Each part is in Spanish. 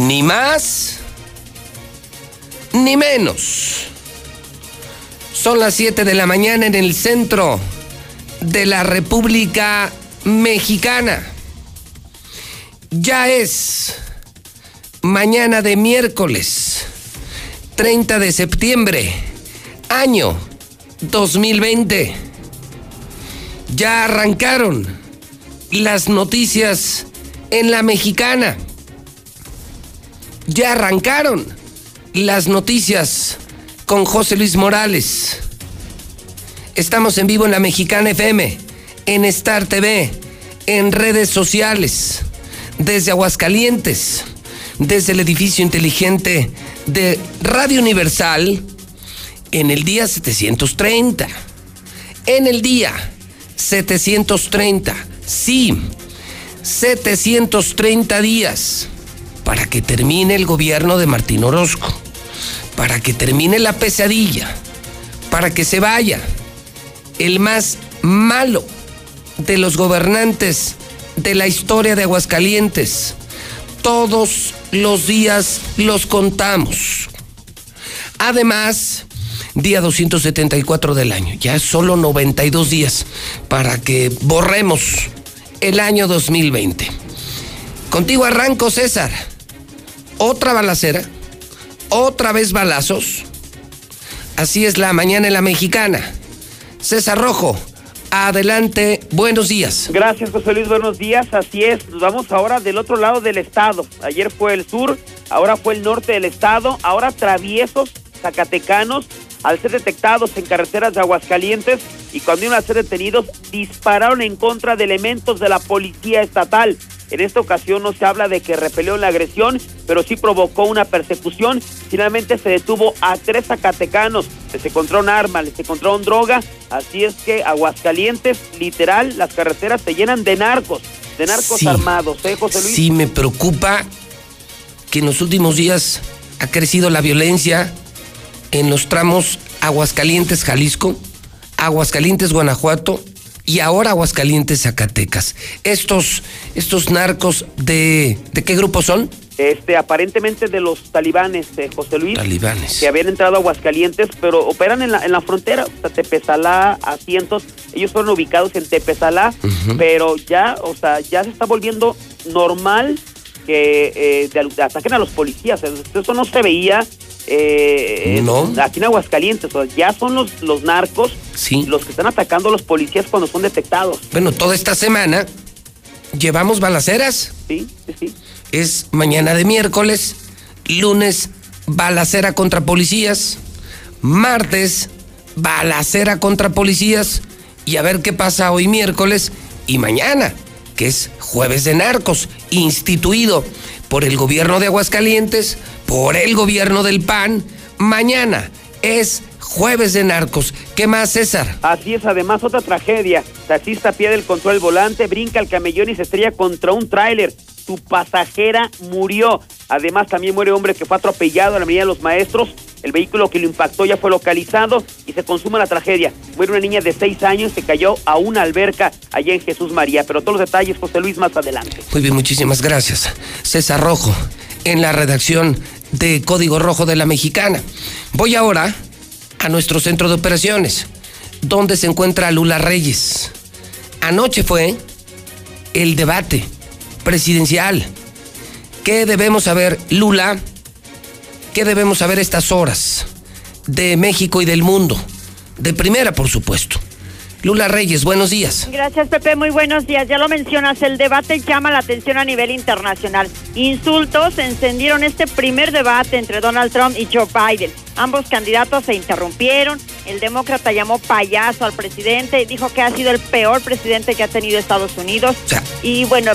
Ni más, ni menos. Son las 7 de la mañana en el centro de la República Mexicana. Ya es mañana de miércoles, 30 de septiembre, año 2020. Ya arrancaron las noticias en la mexicana ya arrancaron las noticias con José Luis Morales. Estamos en vivo en la Mexicana FM, en Star TV, en redes sociales, desde Aguascalientes, desde el edificio inteligente de Radio Universal, en el día 730. En el día 730, sí, 730 días para que termine el gobierno de Martín Orozco, para que termine la pesadilla, para que se vaya el más malo de los gobernantes de la historia de Aguascalientes. Todos los días los contamos. Además, día 274 del año, ya solo 92 días para que borremos el año 2020. Contigo arranco, César otra balacera, otra vez balazos. Así es la mañana en la mexicana. César Rojo, adelante, buenos días. Gracias, José Luis, buenos días. Así es, nos vamos ahora del otro lado del estado. Ayer fue el sur, ahora fue el norte del estado, ahora traviesos zacatecanos al ser detectados en carreteras de Aguascalientes y cuando iban a ser detenidos dispararon en contra de elementos de la policía estatal. En esta ocasión no se habla de que repelió la agresión, pero sí provocó una persecución. Finalmente se detuvo a tres zacatecanos, les encontraron armas, les encontraron droga. Así es que Aguascalientes, literal, las carreteras se llenan de narcos, de narcos armados, ¿eh, José Luis? Sí, me preocupa que en los últimos días ha crecido la violencia en los tramos Aguascalientes, Jalisco, Aguascalientes, Guanajuato y ahora Aguascalientes, Zacatecas. Estos, estos narcos de, ¿de qué grupo son? Este, aparentemente de los talibanes, eh, José Luis. Talibanes. Que habían entrado a Aguascalientes, pero operan en la, en la frontera, o sea, Tepezalá, Asientos. Ellos fueron ubicados en Tepezalá, pero ya, o sea, ya se está volviendo normal que eh, ataquen a los policías. Eso no se veía eh, no. aquí en Aguascalientes. ya son los, los narcos los que están atacando a los policías cuando son detectados. Bueno, toda esta semana llevamos balaceras. Sí, sí, sí. Es mañana de miércoles, lunes balacera contra policías, martes balacera contra policías y a ver qué pasa hoy miércoles y mañana, que es jueves de narcos, instituido por el gobierno de Aguascalientes, por el gobierno del PAN. Mañana es jueves de narcos. ¿Qué más, César? Así es, además otra tragedia. Taxista pierde el control volante, brinca el camellón y se estrella contra un tráiler. Su pasajera murió. Además también muere hombre que fue atropellado en la Avenida de los Maestros. El vehículo que lo impactó ya fue localizado y se consuma la tragedia. Muere una niña de seis años que cayó a una alberca allá en Jesús María. Pero todos los detalles, José Luis, más adelante. Muy bien, muchísimas gracias. César Rojo, en la redacción de Código Rojo de la Mexicana. Voy ahora a nuestro centro de operaciones, donde se encuentra Lula Reyes. Anoche fue el debate presidencial. ¿Qué debemos saber, Lula? ¿Qué debemos saber estas horas de México y del mundo? De primera, por supuesto. Lula Reyes, buenos días. Gracias, Pepe. Muy buenos días. Ya lo mencionas, el debate llama la atención a nivel internacional. Insultos encendieron este primer debate entre Donald Trump y Joe Biden. Ambos candidatos se interrumpieron. El demócrata llamó payaso al presidente, dijo que ha sido el peor presidente que ha tenido Estados Unidos. Y bueno,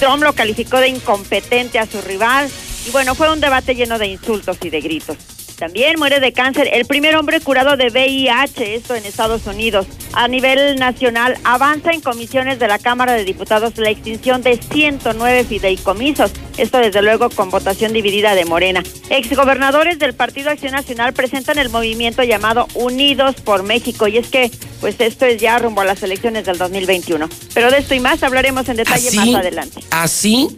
Trump lo calificó de incompetente a su rival. Y bueno, fue un debate lleno de insultos y de gritos. También muere de cáncer el primer hombre curado de VIH, esto en Estados Unidos. A nivel nacional, avanza en comisiones de la Cámara de Diputados la extinción de 109 fideicomisos. Esto desde luego con votación dividida de Morena. Exgobernadores del Partido Acción Nacional presentan el movimiento llamado Unidos por México. Y es que, pues esto es ya rumbo a las elecciones del 2021. Pero de esto y más hablaremos en detalle más adelante. Así,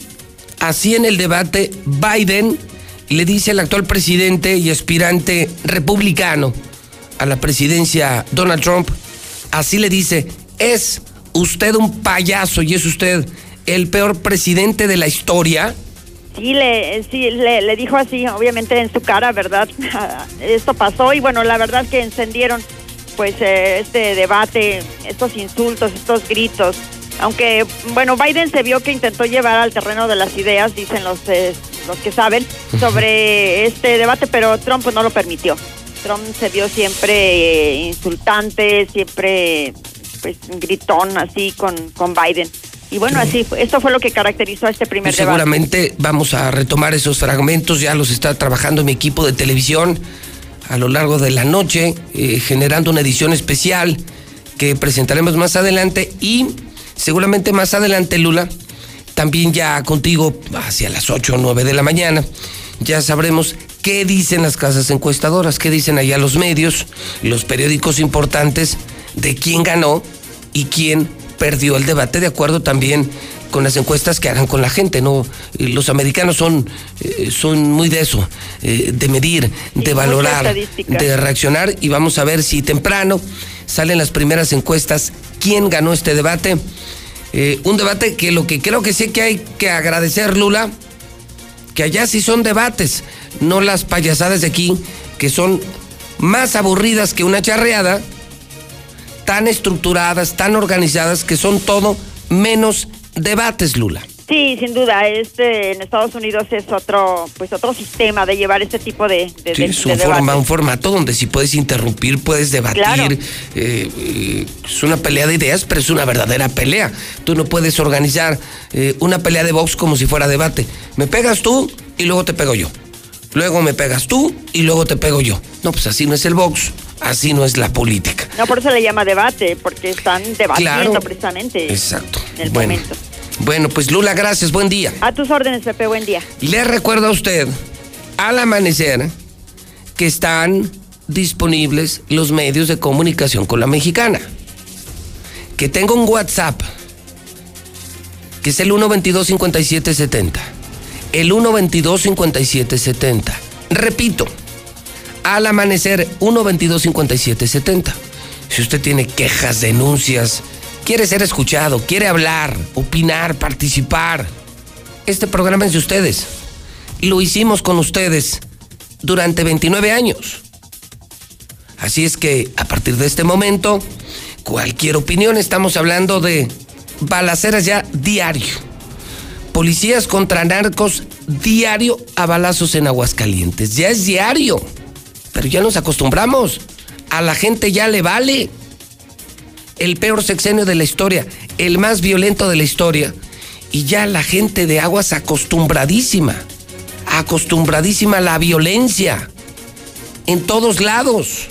así en el debate, Biden le dice el actual presidente y aspirante republicano a la presidencia Donald Trump, así le dice, es usted un payaso y es usted el peor presidente de la historia. Sí, le, sí, le, dijo así, obviamente en su cara, ¿verdad? Esto pasó y bueno, la verdad que encendieron pues eh, este debate, estos insultos, estos gritos. Aunque, bueno, Biden se vio que intentó llevar al terreno de las ideas, dicen los eh, los que saben, sobre este debate, pero Trump no lo permitió. Trump se vio siempre eh, insultante, siempre pues gritón así con, con Biden. Y bueno, así, esto fue lo que caracterizó a este primer debate. Seguramente vamos a retomar esos fragmentos, ya los está trabajando mi equipo de televisión a lo largo de la noche, eh, generando una edición especial que presentaremos más adelante y seguramente más adelante, Lula, también ya contigo hacia las 8 o 9 de la mañana. Ya sabremos qué dicen las casas encuestadoras, qué dicen allá los medios, los periódicos importantes de quién ganó y quién perdió el debate, de acuerdo también con las encuestas que hagan con la gente, ¿no? Los americanos son, eh, son muy de eso, eh, de medir, de valorar, de reaccionar y vamos a ver si temprano salen las primeras encuestas, quién ganó este debate eh, un debate que lo que creo que sí que hay que agradecer, Lula, que allá sí son debates, no las payasadas de aquí, que son más aburridas que una charreada, tan estructuradas, tan organizadas, que son todo menos debates, Lula. Sí, sin duda, este en Estados Unidos es otro, pues otro sistema de llevar este tipo de, sí, es un, forma, un formato donde si puedes interrumpir, puedes debatir. Eh, eh, es una pelea de ideas, pero es una verdadera pelea. Tú no puedes organizar eh, una pelea de box como si fuera debate. Me pegas tú y luego te pego yo. Luego me pegas tú y luego te pego yo. No, pues así no es el box. Así no es la política. No, por eso le llama debate, porque están debatiendo precisamente. Exacto. En el momento. Bueno, pues Lula, gracias, buen día. A tus órdenes, Pepe, buen día. Le recuerdo a usted, al amanecer, que están disponibles los medios de comunicación con la mexicana. Que tengo un WhatsApp, que es el 122-5770. El 122-5770. Repito, al amanecer, 122-5770. Si usted tiene quejas, denuncias, quiere ser escuchado, quiere hablar, opinar, participar. Este programa es de ustedes. Lo hicimos con ustedes durante 29 años. Así es que a partir de este momento, cualquier opinión, estamos hablando de balaceras ya diario. Policías contra narcos diario a balazos en Aguascalientes. Ya es diario. Pero ya nos acostumbramos. A la gente ya le vale el peor sexenio de la historia, el más violento de la historia. Y ya la gente de Aguas acostumbradísima, acostumbradísima a la violencia en todos lados.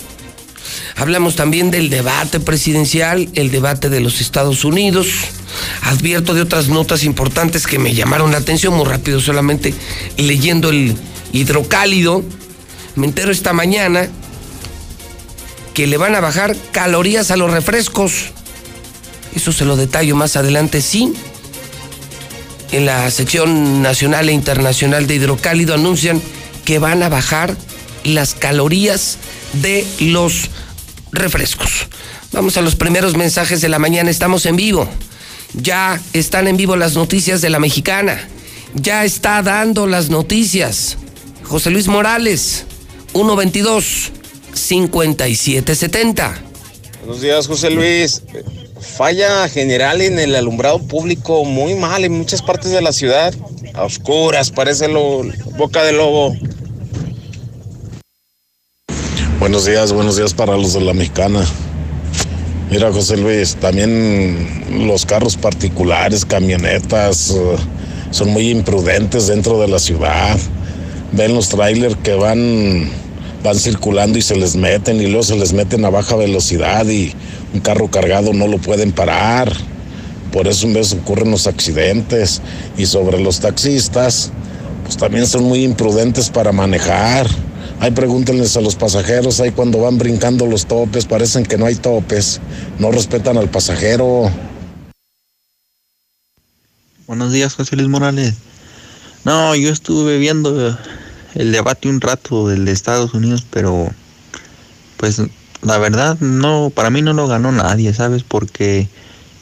Hablamos también del debate presidencial, el debate de los Estados Unidos. Advierto de otras notas importantes que me llamaron la atención muy rápido, solamente leyendo el hidrocálido. Me entero esta mañana que le van a bajar calorías a los refrescos. Eso se lo detallo más adelante, sí. En la sección nacional e internacional de hidrocálido anuncian que van a bajar las calorías de los refrescos. Vamos a los primeros mensajes de la mañana, estamos en vivo. Ya están en vivo las noticias de la mexicana. Ya está dando las noticias. José Luis Morales, 122 5770. Buenos días, José Luis. Falla general en el alumbrado público muy mal en muchas partes de la ciudad. A oscuras, parece lo, boca de lobo. Buenos días, buenos días para los de la mexicana. Mira, José Luis, también los carros particulares, camionetas, uh, son muy imprudentes dentro de la ciudad. Ven los trailers que van, van circulando y se les meten y luego se les meten a baja velocidad y un carro cargado no lo pueden parar. Por eso en vez ocurren los accidentes. Y sobre los taxistas, pues también son muy imprudentes para manejar. Ahí pregúntenles a los pasajeros, ahí cuando van brincando los topes, parecen que no hay topes, no respetan al pasajero. Buenos días, José Luis Morales. No, yo estuve viendo el debate un rato del de Estados Unidos, pero pues la verdad no, para mí no lo ganó nadie, ¿sabes? Porque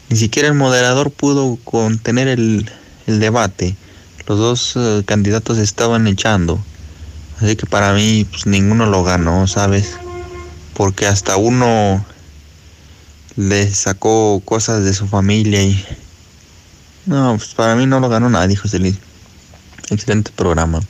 ni siquiera el moderador pudo contener el, el debate. Los dos uh, candidatos estaban echando. Así que para mí, pues ninguno lo ganó, ¿sabes? Porque hasta uno le sacó cosas de su familia y. No, pues para mí no lo ganó nadie, José Luis. Excelente programa.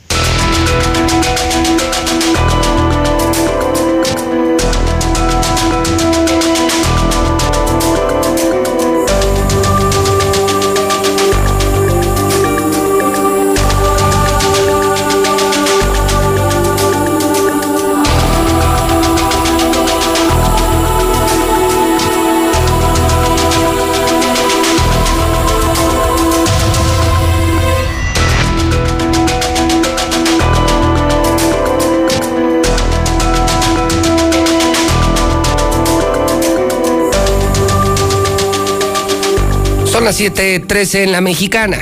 7:13 en la mexicana.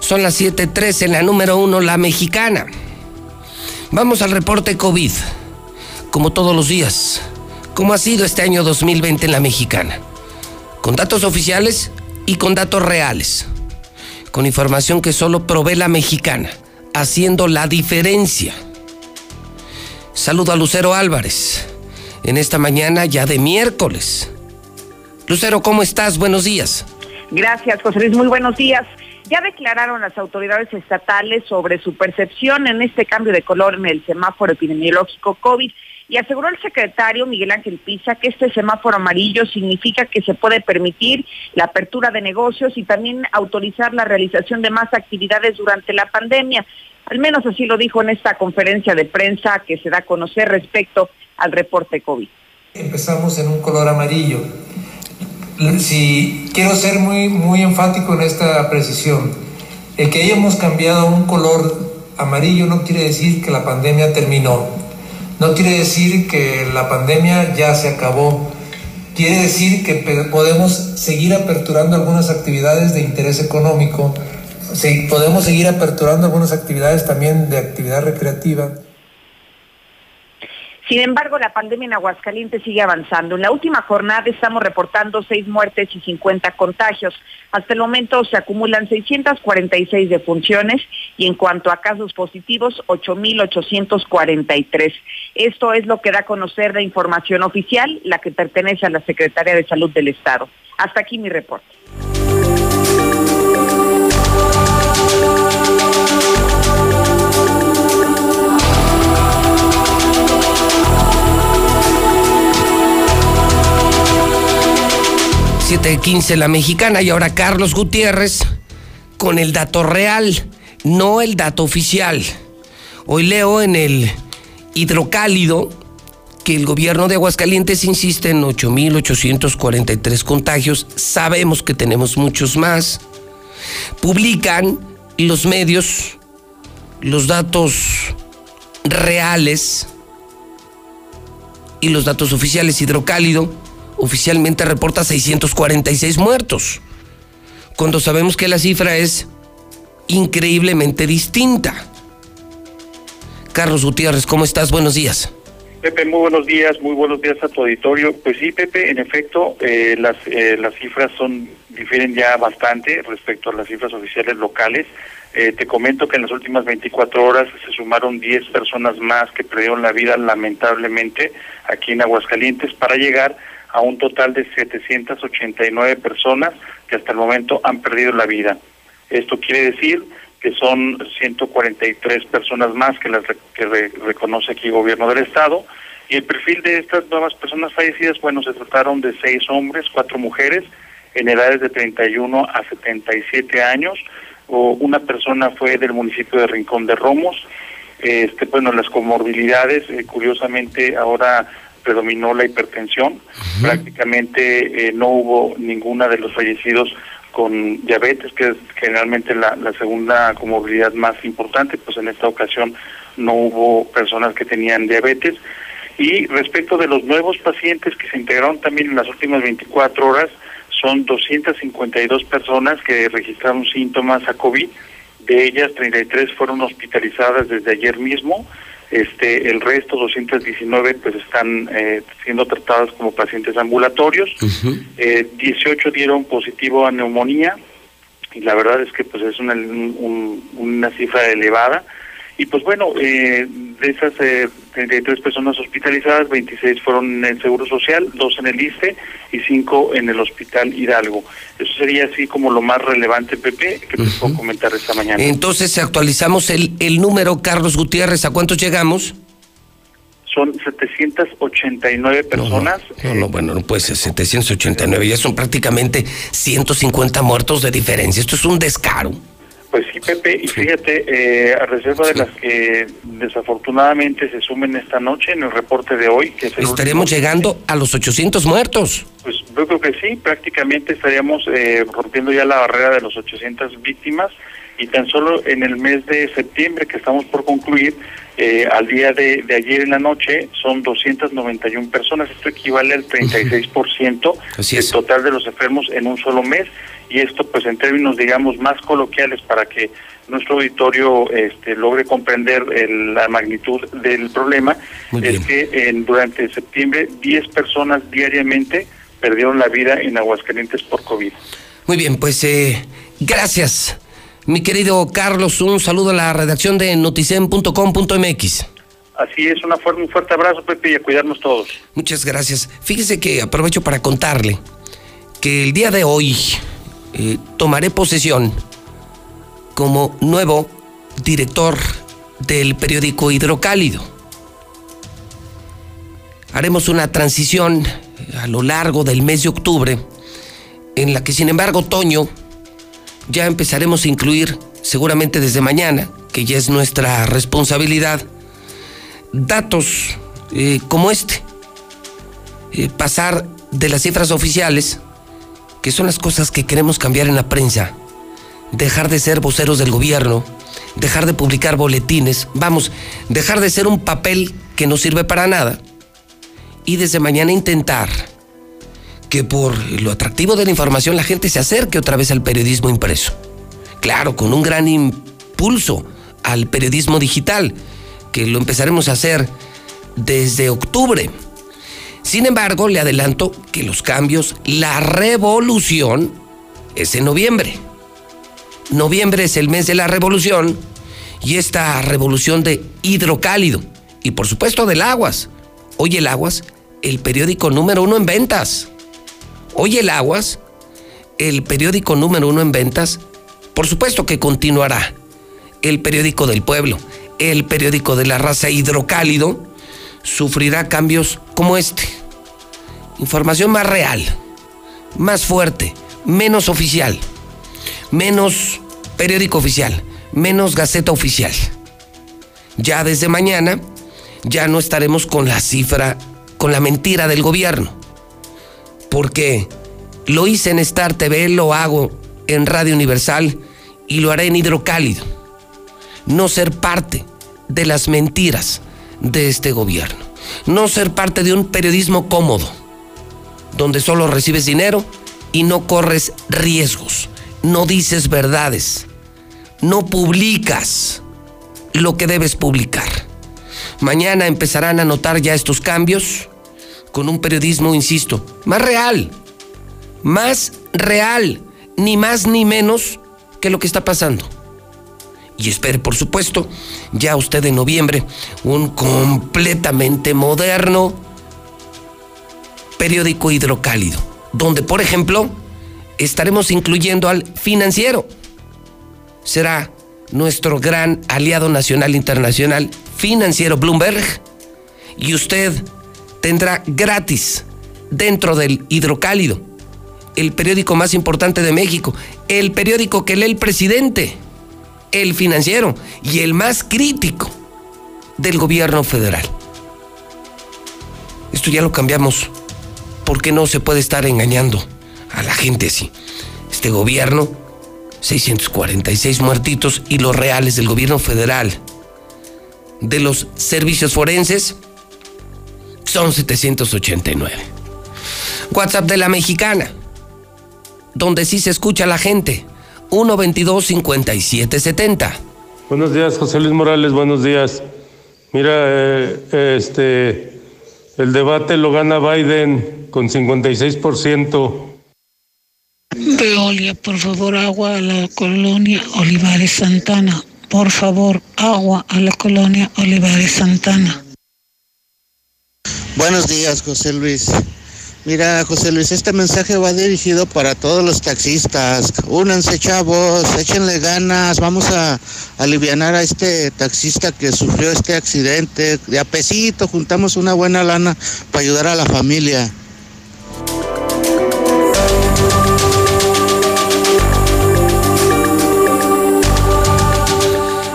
Son las 7:13 en la número uno, la mexicana. Vamos al reporte COVID. Como todos los días. ¿Cómo ha sido este año 2020 en la mexicana? Con datos oficiales y con datos reales. Con información que solo provee la mexicana, haciendo la diferencia. Saludo a Lucero Álvarez en esta mañana ya de miércoles. Lucero, ¿cómo estás? Buenos días. Gracias, José Luis. Muy buenos días. Ya declararon las autoridades estatales sobre su percepción en este cambio de color en el semáforo epidemiológico COVID y aseguró el secretario Miguel Ángel Pisa que este semáforo amarillo significa que se puede permitir la apertura de negocios y también autorizar la realización de más actividades durante la pandemia. Al menos así lo dijo en esta conferencia de prensa que se da a conocer respecto al reporte COVID. Empezamos en un color amarillo si quiero ser muy, muy enfático en esta precisión, el que hayamos cambiado un color amarillo no quiere decir que la pandemia terminó, no quiere decir que la pandemia ya se acabó, quiere decir que podemos seguir aperturando algunas actividades de interés económico, podemos seguir aperturando algunas actividades también de actividad recreativa. Sin embargo, la pandemia en Aguascalientes sigue avanzando. En la última jornada estamos reportando seis muertes y 50 contagios. Hasta el momento se acumulan 646 defunciones y en cuanto a casos positivos, 8.843. Esto es lo que da a conocer la información oficial, la que pertenece a la Secretaría de Salud del Estado. Hasta aquí mi reporte. 7.15 la mexicana y ahora Carlos Gutiérrez con el dato real, no el dato oficial. Hoy leo en el hidrocálido que el gobierno de Aguascalientes insiste en 8.843 contagios. Sabemos que tenemos muchos más. Publican los medios los datos reales y los datos oficiales hidrocálido oficialmente reporta 646 muertos, cuando sabemos que la cifra es increíblemente distinta. Carlos Gutiérrez, ¿cómo estás? Buenos días. Pepe, muy buenos días, muy buenos días a tu auditorio. Pues sí, Pepe, en efecto, eh, las, eh, las cifras son difieren ya bastante respecto a las cifras oficiales locales. Eh, te comento que en las últimas 24 horas se sumaron 10 personas más que perdieron la vida lamentablemente aquí en Aguascalientes para llegar a un total de 789 personas que hasta el momento han perdido la vida. Esto quiere decir que son 143 personas más que las que reconoce aquí el gobierno del estado y el perfil de estas nuevas personas fallecidas, bueno, se trataron de seis hombres, cuatro mujeres en edades de 31 a 77 años, o una persona fue del municipio de Rincón de Romos. Este, bueno, las comorbilidades, eh, curiosamente ahora predominó la hipertensión, prácticamente eh, no hubo ninguna de los fallecidos con diabetes, que es generalmente la, la segunda comorbilidad más importante, pues en esta ocasión no hubo personas que tenían diabetes. Y respecto de los nuevos pacientes que se integraron también en las últimas 24 horas, son 252 personas que registraron síntomas a COVID. De ellas, 33 fueron hospitalizadas desde ayer mismo este, el resto, 219, pues están eh, siendo tratadas como pacientes ambulatorios. 18 eh, dieron positivo a neumonía y la verdad es que pues es una, una cifra elevada. Y pues bueno, eh, de esas eh, 33 personas hospitalizadas, 26 fueron en el Seguro Social, 2 en el ISTE y 5 en el Hospital Hidalgo. Eso sería así como lo más relevante, Pepe, que te puedo comentar esta mañana. Entonces, actualizamos el, el número, Carlos Gutiérrez, ¿a cuántos llegamos? Son 789 personas. No, no, bueno, no puede ser 789, ya son prácticamente 150 muertos de diferencia. Esto es un descaro. Pues sí, Pepe, y fíjate, eh, a reserva de las que desafortunadamente se sumen esta noche en el reporte de hoy, que estaremos llegando a los 800 muertos. Pues yo creo que sí, prácticamente estaríamos eh, rompiendo ya la barrera de los 800 víctimas y tan solo en el mes de septiembre que estamos por concluir, eh, al día de, ayer en la noche son 291 personas, esto equivale al 36% del total de los enfermos en un solo mes y esto pues en términos digamos más coloquiales para que nuestro auditorio este, logre comprender la magnitud del problema es que en, durante septiembre 10 personas diariamente perdieron la vida en Aguascalientes por COVID. Muy bien, pues eh, gracias. Mi querido Carlos, un saludo a la redacción de noticen.com.mx. Así es, una un fuerte abrazo, Pepe, y a cuidarnos todos. Muchas gracias. Fíjese que aprovecho para contarle que el día de hoy, eh, tomaré posesión como nuevo director del periódico Hidrocálido. Haremos una transición a lo largo del mes de octubre, en la que sin embargo Toño ya empezaremos a incluir, seguramente desde mañana, que ya es nuestra responsabilidad, datos eh, como este. Eh, pasar de las cifras oficiales que son las cosas que queremos cambiar en la prensa. Dejar de ser voceros del gobierno, dejar de publicar boletines, vamos, dejar de ser un papel que no sirve para nada y desde mañana intentar que por lo atractivo de la información la gente se acerque otra vez al periodismo impreso. Claro, con un gran impulso al periodismo digital, que lo empezaremos a hacer desde octubre. Sin embargo, le adelanto que los cambios, la revolución, es en noviembre. Noviembre es el mes de la revolución y esta revolución de hidrocálido y por supuesto del aguas. Hoy el aguas, el periódico número uno en ventas. Hoy el aguas, el periódico número uno en ventas, por supuesto que continuará. El periódico del pueblo, el periódico de la raza hidrocálido, sufrirá cambios como este. Información más real, más fuerte, menos oficial, menos periódico oficial, menos gaceta oficial. Ya desde mañana ya no estaremos con la cifra, con la mentira del gobierno. Porque lo hice en Star TV, lo hago en Radio Universal y lo haré en Hidrocálido. No ser parte de las mentiras de este gobierno. No ser parte de un periodismo cómodo, donde solo recibes dinero y no corres riesgos, no dices verdades, no publicas lo que debes publicar. Mañana empezarán a notar ya estos cambios con un periodismo, insisto, más real, más real, ni más ni menos que lo que está pasando. Y espere, por supuesto, ya usted en noviembre, un completamente moderno periódico hidrocálido, donde, por ejemplo, estaremos incluyendo al financiero. Será nuestro gran aliado nacional internacional financiero Bloomberg y usted tendrá gratis dentro del hidrocálido el periódico más importante de México, el periódico que lee el presidente, el financiero y el más crítico del gobierno federal. Esto ya lo cambiamos. ¿Por qué no se puede estar engañando a la gente así? Este gobierno, 646 muertitos y los reales del gobierno federal, de los servicios forenses, son 789. WhatsApp de la mexicana donde sí se escucha a la gente. 122-5770. Buenos días, José Luis Morales, buenos días. Mira, eh, este, el debate lo gana Biden con 56%. Veolia, por favor, agua a la colonia Olivares Santana. Por favor, agua a la colonia Olivares Santana. Buenos días, José Luis. Mira, José Luis, este mensaje va dirigido para todos los taxistas. Únanse, chavos, échenle ganas. Vamos a aliviar a este taxista que sufrió este accidente. De a pesito, juntamos una buena lana para ayudar a la familia.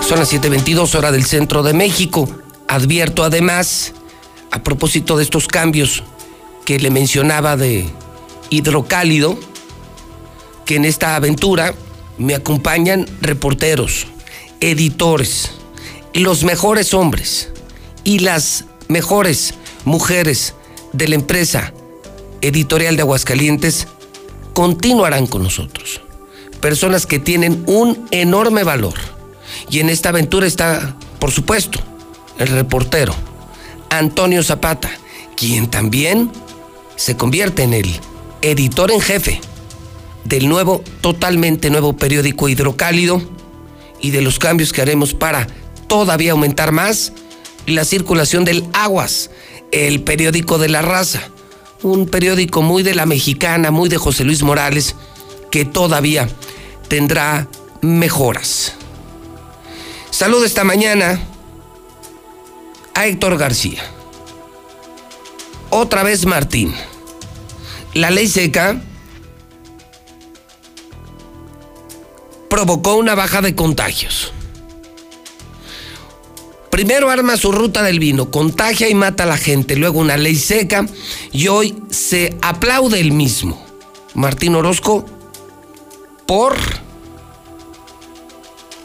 Son las 7:22 hora del centro de México. Advierto además, a propósito de estos cambios que le mencionaba de hidrocálido, que en esta aventura me acompañan reporteros, editores, los mejores hombres y las mejores mujeres de la empresa editorial de Aguascalientes continuarán con nosotros. Personas que tienen un enorme valor. Y en esta aventura está, por supuesto, el reportero Antonio Zapata, quien también se convierte en el editor en jefe del nuevo, totalmente nuevo periódico Hidrocálido y de los cambios que haremos para todavía aumentar más la circulación del Aguas, el periódico de la raza, un periódico muy de la mexicana, muy de José Luis Morales, que todavía tendrá mejoras. Saludo esta mañana a Héctor García. Otra vez Martín. La ley seca provocó una baja de contagios. Primero arma su ruta del vino, contagia y mata a la gente, luego una ley seca y hoy se aplaude el mismo. Martín Orozco por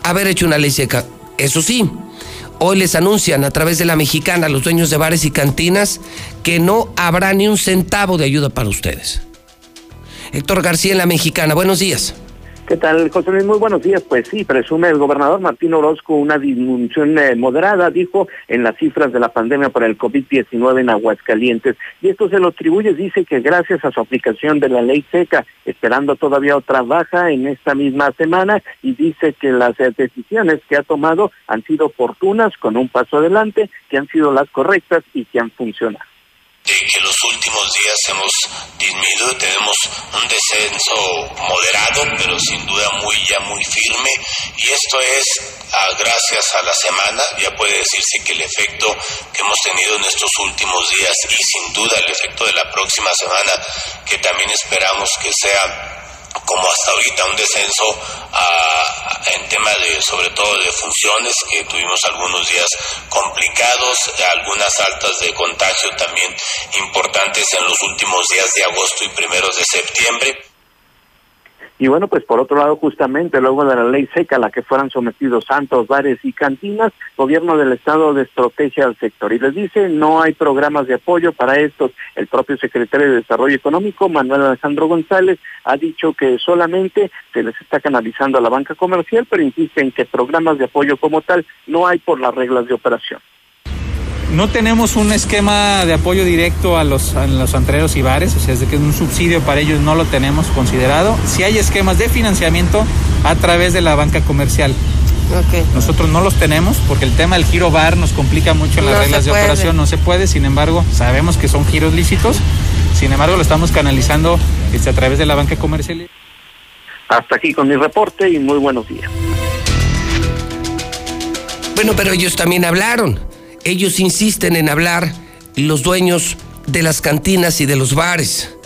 haber hecho una ley seca. Eso sí, Hoy les anuncian a través de la mexicana los dueños de bares y cantinas que no habrá ni un centavo de ayuda para ustedes. Héctor García en la mexicana, buenos días. ¿Qué tal, José Luis? Muy buenos días. Pues sí, presume el gobernador Martín Orozco una disminución eh, moderada, dijo, en las cifras de la pandemia por el COVID-19 en Aguascalientes. Y esto se lo atribuye, dice que gracias a su aplicación de la ley seca, esperando todavía otra baja en esta misma semana, y dice que las eh, decisiones que ha tomado han sido oportunas, con un paso adelante, que han sido las correctas y que han funcionado de que los últimos días hemos disminuido, tenemos un descenso moderado, pero sin duda muy ya muy firme, y esto es ah, gracias a la semana, ya puede decirse que el efecto que hemos tenido en estos últimos días y sin duda el efecto de la próxima semana, que también esperamos que sea como hasta ahorita un descenso en tema de sobre todo de funciones que tuvimos algunos días complicados algunas altas de contagio también importantes en los últimos días de agosto y primeros de septiembre y bueno, pues por otro lado, justamente luego de la ley seca a la que fueran sometidos santos, bares y cantinas, gobierno del estado desprotege al sector y les dice no hay programas de apoyo para estos. El propio secretario de Desarrollo Económico, Manuel Alejandro González, ha dicho que solamente se les está canalizando a la banca comercial, pero insiste en que programas de apoyo como tal no hay por las reglas de operación. No tenemos un esquema de apoyo directo a los, a los antreros y bares, o sea, es de que un subsidio para ellos no lo tenemos considerado. Si hay esquemas de financiamiento a través de la banca comercial. Nosotros no los tenemos porque el tema del giro bar nos complica mucho en las No reglas de operación, no se puede, sin embargo, sabemos que son giros lícitos, sin embargo, lo estamos canalizando este, a través de la banca comercial. Hasta aquí con mi reporte y muy buenos días. Bueno, pero ellos también hablaron. Ellos insisten en hablar, los dueños de las cantinas y de los bares.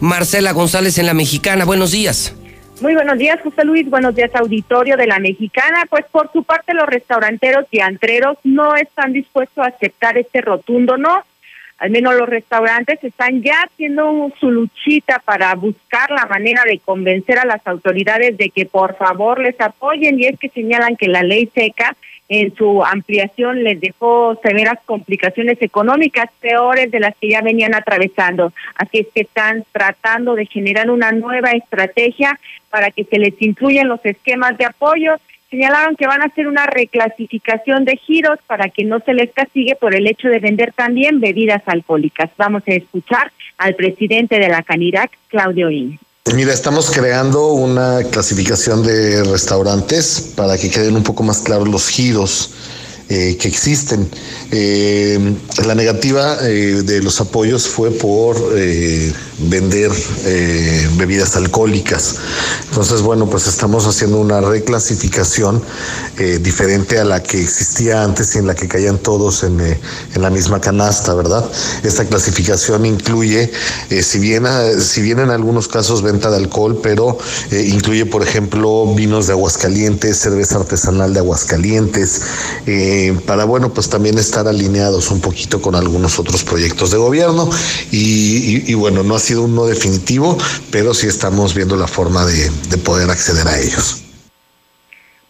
Marcela González en La Mexicana, buenos días. Muy buenos días, José Luis. Buenos días, auditorio de la Mexicana. Pues por su parte, los restauranteros y antreros no están dispuestos a aceptar este rotundo no. Al menos los restaurantes están ya haciendo su luchita para buscar la manera de convencer a las autoridades de que por favor les apoyen y es que señalan que la ley seca en su ampliación les dejó severas complicaciones económicas peores de las que ya venían atravesando. Así es que están tratando de generar una nueva estrategia para que se les incluyan los esquemas de apoyo. Señalaron que van a hacer una reclasificación de giros para que no se les castigue por el hecho de vender también bebidas alcohólicas. Vamos a escuchar al presidente de la Canirac, Claudio In. Mira, estamos creando una clasificación de restaurantes para que queden un poco más claros los giros eh, que existen. Eh, la negativa eh, de los apoyos fue por vender bebidas alcohólicas. Entonces, bueno, pues estamos haciendo una reclasificación diferente a la que existía antes y en la que caían todos en, en la misma canasta, ¿verdad? Esta clasificación incluye, si, bien, ah, si bien en algunos casos venta de alcohol, pero incluye, por ejemplo, vinos de Aguascalientes, cerveza artesanal de Aguascalientes, para, bueno, pues también estar alineados un poquito con algunos otros proyectos de gobierno. Y, bueno, no ha sido un no definitivo, pero sí estamos viendo la forma de, de poder acceder a ellos.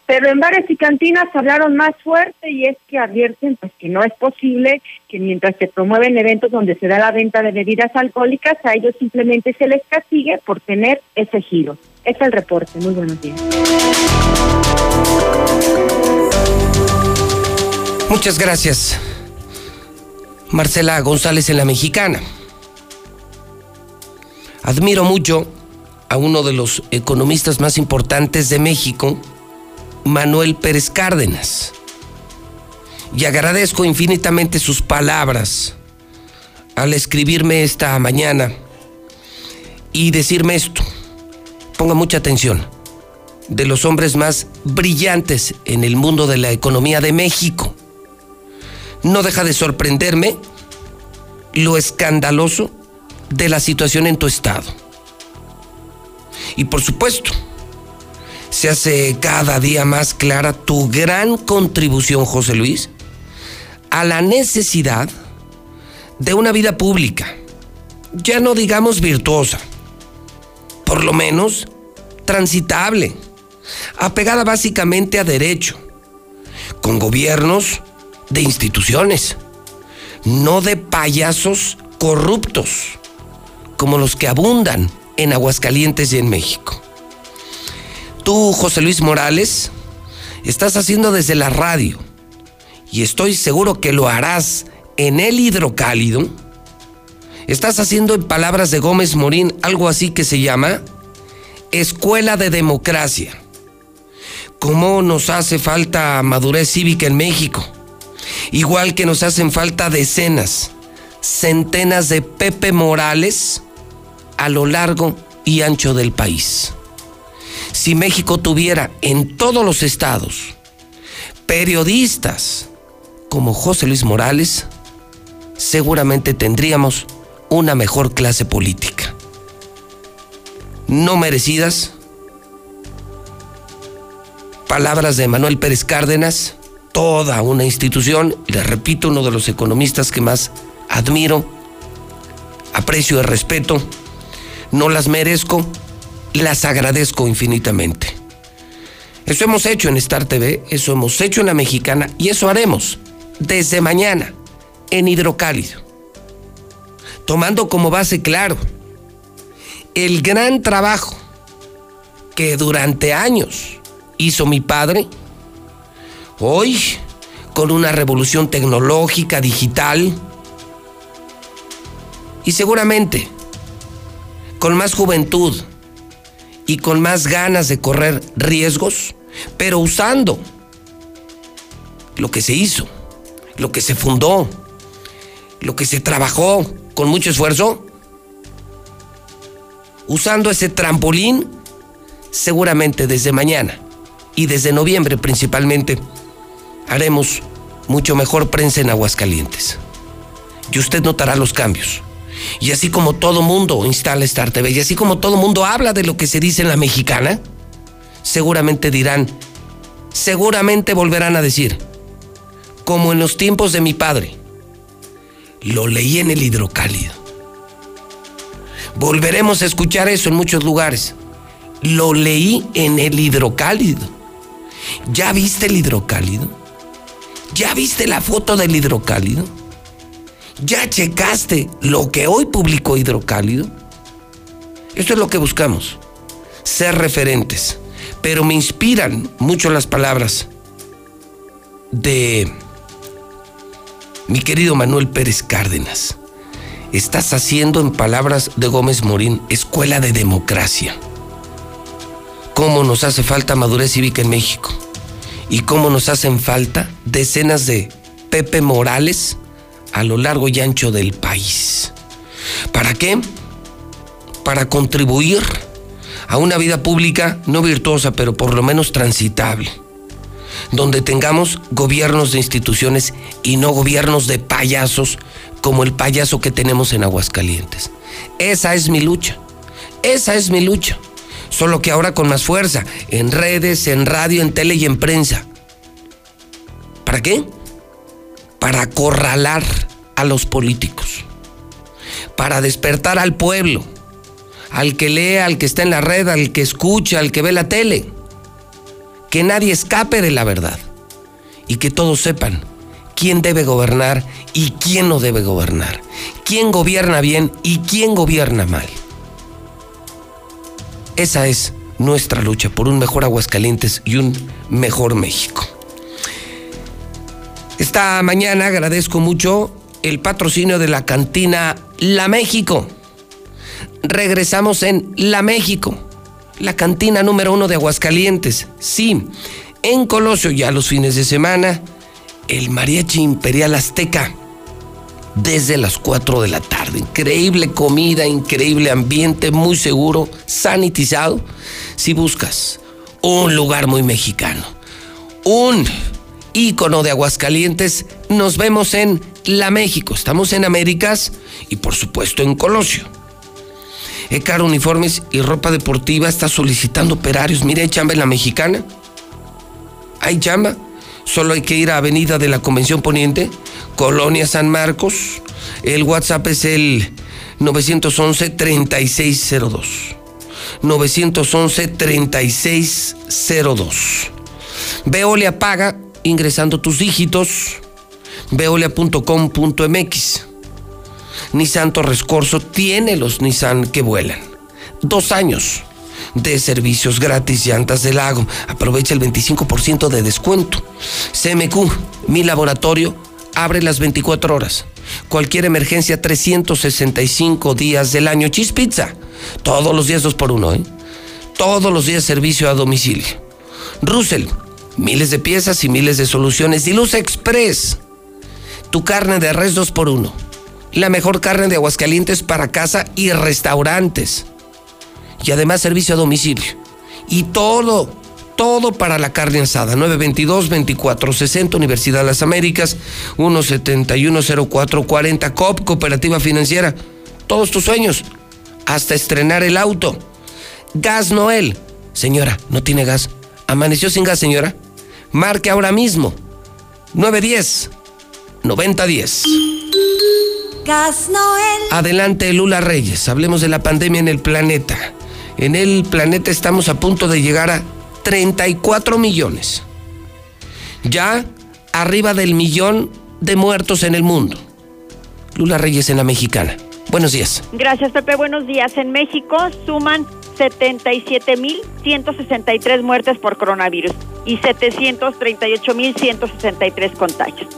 Pero en bares y cantinas hablaron más fuerte y es que advierten pues que no es posible que mientras se promueven eventos donde se da la venta de bebidas alcohólicas, a ellos simplemente se les castigue por tener ese giro. Es el reporte. Muy buenos días. Muchas gracias. Marcela González en La Mexicana. Admiro mucho a uno de los economistas más importantes de México, Manuel Pérez Cárdenas. Y agradezco infinitamente sus palabras al escribirme esta mañana y decirme esto. Ponga mucha atención. De los hombres más brillantes en el mundo de la economía de México. No deja de sorprenderme lo escandaloso de la situación en tu estado. Y por supuesto, se hace cada día más clara tu gran contribución, José Luis, a la necesidad de una vida pública, ya no digamos virtuosa, por lo menos transitable, apegada básicamente a derecho, con gobiernos de instituciones, no de payasos corruptos, como los que abundan en Aguascalientes y en México. Tú, José Luis Morales, estás haciendo desde la radio, y estoy seguro que lo harás en el hidrocálido, estás haciendo en palabras de Gómez Morín algo así que se llama Escuela de Democracia. ¿Cómo nos hace falta madurez cívica en México? Igual que nos hacen falta decenas, centenas de Pepe Morales a lo largo y ancho del país. Si México tuviera en todos los estados periodistas como José Luis Morales, seguramente tendríamos una mejor clase política. No merecidas. Palabras de Manuel Pérez Cárdenas, toda una institución, le repito, uno de los economistas que más admiro, aprecio y respeto, no las merezco, las agradezco infinitamente. Eso hemos hecho en Star TV, eso hemos hecho en la mexicana y eso haremos desde mañana en Hidrocálido. Tomando como base claro el gran trabajo que durante años hizo mi padre, hoy con una revolución tecnológica, digital. Y seguramente con más juventud y con más ganas de correr riesgos, pero usando lo que se hizo, lo que se fundó, lo que se trabajó con mucho esfuerzo, usando ese trampolín, seguramente desde mañana y desde noviembre principalmente, haremos mucho mejor prensa en Aguascalientes. Y usted notará los cambios. Y así como todo mundo instala Star TV, y así como todo mundo habla de lo que se dice en la mexicana, seguramente dirán, seguramente volverán a decir, como en los tiempos de mi padre, lo leí en el hidrocálido. Volveremos a escuchar eso en muchos lugares. Lo leí en el hidrocálido. ¿Ya viste el hidrocálido? ¿Ya viste la foto del hidrocálido? ¿Ya checaste lo que hoy publicó Hidrocálido? Esto es lo que buscamos, ser referentes. Pero me inspiran mucho las palabras de mi querido Manuel Pérez Cárdenas. Estás haciendo, en palabras de Gómez Morín, escuela de democracia. ¿Cómo nos hace falta madurez cívica en México? ¿Y cómo nos hacen falta decenas de Pepe Morales a lo largo y ancho del país. ¿Para qué? Para contribuir a una vida pública no virtuosa, pero por lo menos transitable, donde tengamos gobiernos de instituciones y no gobiernos de payasos como el payaso que tenemos en Aguascalientes. Esa es mi lucha, esa es mi lucha, solo que ahora con más fuerza, en redes, en radio, en tele y en prensa. ¿Para qué? para acorralar a los políticos, para despertar al pueblo, al que lee, al que está en la red, al que escucha, al que ve la tele. Que nadie escape de la verdad y que todos sepan quién debe gobernar y quién no debe gobernar, quién gobierna bien y quién gobierna mal. Esa es nuestra lucha por un mejor Aguascalientes y un mejor México. Esta mañana agradezco mucho el patrocinio de la cantina La México. Regresamos en La México, la cantina número uno de Aguascalientes. Sí, en Colosio ya los fines de semana, el Mariachi Imperial Azteca. Desde las 4 de la tarde. Increíble comida, increíble ambiente, muy seguro, sanitizado. Si buscas un lugar muy mexicano, un ícono de Aguascalientes, nos vemos en La México. Estamos en Américas y por supuesto en Colosio. Ecar Uniformes y Ropa Deportiva está solicitando operarios. Mire, hay chamba en la mexicana. Hay chamba. Solo hay que ir a Avenida de la Convención Poniente, Colonia San Marcos. El WhatsApp es el 911-3602. 911-3602. Veolia paga ingresando tus dígitos veolia.com.mx. Nissan Torres Corso tiene los Nissan que vuelan. Dos años de servicios gratis, llantas del lago. Aprovecha el 25% de descuento. CMQ, mi laboratorio, abre las 24 horas. Cualquier emergencia, 365 días del año. Cheese Pizza, todos los días dos por uno, ¿eh? Todos los días servicio a domicilio. Russell, Miles de piezas y miles de soluciones. Diluz Express. Tu carne de res 2 por 1 La mejor carne de Aguascalientes para casa y restaurantes. Y además servicio a domicilio. Y todo, todo para la carne asada. 922-2460 Universidad de las Américas. 1710440 COP, Cooperativa Financiera. Todos tus sueños. Hasta estrenar el auto. Gas Noel. Señora, ¿no tiene gas? ¿Amaneció sin gas, señora? Marque ahora mismo. 910 9010. Gas Noel. Adelante, Lula Reyes. Hablemos de la pandemia en el planeta. En el planeta estamos a punto de llegar a 34 millones. Ya arriba del millón de muertos en el mundo. Lula Reyes en la mexicana. Buenos días. Gracias, Pepe. Buenos días. En México suman 77.163 muertes por coronavirus y 738.163 contagios.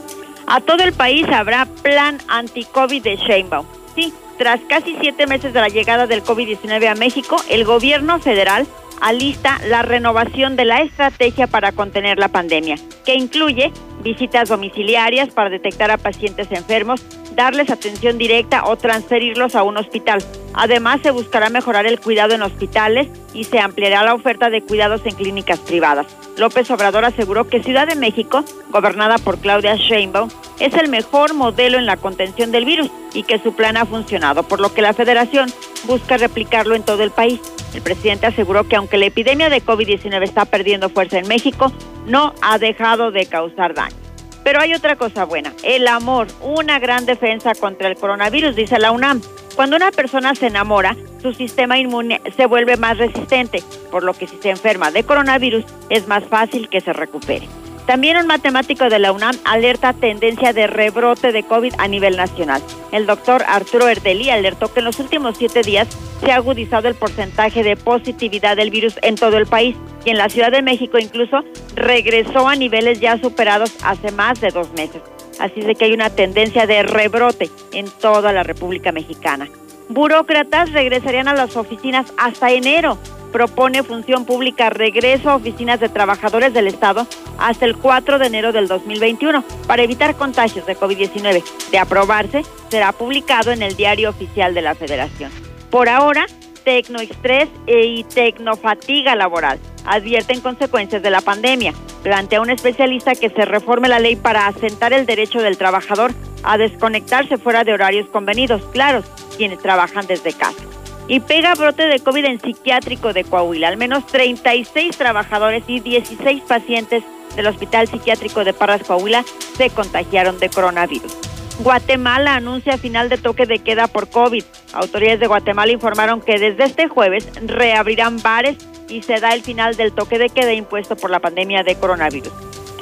A todo el país habrá plan anti-COVID de Sheinbaum. Sí, tras casi siete meses de la llegada del COVID-19 a México, el gobierno federal alista la renovación de la estrategia para contener la pandemia, que incluye visitas domiciliarias para detectar a pacientes enfermos, darles atención directa o transferirlos a un hospital. Además, se buscará mejorar el cuidado en hospitales y se ampliará la oferta de cuidados en clínicas privadas. López Obrador aseguró que Ciudad de México, gobernada por Claudia Sheinbaum, es el mejor modelo en la contención del virus y que su plan ha funcionado, por lo que la federación busca replicarlo en todo el país. El presidente aseguró que aunque la epidemia de COVID-19 está perdiendo fuerza en México, no ha dejado de causar daño. Pero hay otra cosa buena, el amor, una gran defensa contra el coronavirus, dice la UNAM. Cuando una persona se enamora, su sistema inmune se vuelve más resistente, por lo que si se enferma de coronavirus es más fácil que se recupere. También un matemático de la UNAM alerta tendencia de rebrote de COVID a nivel nacional. El doctor Arturo Erdeli alertó que en los últimos siete días se ha agudizado el porcentaje de positividad del virus en todo el país y en la Ciudad de México incluso regresó a niveles ya superados hace más de dos meses. Así de que hay una tendencia de rebrote en toda la República Mexicana. Burócratas regresarían a las oficinas hasta enero propone Función Pública regreso a oficinas de trabajadores del Estado hasta el 4 de enero del 2021 para evitar contagios de COVID-19. De aprobarse, será publicado en el Diario Oficial de la Federación. Por ahora, tecnoestrés y tecnofatiga laboral advierten consecuencias de la pandemia. Plantea un especialista que se reforme la ley para asentar el derecho del trabajador a desconectarse fuera de horarios convenidos, claros, quienes trabajan desde casa y pega brote de COVID en psiquiátrico de Coahuila. Al menos 36 trabajadores y 16 pacientes del Hospital Psiquiátrico de Parras, Coahuila, se contagiaron de coronavirus. Guatemala anuncia final de toque de queda por COVID. Autoridades de Guatemala informaron que desde este jueves reabrirán bares y se da el final del toque de queda impuesto por la pandemia de coronavirus.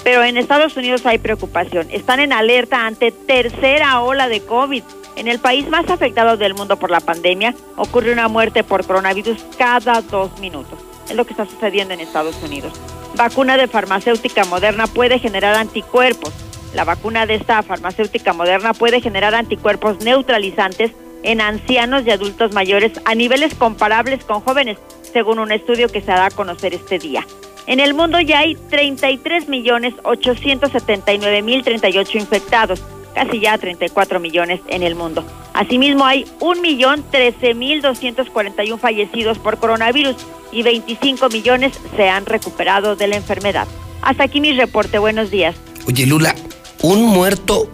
Pero en Estados Unidos hay preocupación. Están en alerta ante tercera ola de COVID. En el país más afectado del mundo por la pandemia, ocurre una muerte por coronavirus cada dos minutos. Es lo que está sucediendo en Estados Unidos. Vacuna de farmacéutica moderna puede generar anticuerpos. La vacuna de esta farmacéutica moderna puede generar anticuerpos neutralizantes en ancianos y adultos mayores a niveles comparables con jóvenes, según un estudio que se da a conocer este día. En el mundo ya hay 33 millones 879 mil 38 infectados, casi ya 34 millones en el mundo. Asimismo, hay 1.013.241 fallecidos por coronavirus y 25 millones se han recuperado de la enfermedad. Hasta aquí mi reporte. Buenos días. Oye, Lula, ¿un muerto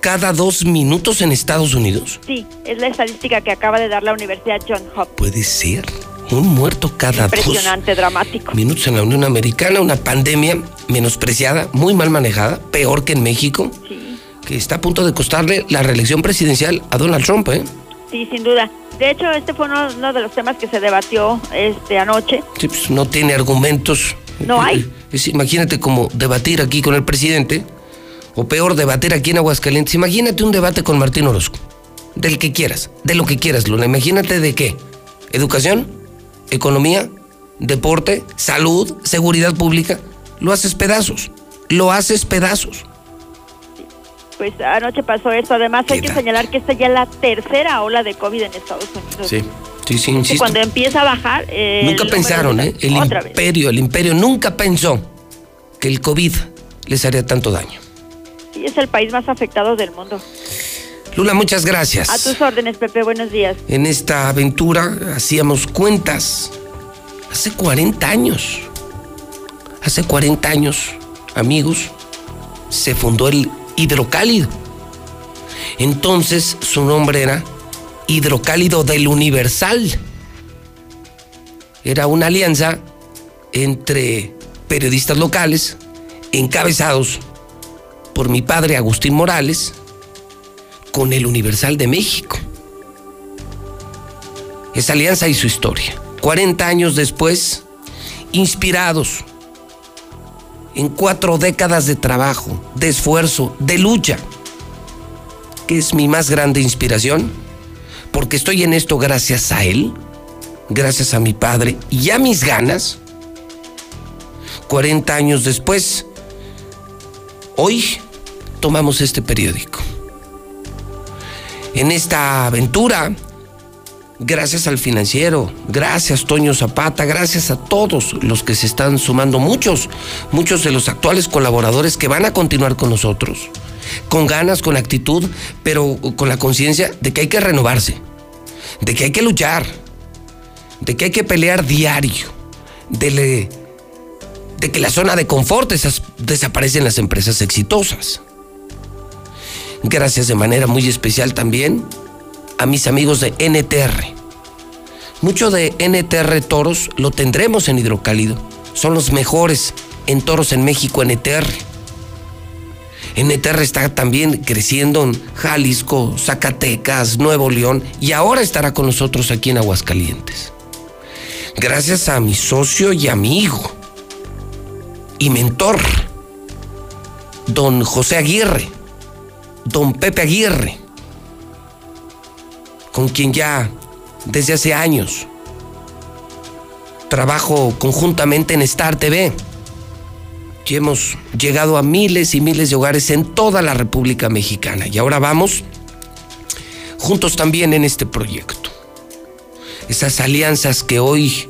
cada dos minutos en Estados Unidos? Sí, es la estadística que acaba de dar la Universidad John Hopkins. Puede ser. Un muerto cada Impresionante, dramático. minutos en la Unión Americana, una pandemia menospreciada, muy mal manejada, peor que en México. Sí que está a punto de costarle la reelección presidencial a Donald Trump, ¿eh? Sí, sin duda. De hecho, este fue uno, de los temas que se debatió este anoche. Sí, pues no tiene argumentos. No hay. imagínate como debatir aquí con el presidente, o peor, debatir aquí en Aguascalientes. Imagínate un debate con Martín Orozco, del que quieras, de lo que quieras, Luna. Imagínate de qué. Educación, economía, deporte, salud, seguridad pública. Lo haces pedazos. Lo haces pedazos pues anoche pasó eso. Además, hay que señalar que esta ya es la tercera ola de COVID en Estados Unidos. Sí. Sí, sí, insisto. cuando empieza a bajar. Eh, nunca pensaron, ¿eh? El imperio, el imperio nunca pensó que el COVID les haría tanto daño. Sí, es el país más afectado del mundo. Lula, muchas gracias. A tus órdenes, Pepe, buenos días. En esta aventura hacíamos cuentas hace 40 años. Hace 40 años, amigos, se fundó el hidrocálido. Entonces su nombre era Hidrocálido del Universal. Era una alianza entre periodistas locales, encabezados por mi padre Agustín Morales, con el Universal de México. Esa alianza y su historia. 40 años después, inspirados en cuatro décadas de trabajo, de esfuerzo, de lucha, que es mi más grande inspiración, porque estoy en esto gracias a él, gracias a mi padre y a mis ganas, 40 años después, hoy tomamos este periódico. En esta aventura, gracias al financiero, gracias Toño Zapata, gracias a todos los que se están sumando, muchos, muchos de los actuales colaboradores que van a continuar con nosotros, con ganas, con actitud, pero con la conciencia de que hay que renovarse, de que hay que luchar, de que hay que pelear diario, de, de que la zona de confort esas, desaparecen las empresas exitosas. Gracias de manera muy especial también a mis amigos de NTR. Mucho de NTR Toros lo tendremos en Hidrocálido. Son los mejores en toros en México, NTR. NTR está también creciendo en Jalisco, Zacatecas, Nuevo León y ahora estará con nosotros aquí en Aguascalientes. Gracias a mi socio y amigo y mentor, don José Aguirre, don Pepe Aguirre con quien ya desde hace años trabajo conjuntamente en Star TV. Y hemos llegado a miles y miles de hogares en toda la República Mexicana. Y ahora vamos juntos también en este proyecto. Esas alianzas que hoy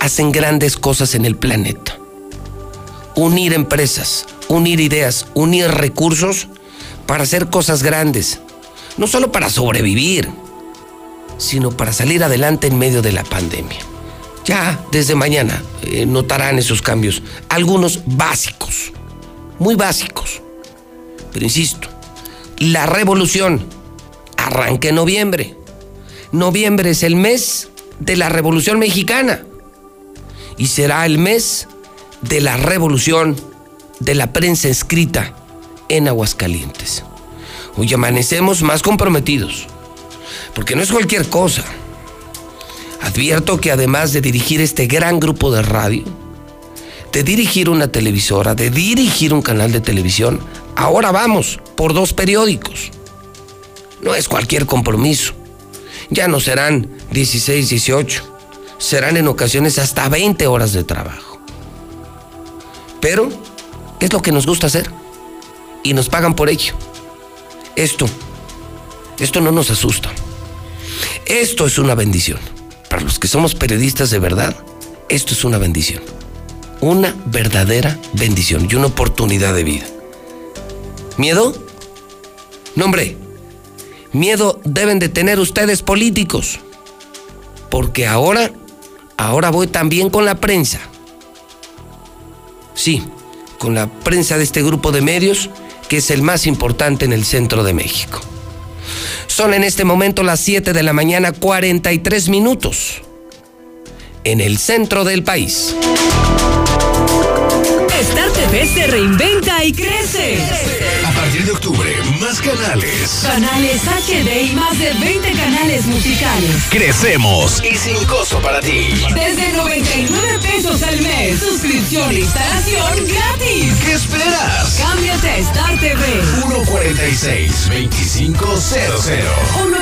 hacen grandes cosas en el planeta. Unir empresas, unir ideas, unir recursos para hacer cosas grandes. No solo para sobrevivir, sino para salir adelante en medio de la pandemia. Ya desde mañana eh, notarán esos cambios, algunos básicos, muy básicos. Pero insisto, la revolución arranca en noviembre. Noviembre es el mes de la revolución mexicana y será el mes de la revolución de la prensa escrita en Aguascalientes. Hoy amanecemos más comprometidos, porque no es cualquier cosa. Advierto que además de dirigir este gran grupo de radio, de dirigir una televisora, de dirigir un canal de televisión, ahora vamos por dos periódicos. No es cualquier compromiso. Ya no serán 16, 18. Serán en ocasiones hasta 20 horas de trabajo. Pero es lo que nos gusta hacer. Y nos pagan por ello. Esto, esto no nos asusta. Esto es una bendición. Para los que somos periodistas de verdad, esto es una bendición. Una verdadera bendición y una oportunidad de vida. ¿Miedo? No, hombre. Miedo deben de tener ustedes políticos. Porque ahora, ahora voy también con la prensa. Sí, con la prensa de este grupo de medios que es el más importante en el centro de México. Son en este momento las 7 de la mañana 43 minutos en el centro del país. Star TV se reinventa y crece. A partir de octubre, más canales. Canales HD y más de 20 canales musicales. Crecemos y sin costo para ti. Desde 99 pesos al mes. Suscripción e instalación gratis. ¿Qué esperas? Cámbiate a Star TV. 146-2500.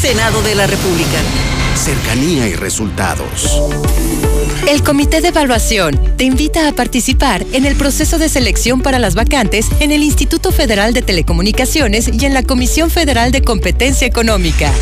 Senado de la República. Cercanía y resultados. El Comité de Evaluación te invita a participar en el proceso de selección para las vacantes en el Instituto Federal de Telecomunicaciones y en la Comisión Federal de Competencia Económica.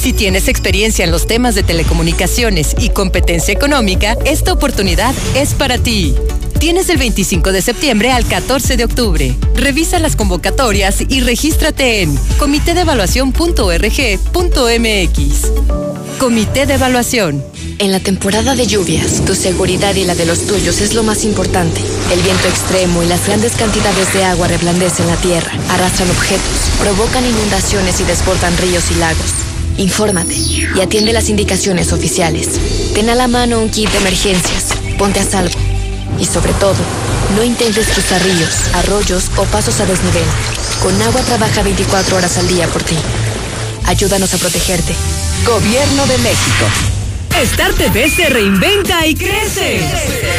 Si tienes experiencia en los temas de telecomunicaciones y competencia económica, esta oportunidad es para ti. Tienes del 25 de septiembre al 14 de octubre. Revisa las convocatorias y regístrate en comitedevaluación.org.mx. Comité de Evaluación. En la temporada de lluvias, tu seguridad y la de los tuyos es lo más importante. El viento extremo y las grandes cantidades de agua reblandecen la tierra, arrastran objetos, provocan inundaciones y desbordan ríos y lagos. Infórmate y atiende las indicaciones oficiales. Ten a la mano un kit de emergencias. Ponte a salvo. Y sobre todo, no intentes cruzar ríos, arroyos o pasos a desnivel. Con agua trabaja 24 horas al día por ti. Ayúdanos a protegerte. Gobierno de México. Star TV se reinventa y crece.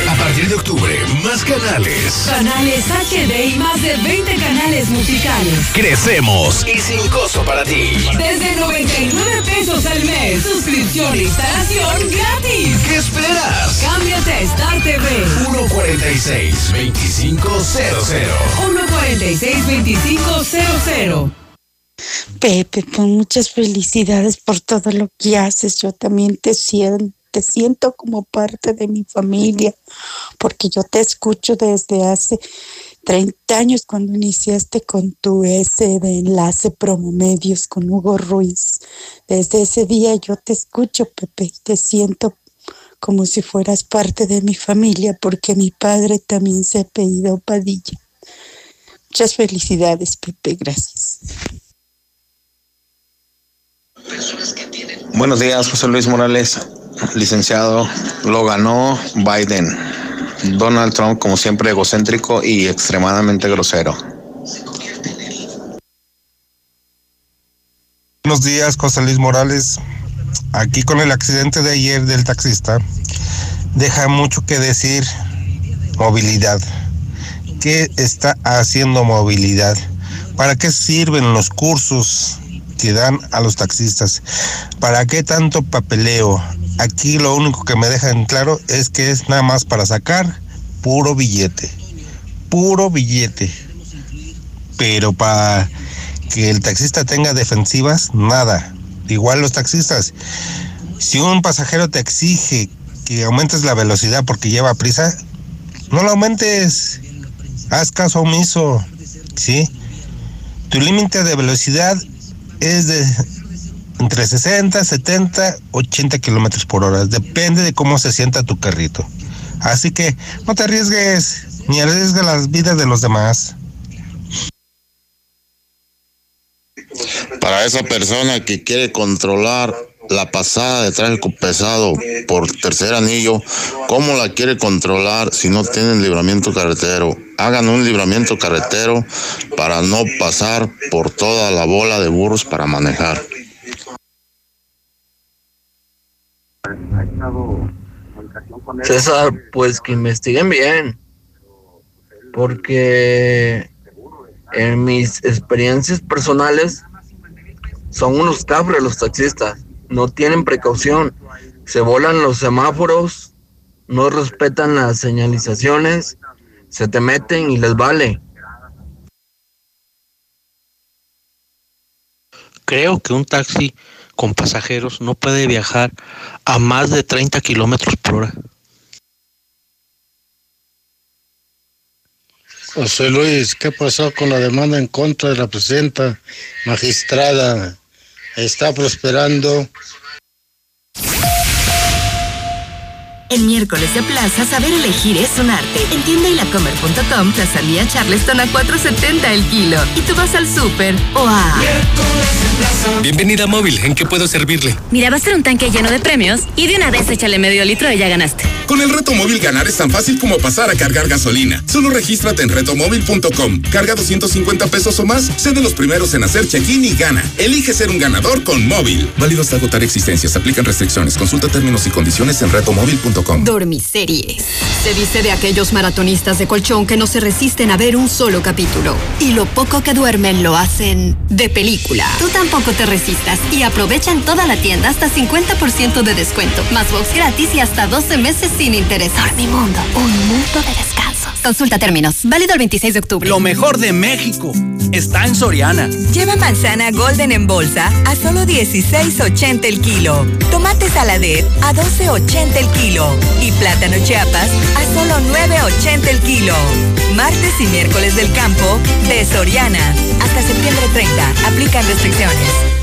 A partir de octubre, más canales. Canales HD y más de 20 canales musicales. Crecemos y sin costo para ti. Desde 99 pesos al mes. Suscripción e instalación gratis. ¿Qué esperas? Cámbiate a Star TV. 146-2500. 146-2500. Pepe, pues muchas felicidades por todo lo que haces. Yo también te siento, te siento como parte de mi familia, porque yo te escucho desde hace 30 años cuando iniciaste con tu S de enlace promomedios con Hugo Ruiz. Desde ese día yo te escucho, Pepe, te siento como si fueras parte de mi familia, porque mi padre también se apellidó Padilla. Muchas felicidades, Pepe, gracias. Buenos días, José Luis Morales, licenciado. Lo ganó Biden. Donald Trump, como siempre, egocéntrico y extremadamente grosero. Buenos días, José Luis Morales. Aquí con el accidente de ayer del taxista, deja mucho que decir movilidad. ¿Qué está haciendo movilidad? ¿Para qué sirven los cursos dan a los taxistas? ¿Para qué tanto papeleo? Aquí lo único que me dejan claro es que es nada más para sacar puro billete. Puro billete. Pero para que el taxista tenga defensivas, nada. Igual los taxistas. Si un pasajero te exige que aumentes la velocidad porque lleva prisa, no lo aumentes. Haz caso omiso. ¿Sí? Tu límite de velocidad es de entre 60, 70, 80 kilómetros por hora. Depende de cómo se sienta tu carrito. Así que no te arriesgues, ni arriesgues las vidas de los demás. Para esa persona que quiere controlar la pasada de tráfico pesado por tercer anillo, ¿cómo la quiere controlar si no tienen libramiento carretero? Hagan un libramiento carretero para no pasar por toda la bola de burros para manejar. César, pues que investiguen bien, porque en mis experiencias personales son unos cabres los taxistas, no tienen precaución, se volan los semáforos, no respetan las señalizaciones, se te meten y les vale. Creo que un taxi con pasajeros no puede viajar a más de 30 kilómetros por hora. José Luis, ¿qué pasó con la demanda en contra de la presidenta magistrada? Está prosperando. En miércoles de plaza, saber elegir es un arte. En tienda y lacomer.com, Plaza Lía Charleston a 4.70 el kilo. Y tú vas al súper o a... Bienvenida a Móvil, ¿en qué puedo servirle? Mira, va a ser un tanque lleno de premios y de una vez échale medio litro y ya ganaste. Con el reto móvil ganar es tan fácil como pasar a cargar gasolina. Solo regístrate en retomóvil.com. Carga 250 pesos o más, sé de los primeros en hacer check-in y gana. Elige ser un ganador con móvil. Válido hasta agotar existencias. Aplican restricciones. Consulta términos y condiciones en retomóvil.com. Dormiseries. Se dice de aquellos maratonistas de colchón que no se resisten a ver un solo capítulo. Y lo poco que duermen lo hacen de película. Tú tampoco te resistas y aprovecha en toda la tienda hasta 50% de descuento, más box gratis y hasta 12 meses sin interés. Dormimundo, un mundo de descansos. Consulta términos. Válido el 26 de octubre. Lo mejor de México está en Soriana. Lleva manzana Golden en bolsa a solo 16.80 el kilo. Tomate saladet a 12.80 el kilo. Y plátano chiapas a solo 9.80 el kilo. Martes y miércoles del campo de Soriana. Hasta septiembre 30. Aplican restricciones.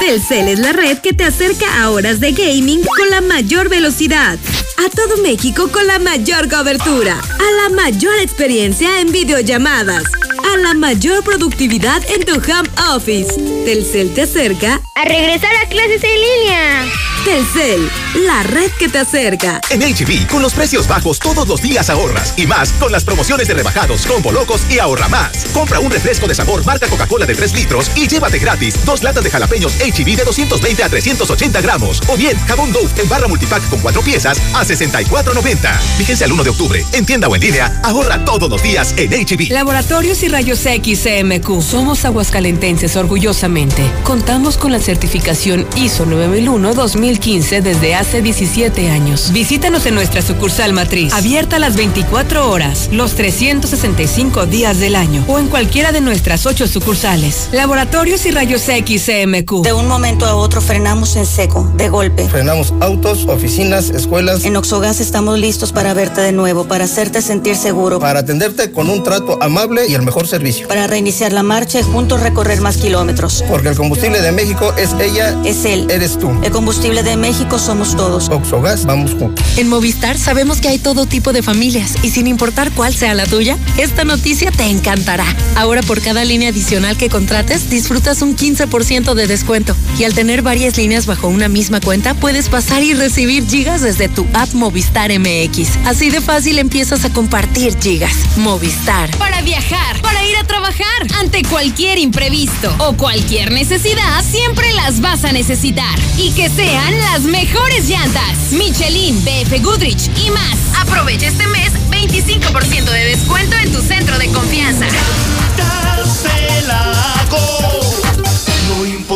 Telcel es la red que te acerca a horas de gaming con la mayor velocidad. A todo México con la mayor cobertura. A la mayor experiencia en videollamadas. A la mayor productividad en tu home office. Telcel te acerca a regresar a clases en línea. Telcel, la red que te acerca. En HB, con los precios bajos todos los días ahorras. Y más con las promociones de rebajados, combo locos y ahorra más. Compra un refresco de sabor marca Coca-Cola de 3 litros y llévate gratis dos latas de jalapeños HB de 220 a 380 gramos. O bien, jabón Dove en barra multipack con cuatro piezas a 64.90. Fíjense al 1 de octubre. En tienda o en línea, ahorra todos los días en HB. Laboratorios y Rayos X CMQ. Somos aguascalentenses orgullosamente. Contamos con la certificación ISO 9001-2015 desde hace 17 años. Visítanos en nuestra sucursal matriz, abierta las 24 horas, los 365 días del año o en cualquiera de nuestras ocho sucursales. Laboratorios y Rayos X CMQ. De un momento a otro frenamos en seco, de golpe. Frenamos autos, oficinas, escuelas. En Oxogas estamos listos para verte de nuevo, para hacerte sentir seguro. Para atenderte con un trato amable y el mejor servicio. Para reiniciar la marcha y juntos recorrer más kilómetros. Porque el combustible de México es ella. Es él. Eres tú. El combustible de México somos todos. Oxogas, vamos juntos. En Movistar sabemos que hay todo tipo de familias y sin importar cuál sea la tuya, esta noticia te encantará. Ahora por cada línea adicional que contrates, disfrutas un 15% de descuento. Y al tener varias líneas bajo una misma cuenta, puedes pasar y recibir gigas desde tu app Movistar MX. Así de fácil empiezas a compartir gigas. Movistar. Para viajar, para ir a trabajar, ante cualquier imprevisto o cualquier necesidad, siempre las vas a necesitar. Y que sean las mejores llantas. Michelin, BF Goodrich y más. Aprovecha este mes 25% de descuento en tu centro de confianza. No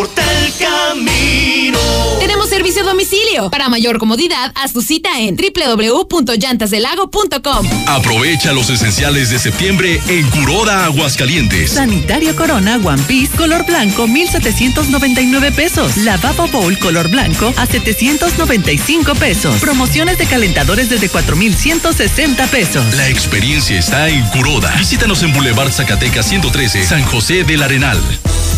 importa el camino. Tenemos servicio a domicilio. Para mayor comodidad, haz tu cita en www.llantasdelago.com. Aprovecha los esenciales de septiembre en Curoda Aguascalientes. Sanitario Corona One Piece color blanco 1799 pesos. Lavabo Bowl color blanco a 795 pesos. Promociones de calentadores desde 4160 pesos. La experiencia está en Curoda. Visítanos en Boulevard Zacatecas 113, San José del Arenal.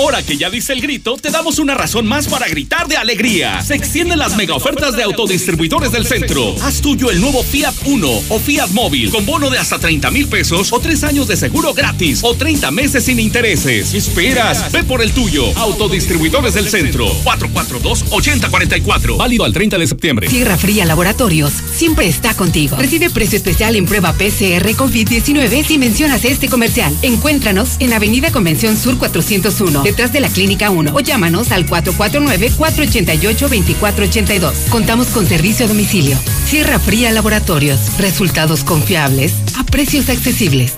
Ahora que ya dice el grito, te damos una razón más para gritar de alegría. Se extienden las mega ofertas de autodistribuidores del centro. Haz tuyo el nuevo Fiat Uno o Fiat Móvil con bono de hasta 30 mil pesos o tres años de seguro gratis o 30 meses sin intereses. ¿Qué esperas? Ve por el tuyo. Autodistribuidores del centro. 442-8044. Válido al 30 de septiembre. Sierra Fría Laboratorios siempre está contigo. Recibe precio especial en prueba PCR COVID-19 si mencionas este comercial. Encuéntranos en Avenida Convención Sur 401 de la Clínica 1 o llámanos al 449-488-2482. Contamos con servicio a domicilio. Sierra Fría Laboratorios. Resultados confiables a precios accesibles.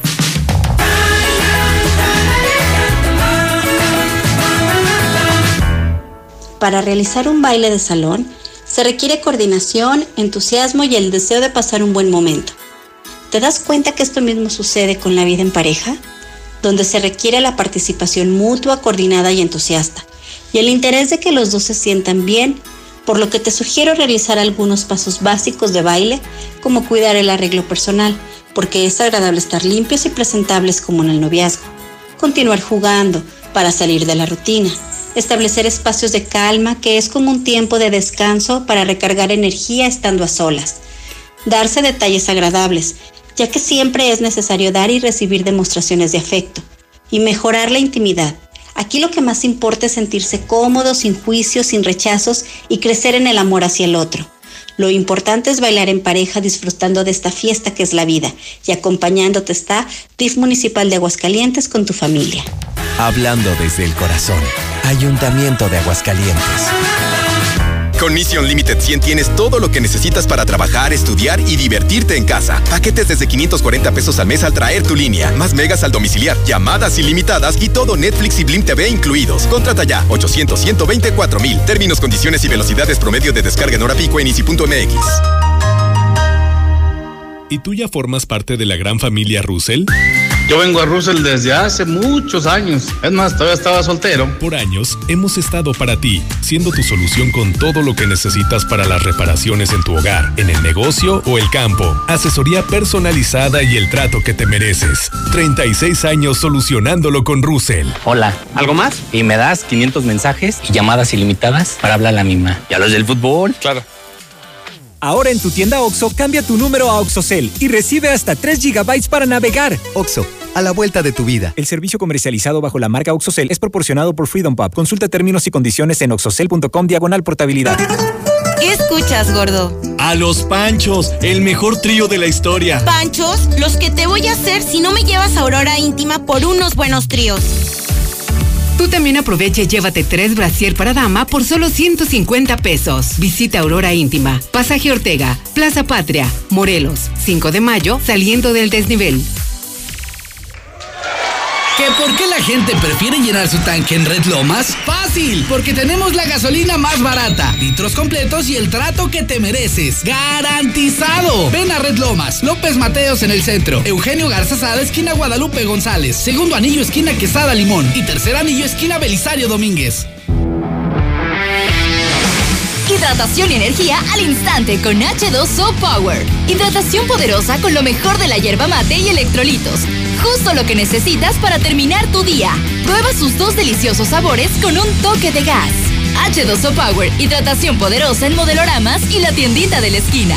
Para realizar un baile de salón se requiere coordinación, entusiasmo y el deseo de pasar un buen momento. ¿Te das cuenta que esto mismo sucede con la vida en pareja? Donde se requiere la participación mutua, coordinada y entusiasta, y el interés de que los dos se sientan bien, por lo que te sugiero realizar algunos pasos básicos de baile, como cuidar el arreglo personal, porque es agradable estar limpios y presentables como en el noviazgo. Continuar jugando para salir de la rutina. Establecer espacios de calma, que es como un tiempo de descanso para recargar energía estando a solas. Darse detalles agradables, ya que siempre es necesario dar y recibir demostraciones de afecto, y mejorar la intimidad, Aquí lo que más importa es sentirse cómodo, sin juicios, sin rechazos y crecer en el amor hacia el otro. Lo importante es bailar en pareja disfrutando de esta fiesta que es la vida y acompañándote está DIF Municipal de Aguascalientes con tu familia. Hablando desde el corazón, Ayuntamiento de Aguascalientes. Con Mission Limited 100 tienes todo lo que necesitas para trabajar, estudiar y divertirte en casa. Paquetes desde 540 pesos al mes al traer tu línea, más megas al domiciliar, llamadas ilimitadas y todo Netflix y Blim TV incluidos. Contrata ya 800 124 mil. Términos, condiciones y velocidades promedio de descarga en hora pico en easy.mx. ¿Y tú ya formas parte de la gran familia Russell? Yo vengo a Russell desde hace muchos años. Es más, todavía estaba soltero. Por años hemos estado para ti, siendo tu solución con todo lo que necesitas para las reparaciones en tu hogar, en el negocio o el campo. Asesoría personalizada y el trato que te mereces. 36 años solucionándolo con Russell. Hola, ¿algo más? Y me das 500 mensajes y llamadas ilimitadas para hablar a la misma. ¿Y a los del fútbol? Claro. Ahora en tu tienda OXO, cambia tu número a OXOCEL y recibe hasta 3 GB para navegar. OXO, a la vuelta de tu vida. El servicio comercializado bajo la marca OXOCEL es proporcionado por Freedom Pub. Consulta términos y condiciones en oxocel.com diagonal portabilidad. ¿Qué escuchas, gordo? A los Panchos, el mejor trío de la historia. ¿Panchos? Los que te voy a hacer si no me llevas a Aurora Íntima por unos buenos tríos. Tú también aprovecha y llévate tres brasier para dama por solo 150 pesos. Visita Aurora Íntima, Pasaje Ortega, Plaza Patria, Morelos, 5 de mayo, saliendo del desnivel. ¿Que por qué la gente prefiere llenar su tanque en Red Lomas? Fácil, porque tenemos la gasolina más barata, litros completos y el trato que te mereces. ¡Garantizado! Ven a Red Lomas, López Mateos en el centro, Eugenio Garzazada, esquina Guadalupe González, segundo anillo, esquina Quesada Limón y tercer anillo, esquina Belisario Domínguez. Hidratación y energía al instante con H2O Power. Hidratación poderosa con lo mejor de la hierba mate y electrolitos. Justo lo que necesitas para terminar tu día. Prueba sus dos deliciosos sabores con un toque de gas. H2O Power, hidratación poderosa en modeloramas y la tiendita de la esquina.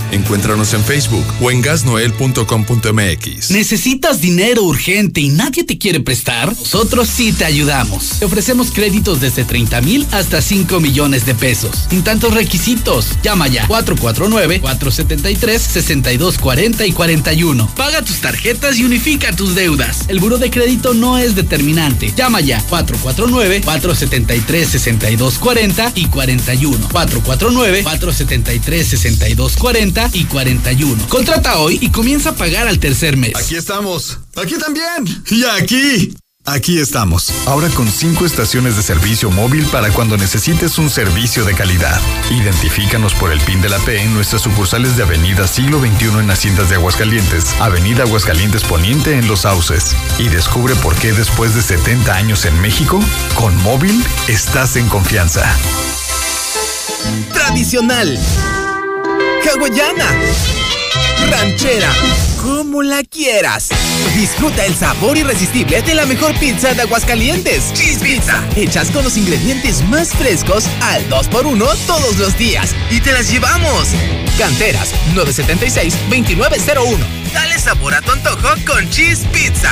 Encuéntranos en Facebook o en gasnoel.com.mx. ¿Necesitas dinero urgente y nadie te quiere prestar? Nosotros sí te ayudamos. Te ofrecemos créditos desde 30 mil hasta 5 millones de pesos. Sin tantos requisitos. Llama ya 449-473-6240 y 41. Paga tus tarjetas y unifica tus deudas. El buro de crédito no es determinante. Llama ya 449-473-6240 y 41. 449-473-6240 y 41. Contrata hoy y comienza a pagar al tercer mes. Aquí estamos. Aquí también. Y aquí. Aquí estamos. Ahora con cinco estaciones de servicio móvil para cuando necesites un servicio de calidad. Identifícanos por el PIN de la P en nuestras sucursales de Avenida Siglo XXI en Haciendas de Aguascalientes, Avenida Aguascalientes Poniente en Los Sauces. Y descubre por qué después de 70 años en México, con móvil estás en confianza. Tradicional. Hawaiana. Ranchera. Como la quieras. Disfruta el sabor irresistible de la mejor pizza de Aguascalientes. Cheese Pizza. Hechas con los ingredientes más frescos al 2x1 todos los días. Y te las llevamos. Canteras 976-2901. Dale sabor a tu antojo con Cheese Pizza.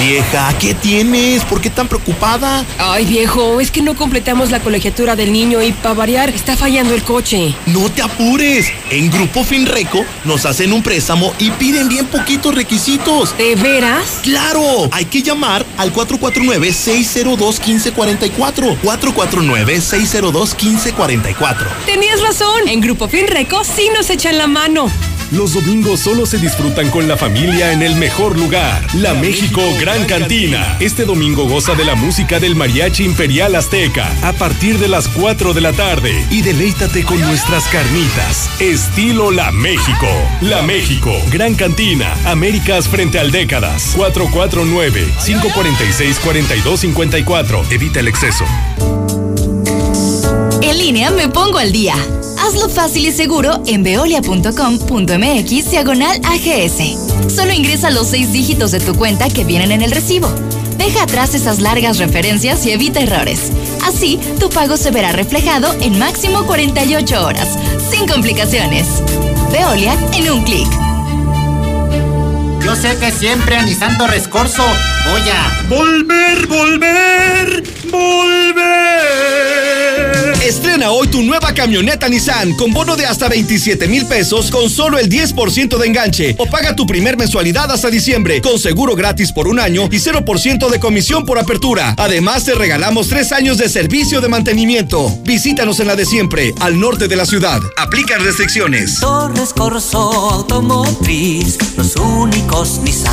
Vieja, ¿qué tienes? ¿Por qué tan preocupada? Ay, viejo, es que no completamos la colegiatura del niño y para variar está fallando el coche. No te apures. En Grupo Finreco nos hacen un préstamo y piden bien poquitos requisitos. ¿De veras? ¡Claro! Hay que llamar al 449-602-1544. 449-602-1544. Tenías razón. En Grupo Finreco sí nos echan la mano. Los domingos solo se disfrutan con la familia en el mejor lugar, la México Gran Cantina. Este domingo goza de la música del Mariachi Imperial Azteca a partir de las 4 de la tarde y deleítate con nuestras carnitas. Estilo La México. La México Gran Cantina, Américas frente al Décadas. 449-546-4254. Evita el exceso. En línea me pongo al día. Hazlo fácil y seguro en veolia.com.mx diagonal AGS. Solo ingresa los seis dígitos de tu cuenta que vienen en el recibo. Deja atrás esas largas referencias y evita errores. Así, tu pago se verá reflejado en máximo 48 horas, sin complicaciones. Veolia en un clic. Yo sé que siempre a mi santo rescorso voy a volver, volver, volver. Estrena hoy tu nueva camioneta Nissan con bono de hasta 27 mil pesos con solo el 10% de enganche o paga tu primer mensualidad hasta diciembre con seguro gratis por un año y 0% de comisión por apertura. Además te regalamos tres años de servicio de mantenimiento. Visítanos en la de siempre, al norte de la ciudad. Aplican restricciones. Torres Corso Automotriz, los únicos Nissan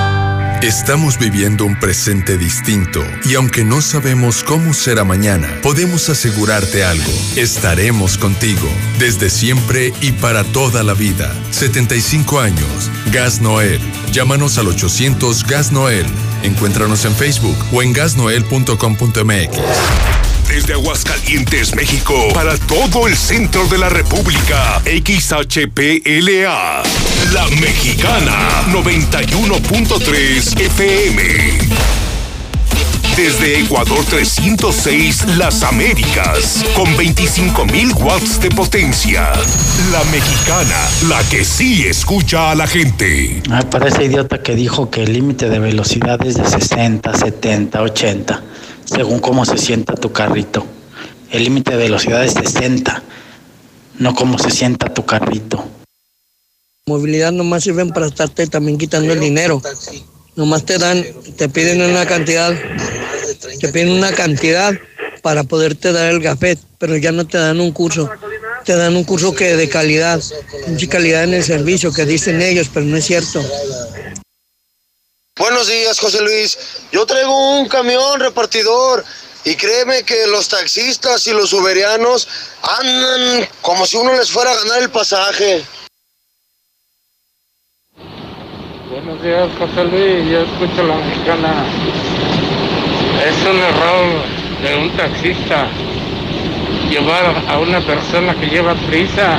Estamos viviendo un presente distinto y aunque no sabemos cómo será mañana, podemos asegurarte algo. Estaremos contigo desde siempre y para toda la vida. 75 años. Gas Noel. Llámanos al 800 Gas Noel. Encuéntranos en Facebook o en gasnoel.com.mx. Desde Aguascalientes, México, para todo el centro de la República, XHPLA, La Mexicana, 91.3 FM. Desde Ecuador 306, Las Américas, con 25.000 watts de potencia. La Mexicana, la que sí escucha a la gente. Ay, para ese idiota que dijo que el límite de velocidad es de 60, 70, 80 según cómo se sienta tu carrito. El límite de velocidad es 60, no cómo se sienta tu carrito. Movilidad nomás sirven para estarte también quitando el dinero. Nomás te dan, te piden una cantidad, te piden una cantidad para poderte dar el gafet, pero ya no te dan un curso. Te dan un curso que de calidad, mucha calidad en el servicio que dicen ellos, pero no es cierto. Buenos días, José Luis. Yo traigo un camión repartidor y créeme que los taxistas y los uberianos andan como si uno les fuera a ganar el pasaje. Buenos días, José Luis. Yo escucho la mexicana. Es un error de un taxista llevar a una persona que lleva prisa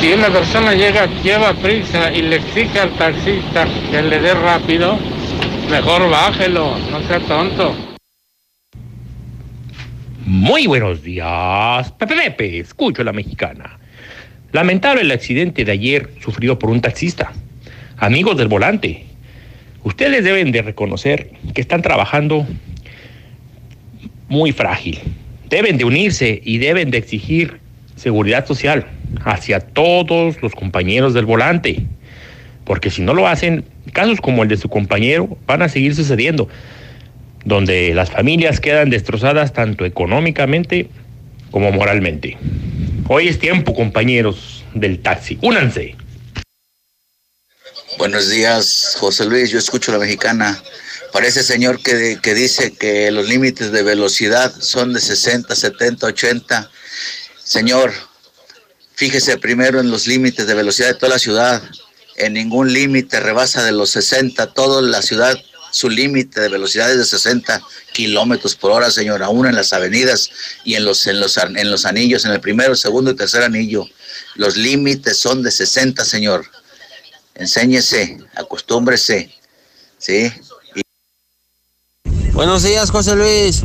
si una persona llega, lleva prisa y le exige al taxista que le dé rápido, mejor bájelo, no sea tonto. Muy buenos días, Pepe Pepe, escucho la mexicana. Lamentable el accidente de ayer sufrido por un taxista. Amigos del volante, ustedes deben de reconocer que están trabajando muy frágil. Deben de unirse y deben de exigir seguridad social hacia todos los compañeros del volante. Porque si no lo hacen, casos como el de su compañero van a seguir sucediendo, donde las familias quedan destrozadas tanto económicamente como moralmente. Hoy es tiempo, compañeros del taxi. Únanse. Buenos días, José Luis. Yo escucho la mexicana. Parece, señor, que, que dice que los límites de velocidad son de 60, 70, 80. Señor, Fíjese primero en los límites de velocidad de toda la ciudad. En ningún límite rebasa de los 60. Toda la ciudad su límite de velocidad es de 60 kilómetros por hora, señor, aún en las avenidas y en los, en, los, en los anillos, en el primero, segundo y tercer anillo. Los límites son de 60, señor. Enséñese, acostúmbrese, ¿sí? Buenos días, José Luis.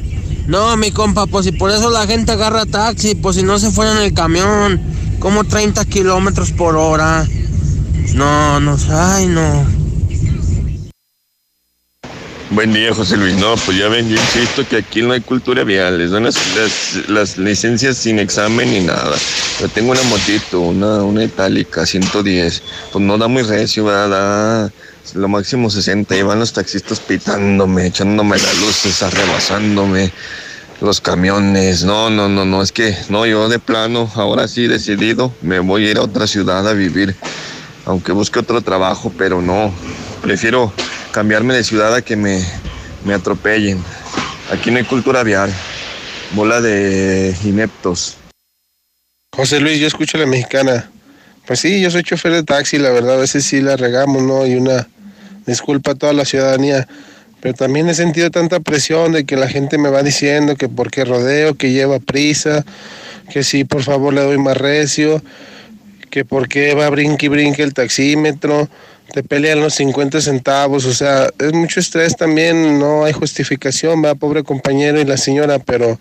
No, mi compa, pues si por eso la gente agarra taxi, pues si no se fuera en el camión, como 30 kilómetros por hora. No, no, ay, no. Buen día, José Luis. No, pues ya ven, yo insisto que aquí no hay cultura vial. Les dan las, las, licencias sin examen ni nada. Yo tengo una motito, una, una itálica, 110. Pues no da muy recio, ¿verdad? Da lo máximo 60. Y van los taxistas pitándome, echándome las luces, arrebasándome los camiones. No, no, no, no. Es que, no, yo de plano, ahora sí decidido, me voy a ir a otra ciudad a vivir. Aunque busque otro trabajo, pero no. Prefiero cambiarme de ciudad a que me, me atropellen. Aquí no hay cultura vial. Bola de ineptos. José Luis, yo escucho a la mexicana. Pues sí, yo soy chofer de taxi, la verdad, a veces sí la regamos, ¿no? Y una disculpa a toda la ciudadanía. Pero también he sentido tanta presión de que la gente me va diciendo que por qué rodeo, que lleva prisa, que sí, por favor le doy más recio, que por qué va brinque y brinque el taxímetro te pelean los 50 centavos, o sea, es mucho estrés también, no hay justificación, va, pobre compañero y la señora, pero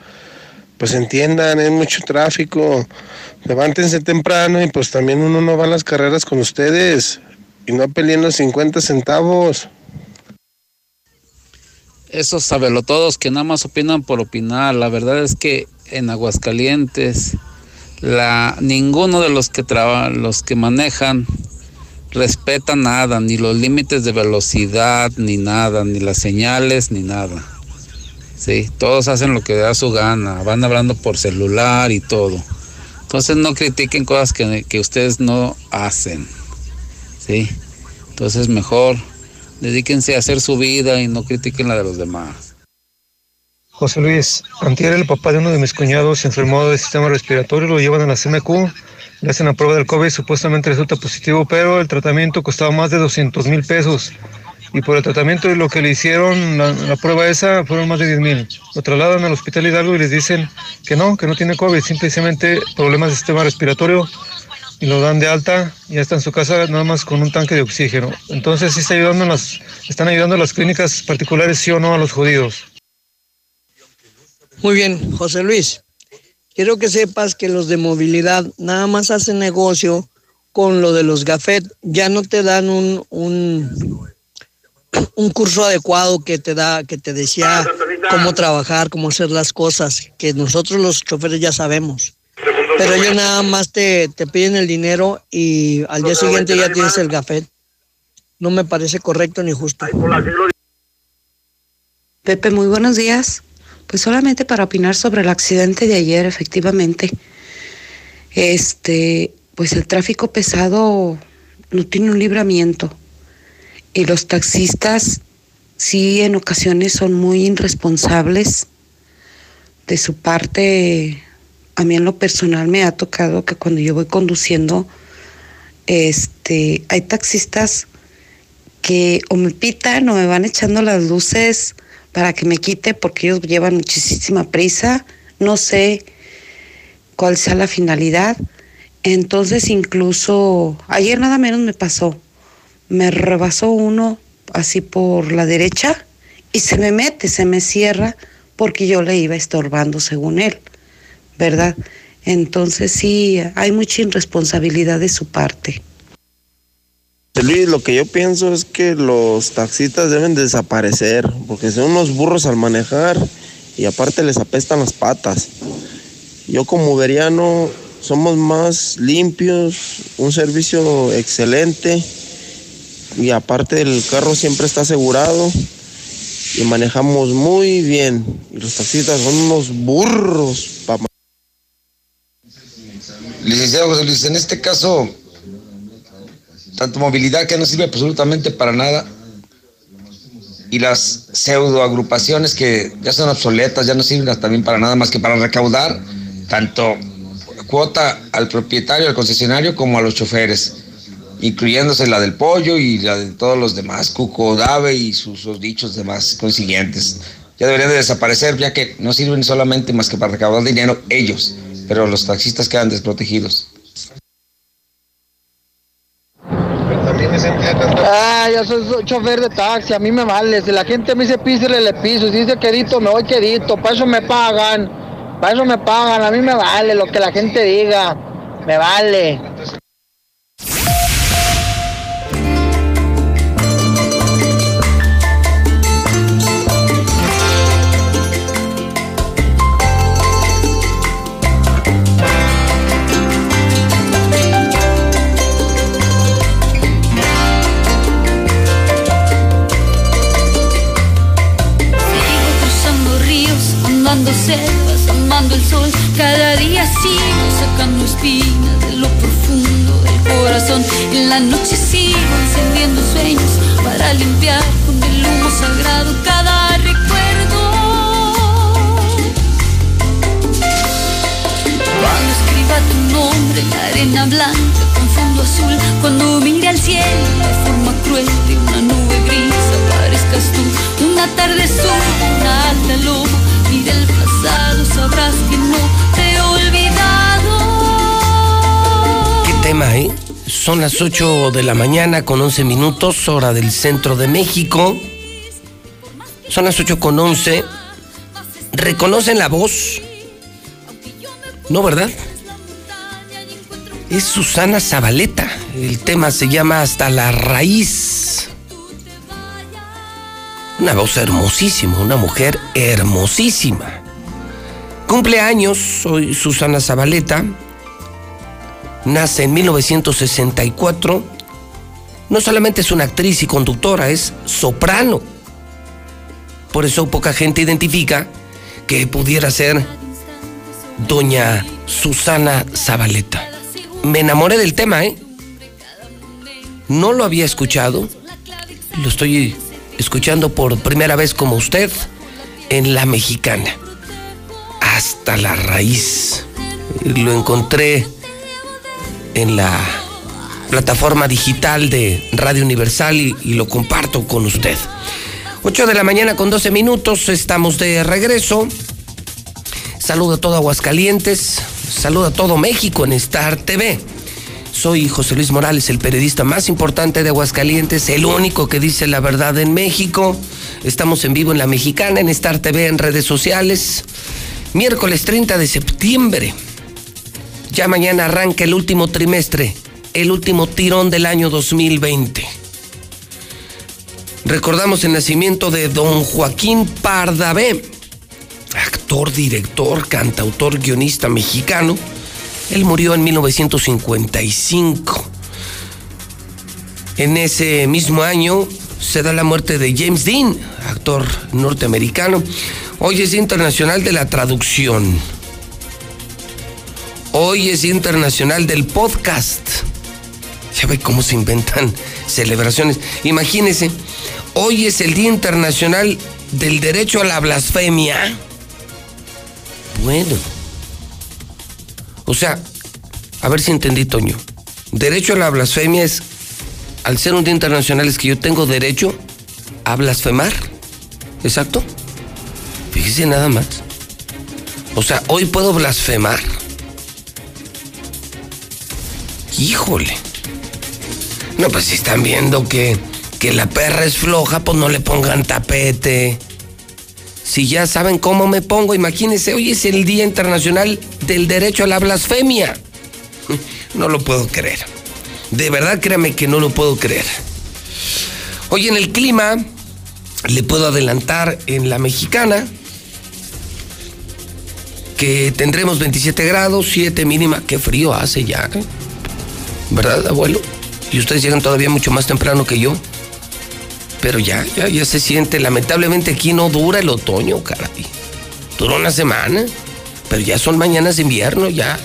pues entiendan, es mucho tráfico, levántense temprano y pues también uno no va a las carreras con ustedes y no peleen los 50 centavos. Esos sabelotodos que nada más opinan por opinar, la verdad es que en Aguascalientes la ninguno de los que trabajan, los que manejan respeta nada, ni los límites de velocidad, ni nada, ni las señales, ni nada. Sí, todos hacen lo que da su gana, van hablando por celular y todo. Entonces no critiquen cosas que, que ustedes no hacen. Sí, entonces mejor dedíquense a hacer su vida y no critiquen la de los demás. José Luis, antier el papá de uno de mis cuñados se enfermó del sistema respiratorio, lo llevan a la CMQ le hacen la prueba del COVID, supuestamente resulta positivo, pero el tratamiento costaba más de 200 mil pesos. Y por el tratamiento y lo que le hicieron, la, prueba esa, fueron más de 10 mil. Lo trasladan al hospital Hidalgo y les dicen que no, que no tiene COVID, simplemente problemas de sistema respiratorio y lo dan de alta y ya está en su casa nada más con un tanque de oxígeno. Entonces sí está ayudando las, están ayudando las clínicas particulares, sí o no, a los judíos. Muy bien, José Luis. Quiero que sepas que los de movilidad nada más hacen negocio con lo de los gafet. Ya no te dan un, un, un curso adecuado que te da, que te decía cómo trabajar, cómo hacer las cosas, que nosotros los choferes ya sabemos. Pero ellos nada más te, te piden el dinero y al día siguiente ya tienes el gafet. No me parece correcto ni justo. Pepe, muy buenos días. Pues solamente para opinar sobre el accidente de ayer, efectivamente. Este, pues el tráfico pesado no tiene un libramiento. Y los taxistas sí en ocasiones son muy irresponsables. De su parte, a mí en lo personal me ha tocado que cuando yo voy conduciendo, este, hay taxistas que o me pitan o me van echando las luces para que me quite porque ellos llevan muchísima prisa, no sé cuál sea la finalidad. Entonces incluso ayer nada menos me pasó, me rebasó uno así por la derecha y se me mete, se me cierra porque yo le iba estorbando según él, ¿verdad? Entonces sí, hay mucha irresponsabilidad de su parte. Luis, lo que yo pienso es que los taxistas deben desaparecer, porque son unos burros al manejar y aparte les apestan las patas. Yo como veriano somos más limpios, un servicio excelente y aparte el carro siempre está asegurado y manejamos muy bien. Y los taxistas son unos burros. Licenciado José Luis, en este caso tanto movilidad que no sirve absolutamente para nada y las pseudo agrupaciones que ya son obsoletas, ya no sirven también para nada más que para recaudar tanto cuota al propietario, al concesionario, como a los choferes. incluyéndose la del pollo y la de todos los demás, Cuco, Dave y sus, sus dichos demás consiguientes. Ya deberían de desaparecer, ya que no sirven solamente más que para recaudar dinero ellos, pero los taxistas quedan desprotegidos. Yo soy chofer de taxi, a mí me vale. Si la gente me dice písele, le piso. Si dice quedito, me voy quedito. Para eso me pagan. Para eso me pagan. A mí me vale lo que la gente diga. Me vale. Andando selvas, amando el sol. Cada día sigo sacando espinas de lo profundo del corazón. En la noche sigo encendiendo sueños para limpiar con el humo sagrado cada recuerdo. Cuando escriba tu nombre en la arena blanca con fondo azul, cuando mire al cielo de forma cruel de una nube gris, aparezcas tú, una tarde azul, una alta loma, mira el pasado, sabrás que no te he olvidado. ¿Qué tema, eh? Son las 8 de la mañana con 11 minutos, hora del centro de México. Son las 8 con 11. ¿Reconocen la voz? No, ¿verdad? Es Susana Zabaleta. El tema se llama Hasta la raíz. Una voz hermosísima, una mujer hermosísima. Cumpleaños, soy Susana Zabaleta. Nace en 1964. No solamente es una actriz y conductora, es soprano. Por eso poca gente identifica que pudiera ser doña Susana Zabaleta. Me enamoré del tema, ¿eh? No lo había escuchado. Lo estoy escuchando por primera vez como usted en La Mexicana. Hasta la raíz. Lo encontré en la plataforma digital de Radio Universal y, lo comparto con usted. 8 de la mañana con 12 minutos, estamos de regreso. Saludo a todo Aguascalientes, saludo a todo México en Star TV. Soy José Luis Morales, el periodista más importante de Aguascalientes, el único que dice la verdad en México. Estamos en vivo en La Mexicana, en Star TV, en redes sociales. Miércoles 30 de septiembre. Ya mañana arranca el último trimestre, el último tirón del año 2020. Recordamos el nacimiento de don Joaquín Pardavé, actor, director, cantautor, guionista mexicano. Él murió en 1955. En ese mismo año se da la muerte de James Dean, actor norteamericano. Hoy es Internacional de la Traducción. Hoy es Internacional del Podcast. Ya ve cómo se inventan celebraciones. Imagínese, hoy es el Día Internacional del Derecho a la Blasfemia. Bueno. O sea, a ver si entendí, Toño. Derecho a la blasfemia es, al ser un día internacional, es que yo tengo derecho a blasfemar. Exacto. Fíjese nada más. O sea, hoy puedo blasfemar. Híjole. No, pues si están viendo que, que la perra es floja, pues no le pongan tapete. Si ya saben cómo me pongo, imagínense, hoy es el Día Internacional del Derecho a la Blasfemia. No lo puedo creer. De verdad, créame que no lo puedo creer. Hoy en el clima, le puedo adelantar en la mexicana que tendremos 27 grados, 7 mínima. Qué frío hace ya. ¿eh? ¿Verdad, abuelo? Y ustedes llegan todavía mucho más temprano que yo. Pero ya, ya, ya se siente. Lamentablemente aquí no dura el otoño, caray. Dura una semana. Pero ya son mañanas de invierno, ya.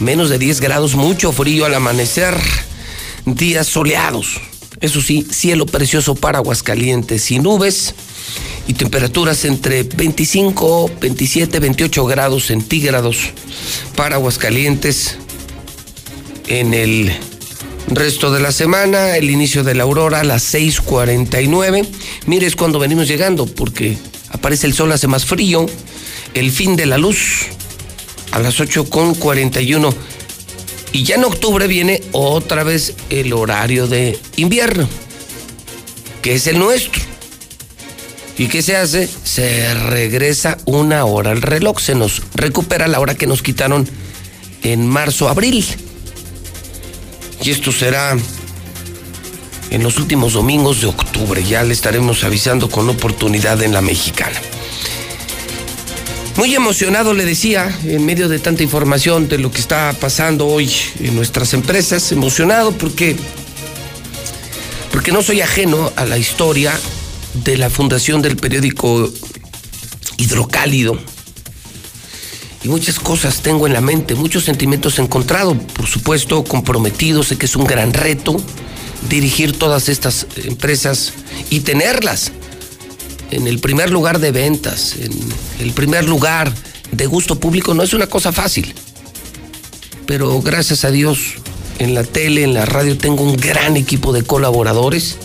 Menos de 10 grados, mucho frío al amanecer. Días soleados. Eso sí, cielo precioso para Aguascalientes y nubes. Y temperaturas entre 25, 27, 28 grados centígrados para Aguascalientes en el Resto de la semana, el inicio de la aurora a las 6:49. Mire, es cuando venimos llegando, porque aparece el sol, hace más frío. El fin de la luz a las 8:41. Y ya en octubre viene otra vez el horario de invierno, que es el nuestro. ¿Y qué se hace? Se regresa una hora al reloj, se nos recupera la hora que nos quitaron en marzo, abril. Y esto será en los últimos domingos de octubre. Ya le estaremos avisando con oportunidad en la mexicana. Muy emocionado le decía, en medio de tanta información de lo que está pasando hoy en nuestras empresas, emocionado porque, porque no soy ajeno a la historia de la fundación del periódico Hidrocálido. Y muchas cosas tengo en la mente, muchos sentimientos encontrados, por supuesto comprometido, sé que es un gran reto dirigir todas estas empresas y tenerlas en el primer lugar de ventas, en el primer lugar de gusto público, no es una cosa fácil. Pero gracias a Dios, en la tele, en la radio, tengo un gran equipo de colaboradores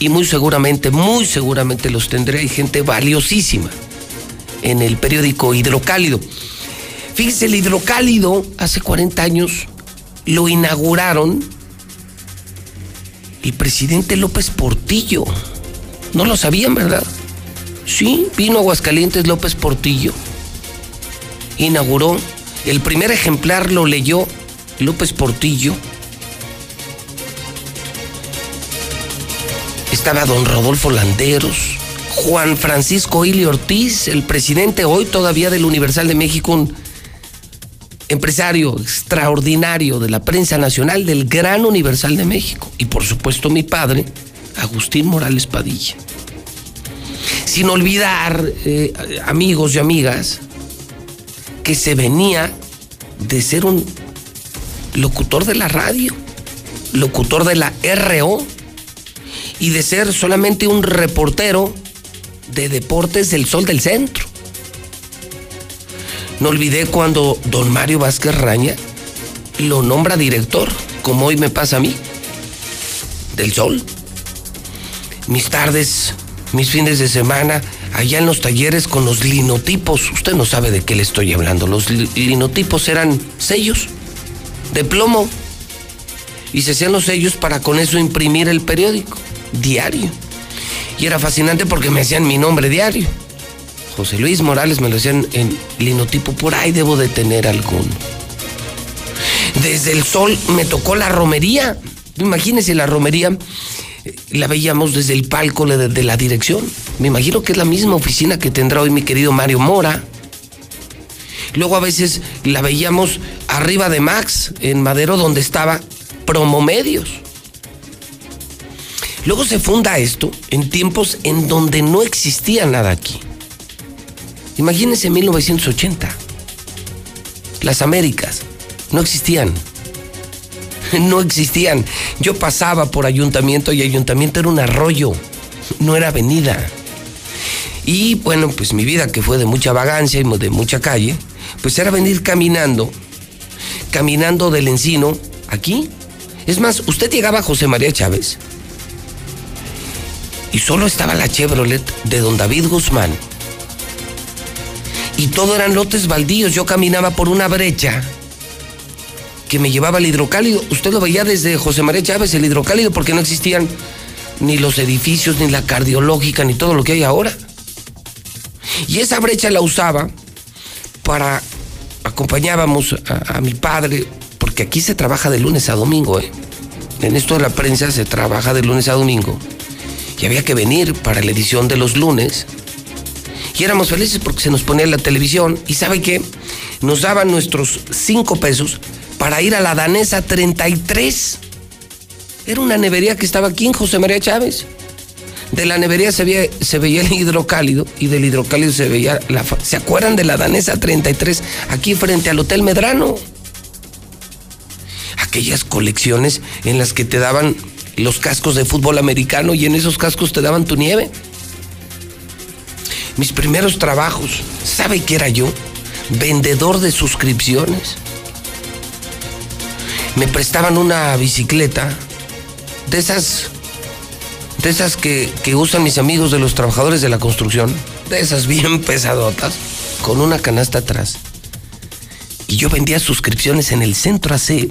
y muy seguramente, muy seguramente los tendré. Hay gente valiosísima en el periódico Hidrocálido. Fíjense, el Hidrocálido hace 40 años lo inauguraron el presidente López Portillo. No lo sabían, ¿verdad? Sí, vino Aguascalientes López Portillo. Inauguró. El primer ejemplar lo leyó López Portillo. Estaba don Rodolfo Landeros, Juan Francisco Ili Ortiz, el presidente hoy todavía del Universal de México, empresario extraordinario de la prensa nacional del Gran Universal de México. Y por supuesto mi padre, Agustín Morales Padilla. Sin olvidar, eh, amigos y amigas, que se venía de ser un locutor de la radio, locutor de la RO, y de ser solamente un reportero de deportes del Sol del Centro. No olvidé cuando don Mario Vázquez Raña lo nombra director, como hoy me pasa a mí, del Sol. Mis tardes, mis fines de semana, allá en los talleres con los linotipos. Usted no sabe de qué le estoy hablando. Los linotipos eran sellos de plomo. Y se hacían los sellos para con eso imprimir el periódico diario. Y era fascinante porque me hacían mi nombre diario. José Luis Morales me lo hacían en linotipo, por ahí debo de tener alguno. Desde el sol me tocó la romería. Imagínense la romería, eh, la veíamos desde el palco de la dirección. Me imagino que es la misma oficina que tendrá hoy mi querido Mario Mora. Luego a veces la veíamos arriba de Max, en Madero, donde estaba Promomedios. Luego se funda esto en tiempos en donde no existía nada aquí. Imagínense 1980. Las Américas no existían. No existían. Yo pasaba por ayuntamiento y ayuntamiento era un arroyo, no era avenida. Y bueno, pues mi vida que fue de mucha vagancia y de mucha calle, pues era venir caminando, caminando del encino aquí. Es más, usted llegaba a José María Chávez y solo estaba la Chevrolet de don David Guzmán. Y todo eran lotes baldíos. Yo caminaba por una brecha que me llevaba al hidrocálido. Usted lo veía desde José María Chávez, el hidrocálido, porque no existían ni los edificios, ni la cardiológica, ni todo lo que hay ahora. Y esa brecha la usaba para acompañábamos a, a, mi padre, porque aquí se trabaja de lunes a domingo, ¿eh? En esto de la prensa se trabaja de lunes a domingo. Y había que venir para la edición de los lunes. Y éramos felices porque se nos ponía la televisión. ¿Y sabe qué? Nos daban nuestros cinco pesos para ir a la danesa 33. Era una nevería que estaba aquí en José María Chávez. De la nevería se veía, se veía el hidrocálido y del hidrocálido se veía la... ¿Se acuerdan de la danesa 33? Aquí frente al Hotel Medrano. Aquellas colecciones en las que te daban los cascos de fútbol americano y en esos cascos te daban tu nieve. Mis primeros trabajos, ¿sabe qué era yo? Vendedor de suscripciones. me prestaban una bicicleta de esas, de esas que, que usan mis amigos de los trabajadores de la construcción, de esas bien pesadotas, con una canasta atrás. Y yo vendía suscripciones en el centro hace,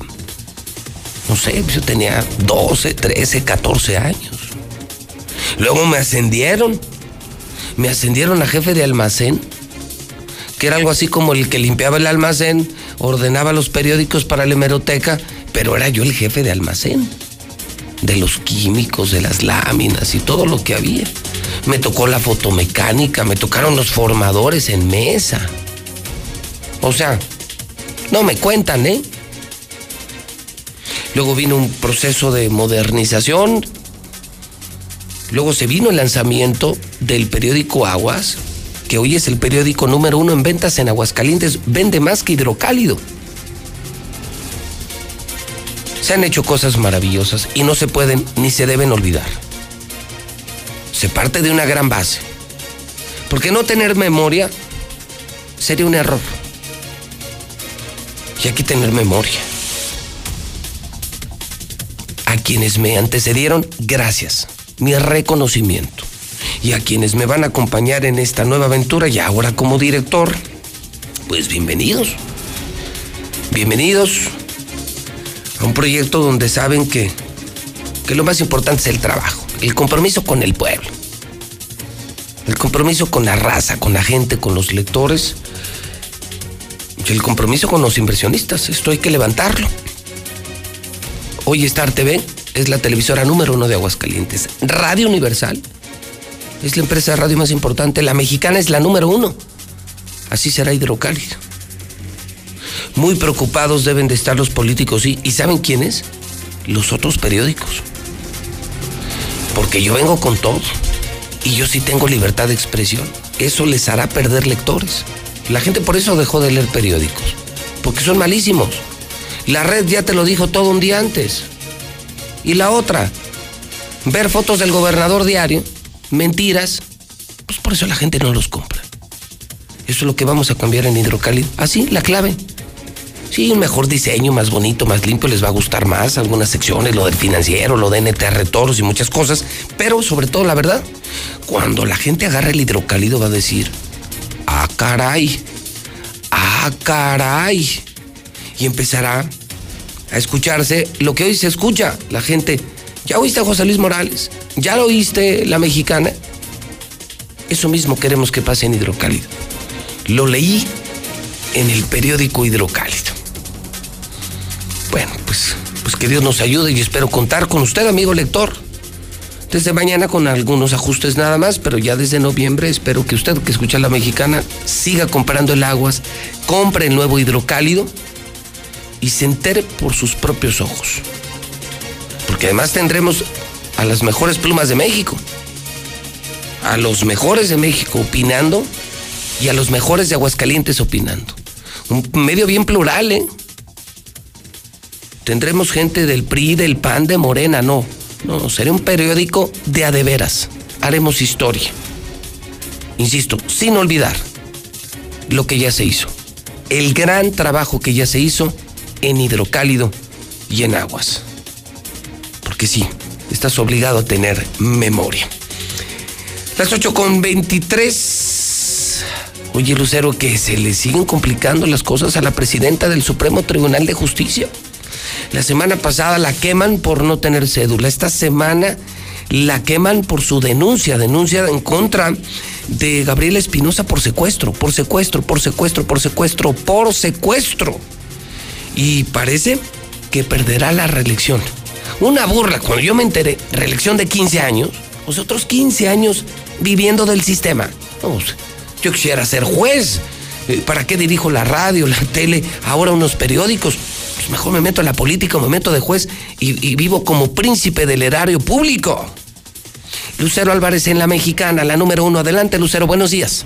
no sé, yo tenía 12, 13, 14 años. Luego me ascendieron, me ascendieron a jefe de almacén, que era algo así como el que limpiaba el almacén, ordenaba los periódicos para la hemeroteca, pero era yo el jefe de almacén, de los químicos, de las láminas y todo lo que había. Me tocó la fotomecánica, me tocaron los formadores en mesa. O sea, no me cuentan, ¿eh? Luego vino un proceso de modernización. Luego se vino el lanzamiento del periódico Aguas, que hoy es el periódico número uno en ventas en Aguascalientes. Vende más que hidrocálido. Se han hecho cosas maravillosas y no se pueden ni se deben olvidar. Se parte de una gran base. Porque no tener memoria sería un error. Y hay que tener memoria. A quienes me antecedieron, gracias. Mi reconocimiento. Y a quienes me van a acompañar en esta nueva aventura y ahora como director, pues bienvenidos. Bienvenidos a un proyecto donde saben que, que lo más importante es el trabajo, el compromiso con el pueblo, el compromiso con la raza, con la gente, con los lectores el compromiso con los inversionistas. Esto hay que levantarlo. Hoy Star TV es la televisora número uno de Aguascalientes. Radio Universal es la empresa de radio más importante. La mexicana es la número uno. Así será hidrocálido. Muy preocupados deben de estar los políticos. ¿Y, ¿Y saben quiénes? Los otros periódicos. Porque yo vengo con todo. Y yo sí tengo libertad de expresión. Eso les hará perder lectores. La gente por eso dejó de leer periódicos. Porque son malísimos. La red ya te lo dijo todo un día antes. Y la otra, ver fotos del gobernador diario, mentiras, pues por eso la gente no los compra. Eso es lo que vamos a cambiar en hidrocálido. Así, la clave. Sí, un mejor diseño, más bonito, más limpio, les va a gustar más. Algunas secciones, lo del financiero, lo de NTR Toros y muchas cosas. Pero sobre todo, la verdad, cuando la gente agarra el hidrocálido va a decir, ah, caray, ah, caray. Y empezará a escucharse lo que hoy se escucha. La gente, ¿ya oíste a José Luis Morales? ¿Ya lo oíste la mexicana? Eso mismo queremos que pase en Hidrocálido. Lo leí en el periódico Hidrocálido. Bueno, pues, pues que Dios nos ayude y espero contar con usted, amigo lector. Desde mañana con algunos ajustes nada más, pero ya desde noviembre espero que usted que escucha la mexicana siga comprando el aguas, compre el nuevo hidrocálido y se entere por sus propios ojos. Porque además tendremos a las mejores plumas de México, a los mejores de México opinando y a los mejores de Aguascalientes opinando. Un medio bien plural, ¿eh? Tendremos gente del PRI, del PAN, de Morena, no. No, será un periódico de adeveras. Haremos historia. Insisto, sin olvidar lo que ya se hizo. El gran trabajo que ya se hizo en hidrocálido y en aguas. Porque sí, estás obligado a tener memoria. Las 8 con 23. Oye, Lucero, que se le siguen complicando las cosas a la presidenta del Supremo Tribunal de Justicia. La semana pasada la queman por no tener cédula. Esta semana la queman por su denuncia, denuncia en contra de Gabriela Espinosa por secuestro, por secuestro, por secuestro, por secuestro, por secuestro. Y parece que perderá la reelección. Una burla, cuando yo me enteré, reelección de 15 años, nosotros 15 años viviendo del sistema. Vamos, yo quisiera ser juez. Eh, ¿Para qué dirijo la radio, la tele, ahora unos periódicos? Pues mejor me meto en la política, me meto de juez y, y vivo como príncipe del erario público. Lucero Álvarez en la mexicana, la número uno. Adelante, Lucero, buenos días.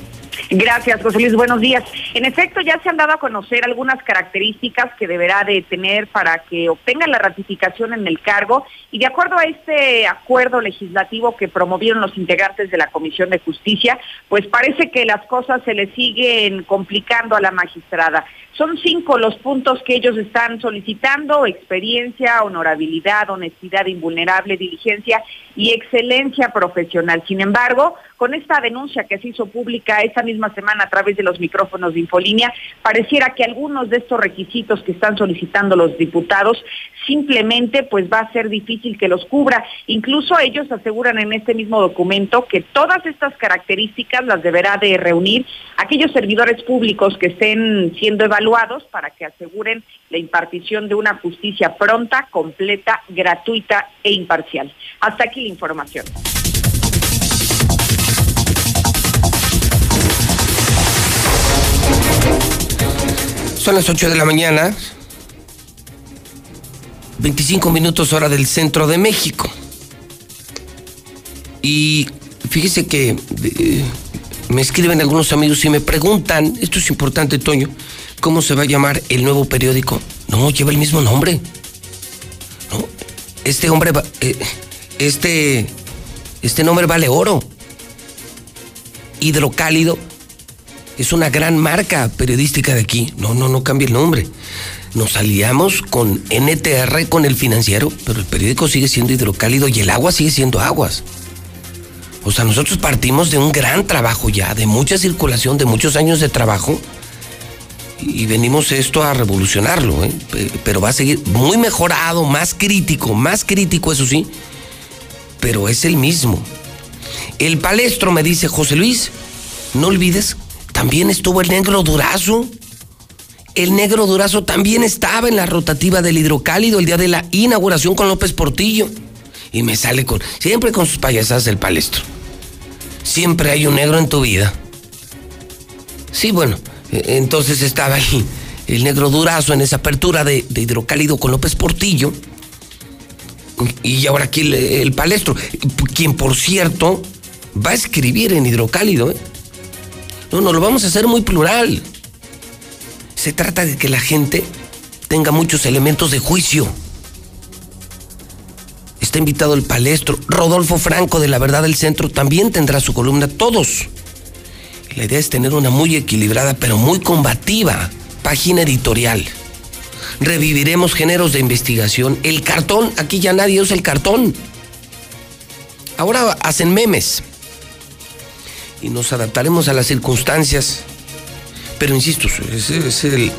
Gracias, José Luis. Buenos días. En efecto, ya se han dado a conocer algunas características que deberá de tener para que obtenga la ratificación en el cargo y de acuerdo a este acuerdo legislativo que promovieron los integrantes de la Comisión de Justicia, pues parece que las cosas se le siguen complicando a la magistrada. Son cinco los puntos que ellos están solicitando, experiencia, honorabilidad, honestidad invulnerable, diligencia y excelencia profesional. Sin embargo, con esta denuncia que se hizo pública esta misma semana a través de los micrófonos de Infolínea, pareciera que algunos de estos requisitos que están solicitando los diputados simplemente pues va a ser difícil que los cubra. Incluso ellos aseguran en este mismo documento que todas estas características las deberá de reunir aquellos servidores públicos que estén siendo evaluados para que aseguren la impartición de una justicia pronta, completa, gratuita e imparcial. Hasta aquí la información. Son las 8 de la mañana, 25 minutos hora del centro de México. Y fíjese que eh, me escriben algunos amigos y me preguntan, esto es importante, Toño, ¿Cómo se va a llamar el nuevo periódico? No, lleva el mismo nombre. No, este hombre, va, eh, este, este nombre vale oro. Hidrocálido es una gran marca periodística de aquí. No, no, no cambie el nombre. Nos aliamos con NTR, con el financiero, pero el periódico sigue siendo hidrocálido y el agua sigue siendo aguas. O sea, nosotros partimos de un gran trabajo ya, de mucha circulación, de muchos años de trabajo y venimos esto a revolucionarlo, ¿eh? pero va a seguir muy mejorado, más crítico, más crítico, eso sí, pero es el mismo. El palestro me dice José Luis, no olvides, también estuvo el negro durazo. El negro durazo también estaba en la rotativa del hidrocálido el día de la inauguración con López Portillo. Y me sale con, siempre con sus payasadas el palestro. Siempre hay un negro en tu vida. Sí, bueno, entonces estaba ahí el negro Durazo en esa apertura de, hidrocálido con López Portillo. Y ahora aquí el, palestro, quien por cierto va a escribir en hidrocálido. ¿eh? No, no, lo vamos a hacer muy plural. Se trata de que la gente tenga muchos elementos de juicio. Está invitado el palestro. Rodolfo Franco de La Verdad del Centro también tendrá su columna. Todos la idea es tener una muy equilibrada pero muy combativa página editorial. Reviviremos géneros de investigación. El cartón, aquí ya nadie usa el cartón. Ahora hacen memes. Y nos adaptaremos a las circunstancias. Pero insisto, es, es, el,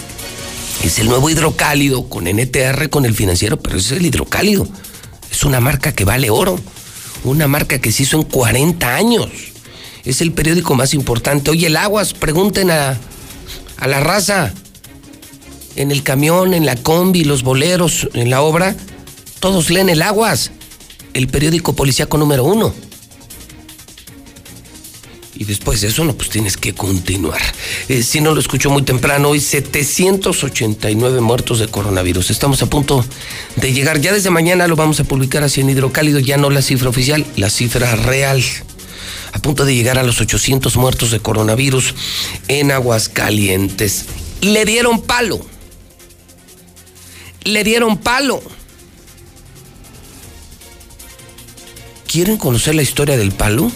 es el nuevo hidrocálido con NTR, con el financiero, pero es el hidrocálido. Es una marca que vale oro. Una marca que se hizo en 40 años es el periódico más importante. Oye, el Aguas, pregunten a, a la raza. En el camión, en la combi, los boleros, en la obra, todos leen el Aguas, el periódico policíaco número uno. Y después de eso, no, pues tienes que continuar. Eh, si no lo escucho muy temprano, hoy 789 muertos de coronavirus. Estamos a punto de llegar. Ya desde mañana lo vamos a publicar así en Hidrocálido, ya no la cifra oficial, la cifra real a punto de llegar a los 800 muertos de coronavirus en Aguascalientes. Le dieron palo. Le dieron palo. ¿Quieren conocer la historia del palo?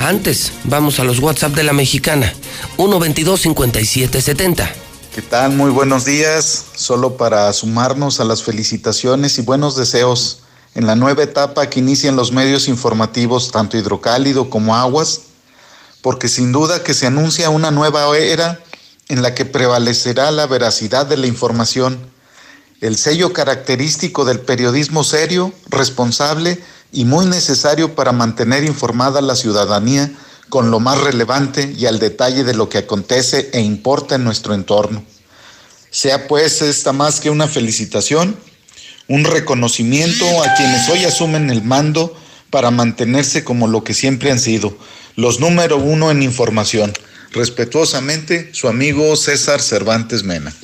Antes, vamos a los WhatsApp de la mexicana. 122-5770. ¿Qué tal? Muy buenos días. Solo para sumarnos a las felicitaciones y buenos deseos en la nueva etapa que inician los medios informativos, tanto hidrocálido como aguas, porque sin duda que se anuncia una nueva era en la que prevalecerá la veracidad de la información, el sello característico del periodismo serio, responsable y muy necesario para mantener informada a la ciudadanía con lo más relevante y al detalle de lo que acontece e importa en nuestro entorno. Sea pues esta más que una felicitación, un reconocimiento a quienes hoy asumen el mando para mantenerse como lo que siempre han sido, los número uno en información. Respetuosamente, su amigo César Cervantes Mena.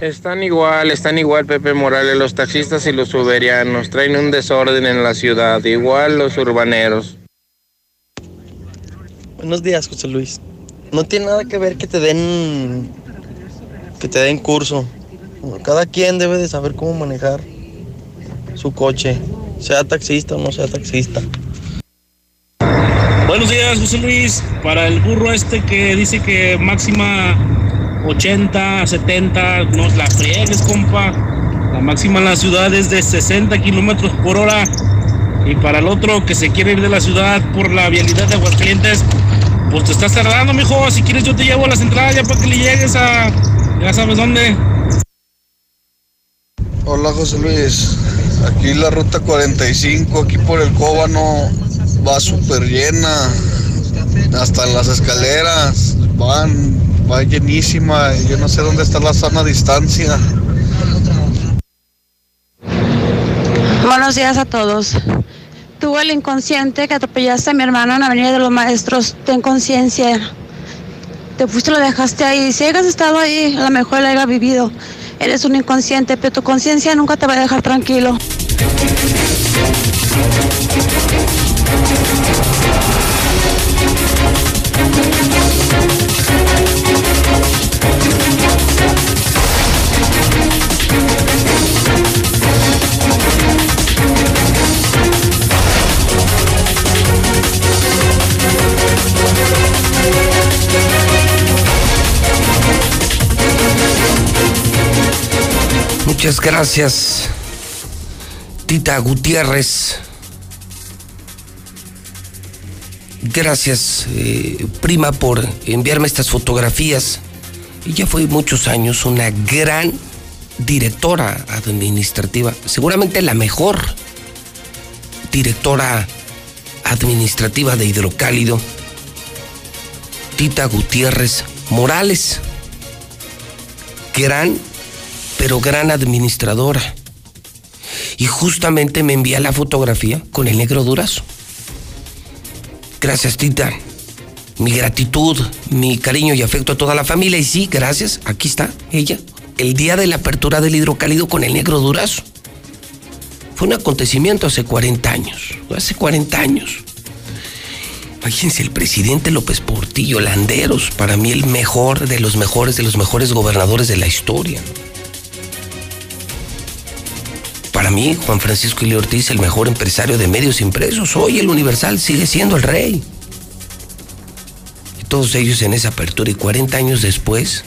Están igual, están igual Pepe Morales, los taxistas y los uberianos, traen un desorden en la ciudad, igual los urbaneros. Buenos días, José Luis. No tiene nada que ver que te den que te den curso. Cada quien debe de saber cómo manejar su coche, sea taxista o no sea taxista. Buenos días, José Luis. Para el burro este que dice que máxima 80, 70, no la friegues, compa. La máxima en la ciudad es de 60 kilómetros por hora. Y para el otro que se quiere ir de la ciudad por la vialidad de Aguascalientes, pues te estás tardando, mijo. Si quieres, yo te llevo a la central ya para que le llegues a. Ya sabes dónde. Hola, José Luis. Aquí la ruta 45, aquí por el Cóbano, va súper llena. Hasta las escaleras van, va llenísima. Yo no sé dónde está la sana distancia. Buenos días a todos. Tú, el inconsciente que atropellaste a mi hermano en la Avenida de los Maestros, ten conciencia. Te fuiste, lo dejaste ahí. Si hayas estado ahí, a lo mejor lo hayas vivido. Eres un inconsciente, pero tu conciencia nunca te va a dejar tranquilo. Muchas gracias, Tita Gutiérrez. Gracias, eh, prima, por enviarme estas fotografías. Ella fue muchos años una gran directora administrativa, seguramente la mejor directora administrativa de Hidrocálido, Tita Gutiérrez Morales. Gran pero gran administradora. Y justamente me envía la fotografía con el negro durazo. Gracias, Tita. Mi gratitud, mi cariño y afecto a toda la familia. Y sí, gracias, aquí está ella. El día de la apertura del hidrocálido con el negro durazo. Fue un acontecimiento hace 40 años. Hace 40 años. Imagínense, el presidente López Portillo, Landeros, para mí el mejor de los mejores de los mejores gobernadores de la historia. Para mí, Juan Francisco Ili Ortiz, el mejor empresario de medios impresos. Hoy el Universal sigue siendo el rey. Todos ellos en esa apertura y 40 años después,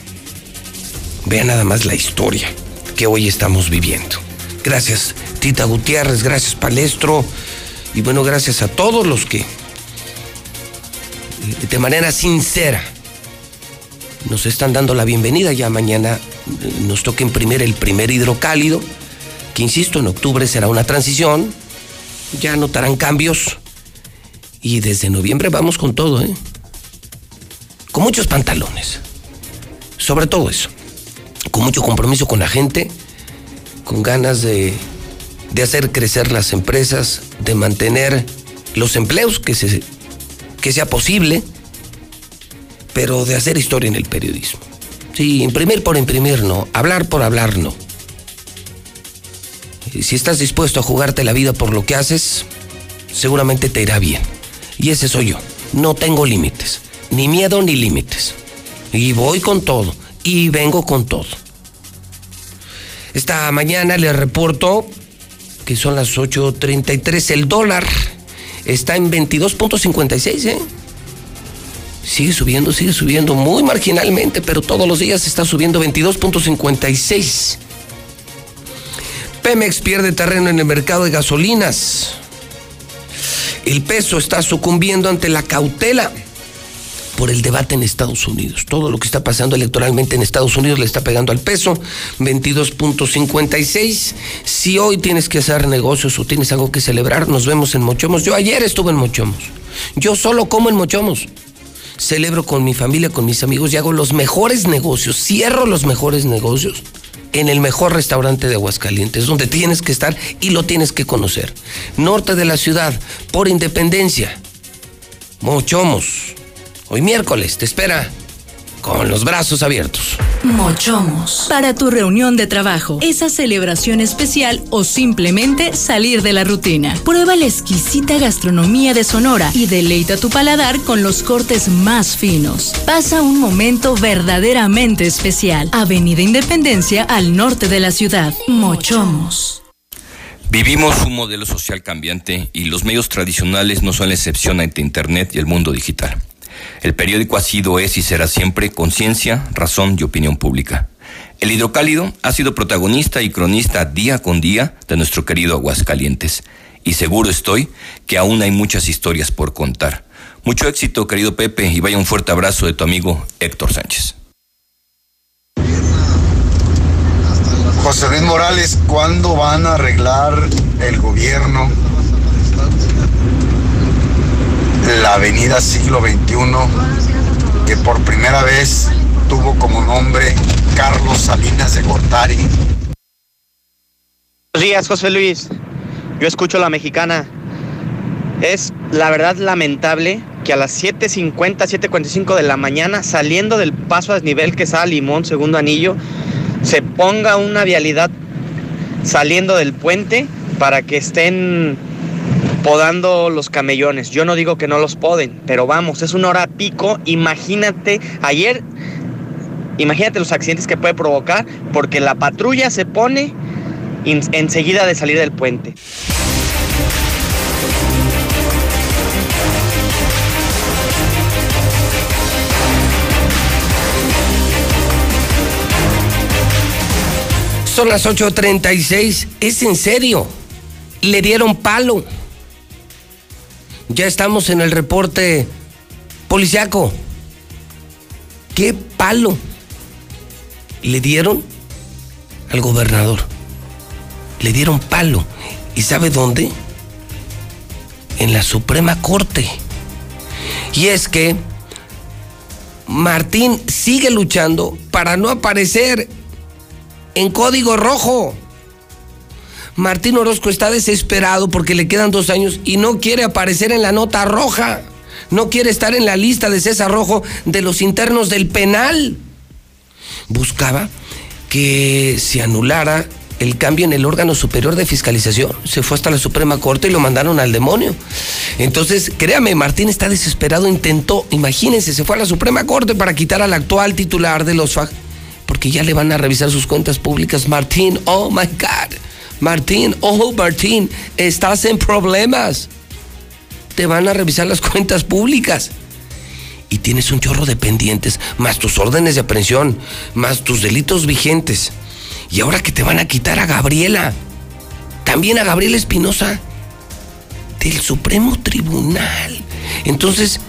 vean nada más la historia que hoy estamos viviendo. Gracias, Tita Gutiérrez, gracias, Palestro. Y bueno, gracias a todos los que de manera sincera nos están dando la bienvenida. Ya mañana nos toca imprimir el primer hidrocálido que insisto, en octubre será una transición, ya notarán cambios. Y desde noviembre vamos con todo, ¿eh? Con muchos pantalones, sobre todo eso, con mucho compromiso con la gente, con ganas de, de hacer crecer las empresas, de mantener los empleos que, se, que sea posible, pero de hacer historia en el periodismo. Sí, imprimir por imprimir no, hablar por hablar no si estás dispuesto a jugarte la vida por lo que haces, seguramente te irá bien. Y ese soy yo. No tengo límites. Ni miedo ni límites. Y voy con todo. Y vengo con todo. Esta mañana les reporto que son las 8.33. El dólar está en 22.56, ¿eh? Sigue subiendo, sigue subiendo muy marginalmente, pero todos los días está subiendo 22.56. Pemex pierde terreno en el mercado de gasolinas. El peso está sucumbiendo ante la cautela por el debate en Estados Unidos. Todo lo que está pasando electoralmente en Estados Unidos le está pegando al peso. 22.56. Si hoy tienes que hacer negocios o tienes algo que celebrar, nos vemos en Mochomos. Yo ayer estuve en Mochomos. Yo solo como en Mochomos. Celebro con mi familia, con mis amigos y hago los mejores negocios. Cierro los mejores negocios en el mejor restaurante de Aguascalientes, donde tienes que estar y lo tienes que conocer. Norte de la ciudad, por independencia. Mochomos. Hoy miércoles, te espera con los brazos abiertos. Mochomos. Para tu reunión de trabajo, esa celebración especial o simplemente salir de la rutina. Prueba la exquisita gastronomía de Sonora y deleita tu paladar con los cortes más finos. Pasa un momento verdaderamente especial. Avenida Independencia al norte de la ciudad. Mochomos. Vivimos un modelo social cambiante y los medios tradicionales no son la excepción ante Internet y el mundo digital. El periódico ha sido, es y será siempre conciencia, razón y opinión pública. El hidrocálido ha sido protagonista y cronista día con día de nuestro querido Aguascalientes. Y seguro estoy que aún hay muchas historias por contar. Mucho éxito, querido Pepe, y vaya un fuerte abrazo de tu amigo Héctor Sánchez. José Luis Morales, ¿cuándo van a arreglar el gobierno la avenida siglo XXI, que por primera vez tuvo como nombre Carlos Salinas de Gortari. Buenos días, José Luis. Yo escucho la mexicana. Es la verdad lamentable que a las 7.50, 7.45 de la mañana, saliendo del paso a desnivel que está Limón, segundo anillo, se ponga una vialidad saliendo del puente para que estén podando los camellones. Yo no digo que no los poden, pero vamos, es una hora pico. Imagínate, ayer, imagínate los accidentes que puede provocar porque la patrulla se pone enseguida de salir del puente. Son las 8.36. ¿Es en serio? Le dieron palo. Ya estamos en el reporte policiaco. ¿Qué palo le dieron al gobernador? Le dieron palo. ¿Y sabe dónde? En la Suprema Corte. Y es que Martín sigue luchando para no aparecer en código rojo. Martín Orozco está desesperado porque le quedan dos años y no quiere aparecer en la nota roja. No quiere estar en la lista de César Rojo de los internos del penal. Buscaba que se anulara el cambio en el órgano superior de fiscalización. Se fue hasta la Suprema Corte y lo mandaron al demonio. Entonces, créame, Martín está desesperado, intentó, imagínense, se fue a la Suprema Corte para quitar al actual titular de los FAG, porque ya le van a revisar sus cuentas públicas. Martín, oh my God. Martín, ojo Martín, estás en problemas. Te van a revisar las cuentas públicas. Y tienes un chorro de pendientes, más tus órdenes de aprehensión, más tus delitos vigentes. Y ahora que te van a quitar a Gabriela, también a Gabriela Espinosa, del Supremo Tribunal. Entonces,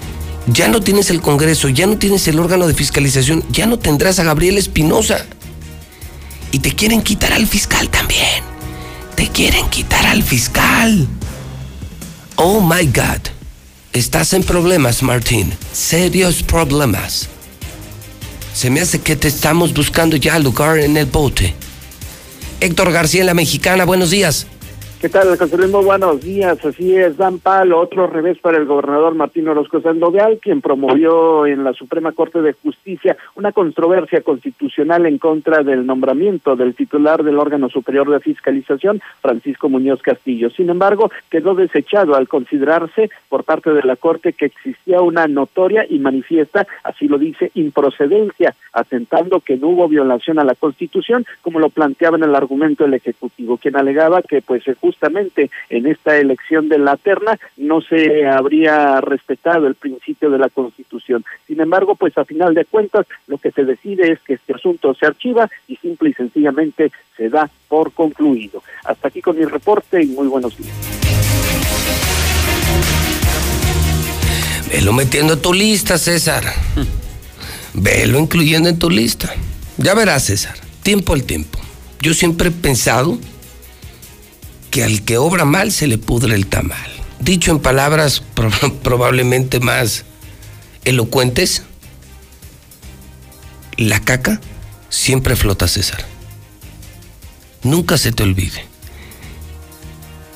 ya no tienes el Congreso, ya no tienes el órgano de fiscalización, ya no tendrás a Gabriela Espinosa. Y te quieren quitar al fiscal también. Te quieren quitar al fiscal. Oh my God. Estás en problemas, Martín. Serios problemas. Se me hace que te estamos buscando ya lugar en el bote. Héctor García, la mexicana, buenos días. ¿Qué tal, José Luis? Muy buenos días. Así es, dan palo, otro revés para el gobernador Martín Orozco Sandoval, quien promovió en la Suprema Corte de Justicia una controversia constitucional en contra del nombramiento del titular del órgano superior de fiscalización, Francisco Muñoz Castillo. Sin embargo, quedó desechado al considerarse por parte de la Corte que existía una notoria y manifiesta, así lo dice, improcedencia, atentando que no hubo violación a la Constitución, como lo planteaba en el argumento del Ejecutivo, quien alegaba que pues se justamente en esta elección de la terna no se habría respetado el principio de la Constitución. Sin embargo, pues a final de cuentas lo que se decide es que este asunto se archiva y simple y sencillamente se da por concluido. Hasta aquí con mi reporte y muy buenos días. Velo metiendo en tu lista, César. Velo incluyendo en tu lista. Ya verás, César. Tiempo al tiempo. Yo siempre he pensado que al que obra mal se le pudre el tamal. Dicho en palabras probablemente más elocuentes, la caca siempre flota, César. Nunca se te olvide.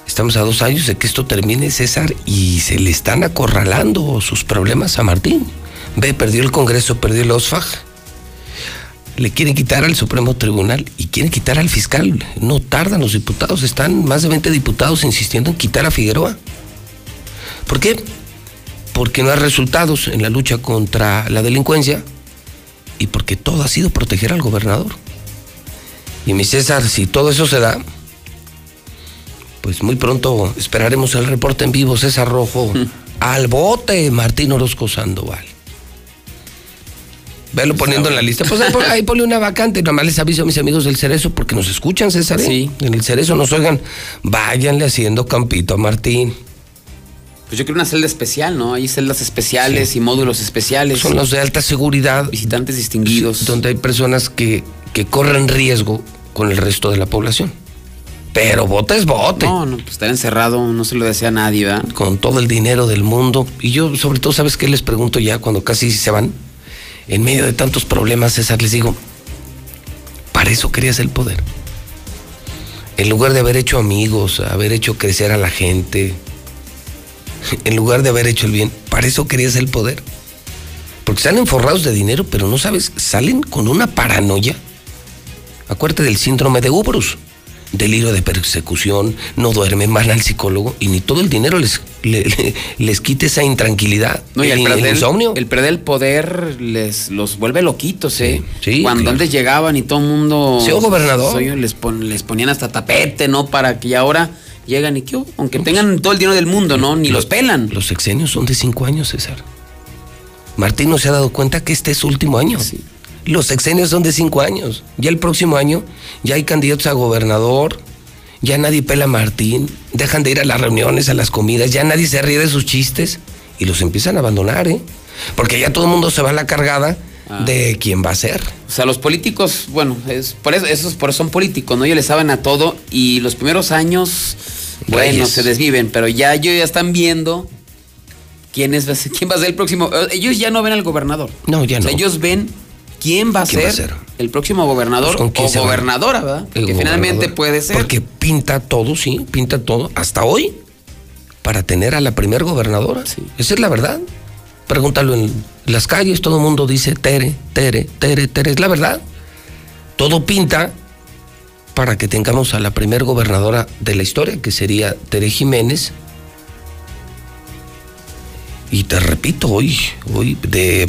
Estamos a dos años de que esto termine, César, y se le están acorralando sus problemas a Martín. Ve, perdió el Congreso, perdió el OSFAG. Le quieren quitar al Supremo Tribunal y quieren quitar al fiscal. No tardan los diputados, están más de 20 diputados insistiendo en quitar a Figueroa. ¿Por qué? Porque no hay resultados en la lucha contra la delincuencia y porque todo ha sido proteger al gobernador. Y mi César, si todo eso se da, pues muy pronto esperaremos el reporte en vivo, César Rojo, al bote, Martín Orozco Sandoval. Velo poniendo en la lista. Pues ahí, pon- ahí ponle una vacante. Nomás les aviso a mis amigos del Cerezo porque nos escuchan, César. ¿eh? Sí. En el Cerezo nos oigan. Váyanle haciendo campito a Martín. Pues yo creo una celda especial, ¿no? Hay celdas especiales y módulos especiales. Son los de alta seguridad. Visitantes distinguidos. Donde hay personas que, que corren riesgo con el resto de la población. Pero bote es bote. No, no, pues estar encerrado no se lo desea a nadie, ¿verdad? Con todo el dinero del mundo. Y yo, sobre todo, ¿sabes qué les pregunto ya cuando casi se van? En medio de tantos problemas, César, les digo, para eso querías el poder. En lugar de haber hecho amigos, haber hecho crecer a la gente, en lugar de haber hecho el bien, para eso querías el poder. Porque salen forrados de dinero, pero no sabes, salen con una paranoia. Acuérdate del síndrome de Ubrus. Delirio de persecución, no duermen, van al psicólogo y ni todo el dinero les, le- le- les quite esa intranquilidad. No, y el, el, perder, insomnio. el perder el poder les los vuelve loquitos, ¿eh? Sí, Cuando claro. antes llegaban y todo el mundo. Sí, gobernador. soy- les, pon- les ponían hasta tapete, ¿no? Para que ahora llegan y que, aunque tengan todo el dinero del mundo, ¿no? Ni los pelan. Los sexenios son de cinco años, César. Martín no se ha dado cuenta que este es su último año. Los sexenios son de cinco años. Ya el próximo año ya hay candidatos a gobernador. Ya nadie pela a Martín. Dejan de ir a las reuniones, a las comidas. Ya nadie se ríe de sus chistes. Y los empiezan a abandonar, ¿eh? Porque ya todo el mundo se va a la cargada Ah. de quién va a ser. O sea, los políticos, bueno, es, por eso, esos por eso son políticos, ¿no? Ellos les saben a todo y los primeros años, bueno, se desviven, pero ya ellos ya están viendo quién, es, quién va a ser el próximo. eh, Ellos ya no ven al gobernador. No, ya O sea, no. ellos ven quién va a, ¿Quién ser, va a ser? el próximo gobernador Pues, ¿con quién o gobernadora, ¿verdad? El Que finalmente puede ser. Porque pinta todo, sí, pinta todo, hasta hoy, para tener a la primer gobernadora. Esa es la verdad. Pregúntalo en las calles, todo el mundo dice Tere, Tere, Tere, Tere, es la verdad. Todo pinta para que tengamos a la primer gobernadora de la historia, que sería Tere Jiménez. Y te repito, hoy, hoy de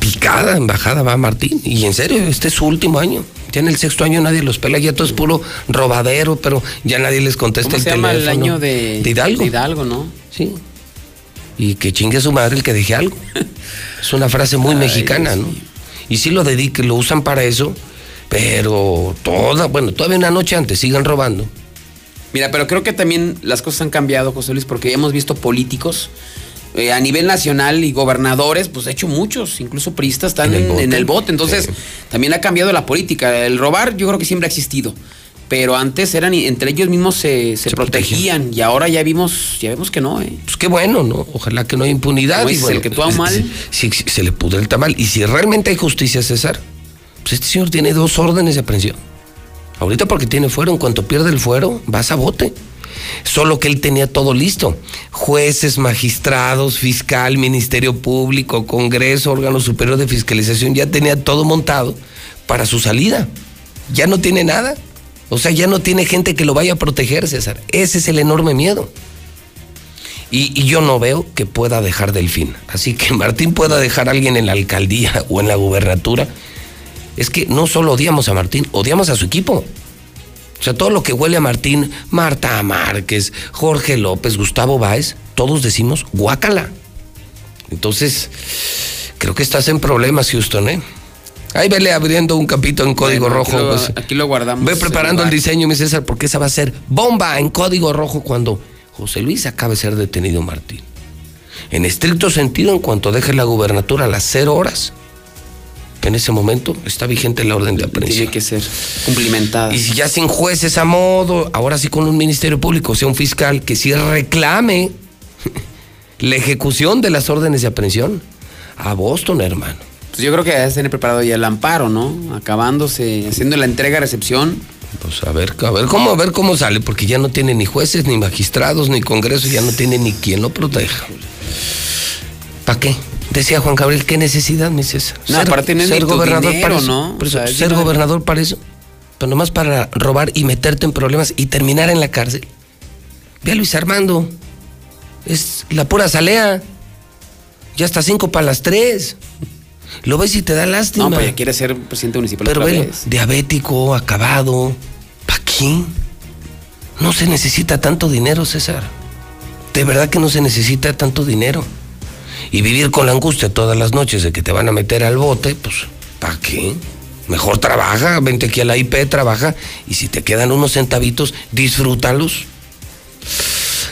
picada en bajada va Martín. Y en serio, este es su último año. Ya en el sexto año nadie los pela, ya todo es puro robadero, pero ya nadie les contesta ¿Cómo el se llama el teléfono. año de, de Hidalgo. de Hidalgo, ¿no? Sí. Y que chingue a su madre el que deje algo. Es una frase muy mexicana, ¿no? Y sí lo dedique, lo usan para eso, pero toda, bueno, todavía una noche antes sigan robando. Mira, pero creo que también las cosas han cambiado, José Luis, porque hemos visto políticos eh, a nivel nacional y gobernadores, pues de hecho muchos, incluso priistas están en En el bote. Entonces, también ha cambiado la política. El robar yo creo que siempre ha existido. Pero antes eran, entre ellos mismos se, se protegían y ahora ya vimos, ya vemos que no, ¿eh? Pues qué bueno, ¿no? Ojalá que no haya impunidad. Y bueno, el que tú mal. Si, si- se le pudre el tamal. Y si realmente hay justicia, César, pues este señor tiene dos órdenes de aprehensión. Ahorita porque tiene fuero, en cuanto pierde el fuero, vas a bote. Solo que él tenía todo listo. Jueces, magistrados, fiscal, Ministerio Público, Congreso, órgano superior de fiscalización, ya tenía todo montado para su salida. Ya no tiene nada. O sea, ya no tiene gente que lo vaya a proteger, César. Ese es el enorme miedo. Y, yo no veo que pueda dejar Delfín. Así que Martín pueda dejar a alguien en la alcaldía o en la gubernatura. Es que no solo odiamos a Martín, odiamos a su equipo. O sea, todo lo que huele a Martín, Marta Márquez, Jorge López, Gustavo Báez, todos decimos guácala. Entonces, creo que estás en problemas, Houston, ¿eh? Ahí vele abriendo un capito en código Bueno, rojo. Aquí lo, pues. aquí lo guardamos. Ve preparando el lugar. diseño, mi César, porque esa va a ser bomba en código rojo cuando José Luis acabe de ser detenido Martín. En estricto sentido, en cuanto deje la gubernatura a las cero horas, en ese momento está vigente la orden de aprehensión. Tiene que ser cumplimentada. Y si ya sin jueces a modo, ahora sí con un ministerio público, o sea, un fiscal que sí reclame la ejecución de las órdenes de aprehensión a Boston, hermano. Pues yo creo que debe tener preparado ya el amparo, ¿no? Acabándose, haciendo la entrega-recepción. Pues a ver, a ver cómo, a ver cómo sale, porque ya no tiene ni jueces, ni magistrados, ni congreso, ya no tiene ni quien lo proteja. ¿Para qué? Decía Juan Gabriel, ¿qué necesidad, mi César? No, aparte no tu dinero, para eso. ¿no? Por eso, O sea, es ser dinero. gobernador para eso. Pero nomás para robar y meterte en problemas y terminar en la cárcel. Ve a Luis Armando. Es la pura salea. Ya hasta cinco para las tres. Lo ves y te da lástima. No, ya quiere ser presidente municipal Pero otra bueno, vez. diabético, acabado. ¿Para qué? No se necesita tanto dinero, César. De verdad que no se necesita tanto dinero. Y vivir con la angustia todas las noches de que te van a meter al bote, pues, ¿para qué? Mejor trabaja, vente aquí a la IP, trabaja, y si te quedan unos centavitos, disfrútalos.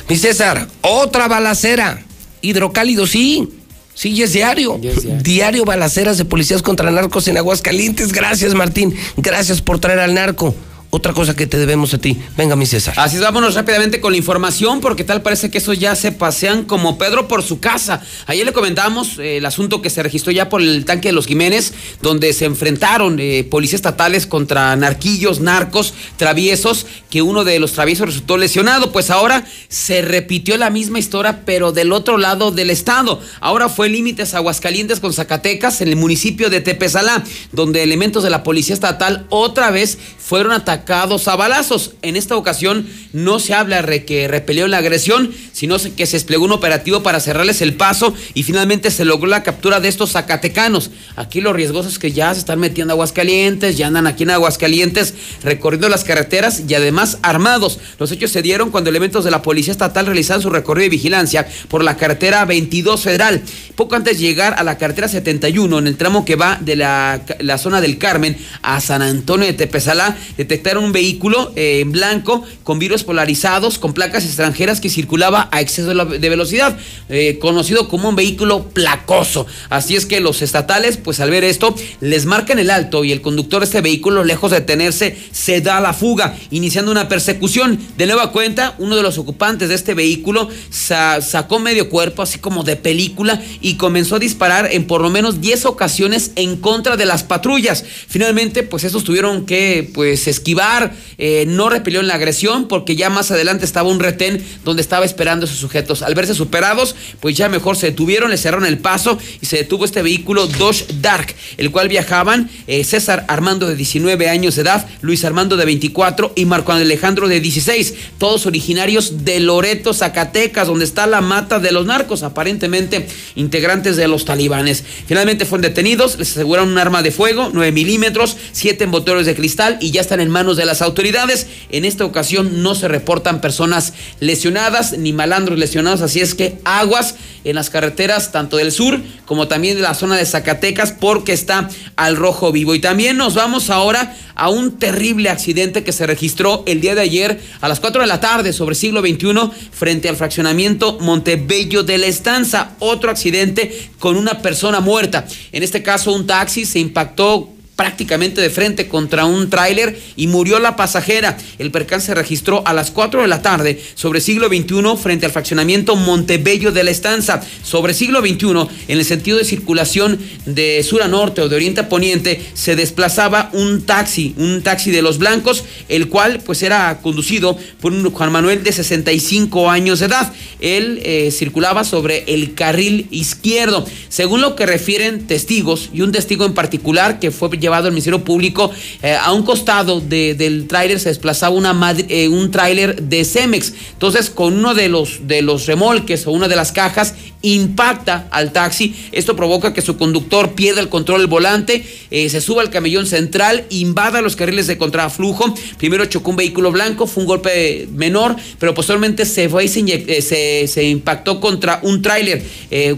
Mi César, otra balacera. Hidrocálido, sí. Sí, y es diario. diario. balaceras de policías contra narcos en Aguascalientes. Gracias, Martín. Gracias por traer al narco. Otra cosa que te debemos a ti. Venga, mi César. Así es, vámonos rápidamente con la información, porque tal parece que esos ya se pasean como Pedro por su casa. Ayer le comentamos eh, el asunto que se registró ya por el tanque de los Jiménez, donde se enfrentaron eh, policías estatales contra narquillos, narcos, traviesos, que uno de los traviesos resultó lesionado. Pues ahora se repitió la misma historia, pero del otro lado del estado. Ahora fue límites Aguascalientes con Zacatecas, en el municipio de Tepezalá, donde elementos de la policía estatal otra vez fueron atacados a balazos. En esta ocasión no se habla de que repelió la agresión, sino que se desplegó un operativo para cerrarles el paso y finalmente se logró la captura de estos zacatecanos. Aquí lo riesgoso es que ya se están metiendo Aguascalientes, ya andan aquí en Aguascalientes recorriendo las carreteras y además armados. Los hechos se dieron cuando elementos de la Policía Estatal realizaban su recorrido de vigilancia por la carretera 22 Federal. Poco antes de llegar a la carretera 71, en el tramo que va de la, la zona del Carmen a San Antonio de Tepezalá, detectaron un vehículo eh, en blanco con virus polarizados, con placas extranjeras que circulaba a exceso de, velocidad, eh, conocido como un vehículo placoso. Así es que los estatales, pues al ver esto, les marcan el alto y el conductor de este vehículo, lejos de detenerse, se da la fuga, iniciando una persecución. De nueva cuenta, uno de los ocupantes de este vehículo sa- sacó medio cuerpo, así como de película, y comenzó a disparar en por lo menos 10 ocasiones en contra de las patrullas. Finalmente, pues estos tuvieron que pues esquivar, eh, no repelió en la agresión porque ya más adelante estaba un retén donde estaba esperando a esos sujetos. Al verse superados, pues ya mejor se detuvieron, le cerraron el paso y se detuvo este vehículo Dodge Dark, el cual viajaban eh, César Armando de 19 años de edad, Luis Armando de 24 y Marco Alejandro de 16, todos originarios de Loreto, Zacatecas, donde está la mata de los narcos, aparentemente integrantes de los talibanes. Finalmente fueron detenidos, les aseguraron un arma de fuego, 9 milímetros, 7 motores de cristal y ya están en manos de las autoridades. En esta ocasión no se reportan personas lesionadas ni malandros lesionados, así es que aguas en las carreteras tanto del sur como también de la zona de Zacatecas porque está al rojo vivo. Y también nos vamos ahora a un terrible accidente que se registró el día de ayer a las 4 de la tarde sobre siglo XXI frente al fraccionamiento Montebello de la Estanza. Otro accidente con una persona muerta. En este caso un taxi se impactó prácticamente de frente contra un tráiler y murió la pasajera. El percance se registró a las 4 de la tarde sobre siglo XXI frente al fraccionamiento Montebello de la Estanza. Sobre siglo XXI, en el sentido de circulación de sur a norte o de oriente a poniente, se desplazaba un taxi, un taxi de los blancos, el cual pues era conducido por un Juan Manuel de 65 años de edad. Él eh, circulaba sobre el carril izquierdo. Según lo que refieren testigos y un testigo en particular que fue llevado al Ministerio Público, eh, a un costado de- del tráiler se desplazaba una eh, un tráiler de Cemex. Entonces, con uno de los, de los remolques o una de las cajas, impacta al taxi. Esto provoca que su conductor pierda el control del volante, eh, se suba al camellón central, invada los carriles de contraflujo. Primero chocó un vehículo blanco, fue un golpe menor, pero posteriormente se fue y se, eh, se- impactó contra un tráiler,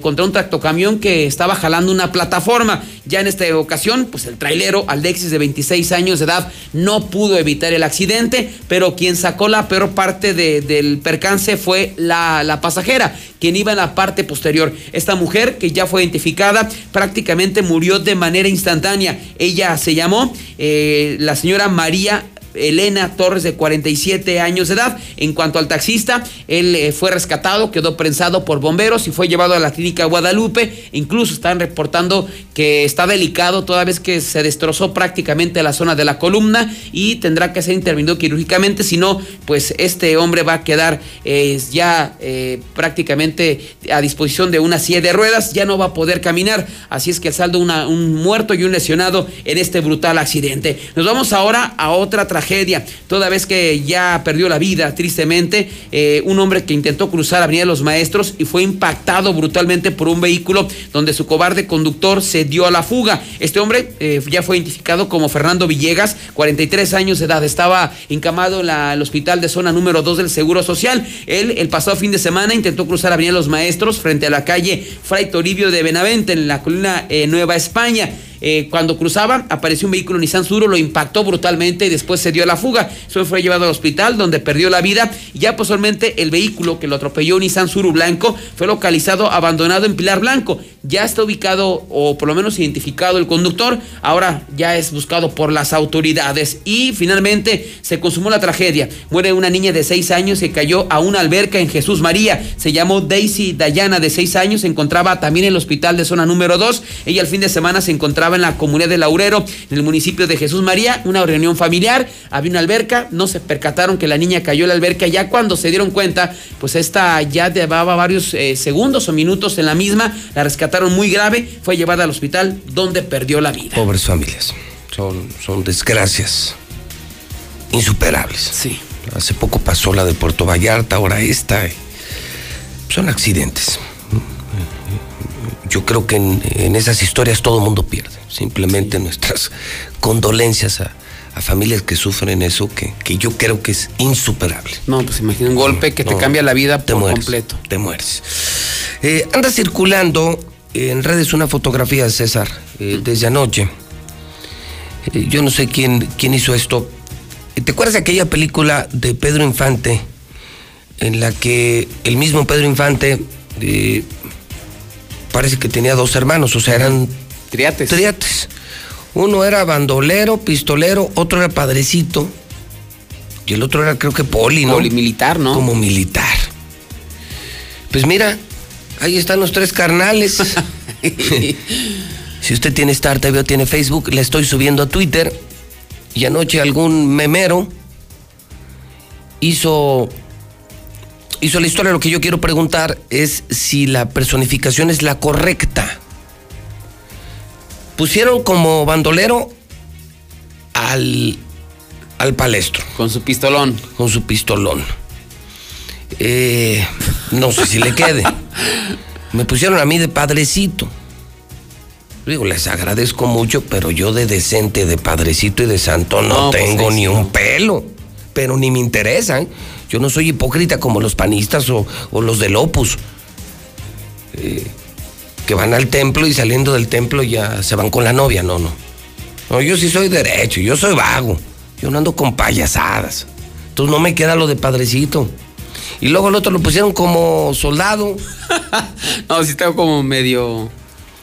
contra un tractocamión que estaba jalando una plataforma. Ya en esta ocasión, pues el trailero, Alexis de 26 años de edad, no pudo evitar el accidente, pero quien sacó la peor parte de- del percance fue la, la pasajera, quien iba en la parte posterior. Esta mujer, que ya fue identificada, prácticamente murió de manera instantánea. Ella se llamó eh, la señora María Elena Torres de 47 años de edad. En cuanto al taxista, él eh, fue rescatado, quedó prensado por bomberos y fue llevado a la clínica Guadalupe. Incluso están reportando que está delicado toda vez que se destrozó prácticamente la zona de la columna y tendrá que ser intervenido quirúrgicamente, si no, pues este hombre va a quedar eh, ya eh, prácticamente a disposición de una silla de ruedas, ya no va a poder caminar, así es que saldo un muerto y un lesionado en este brutal accidente. Nos vamos ahora a otra tragedia, toda vez que ya perdió la vida, tristemente, eh, un hombre que intentó cruzar Avenida de los Maestros y fue impactado brutalmente por un vehículo donde su cobarde conductor se dio a la fuga. Este hombre eh, ya fue identificado como Fernando Villegas, 43 años de edad, estaba encamado en el hospital de zona número 2 del Seguro Social. Él el pasado fin de semana intentó cruzar Avenida de los Maestros frente a la calle Fray Toribio de Benavente en la colina eh, Nueva España. Eh, cuando cruzaba, apareció un vehículo Nissan Suro, lo impactó brutalmente y después se dio a la fuga. Eso fue llevado al hospital donde perdió la vida. Ya posteriormente el vehículo que lo atropelló, Nissan Suro blanco, fue localizado abandonado en Pilar Blanco. Ya está ubicado o por lo menos identificado el conductor. Ahora ya es buscado por las autoridades. Y finalmente se consumó la tragedia. Muere una niña de 6 años que cayó a una alberca en Jesús María. Se llamó Daisy Dayana de 6 años. Se encontraba también en el hospital de zona número 2. Ella al fin de semana se encontraba en la comunidad de Laurero, en el municipio de Jesús María, una reunión familiar, había una alberca, no se percataron que la niña cayó en la alberca, ya cuando se dieron cuenta, pues esta ya llevaba varios eh, segundos o minutos en la misma, la rescataron muy grave, fue llevada al hospital donde perdió la vida. Pobres familias, son, son desgracias insuperables. Sí. Hace poco pasó la de Puerto Vallarta, ahora esta. eh, Son accidentes. Yo creo que en, en esas historias todo el mundo pierde. Simplemente nuestras condolencias a, a familias que sufren eso, que, que yo creo que es insuperable. No, pues imagina un golpe que te cambia la vida te por mueres, completo. Te mueres. Eh, anda circulando en redes una fotografía de César eh, desde anoche. Eh, yo no sé quién, quién hizo esto. ¿Te acuerdas de aquella película de Pedro Infante en la que el mismo Pedro Infante parece que tenía dos hermanos, o sea, eran triates. Triates. Uno era bandolero, pistolero, otro era padrecito y el otro era creo que poli, ¿no? Poli militar, ¿no? Como militar. Pues mira, ahí están los tres carnales. si usted tiene Star TV o tiene Facebook, le estoy subiendo a Twitter. Y anoche algún memero hizo, hizo la historia. Lo que yo quiero preguntar es si la personificación es la correcta. Pusieron como bandolero al, al palestro. Con su pistolón. Con su pistolón. Eh, no sé si le quede. Me pusieron a mí de padrecito. Digo, les agradezco mucho, pero yo de decente, de padrecito y de santo no, No, pues tengo ni un pelo. Pero ni me interesan. Yo no soy hipócrita como los panistas o, o los del Opus. Eh, que van al templo y saliendo del templo ya se van con la novia. No, no. No, yo sí soy derecho, yo soy vago. Yo no ando con payasadas. Entonces no me queda lo de padrecito. Y luego el otro lo pusieron como soldado. No, sí tengo como medio.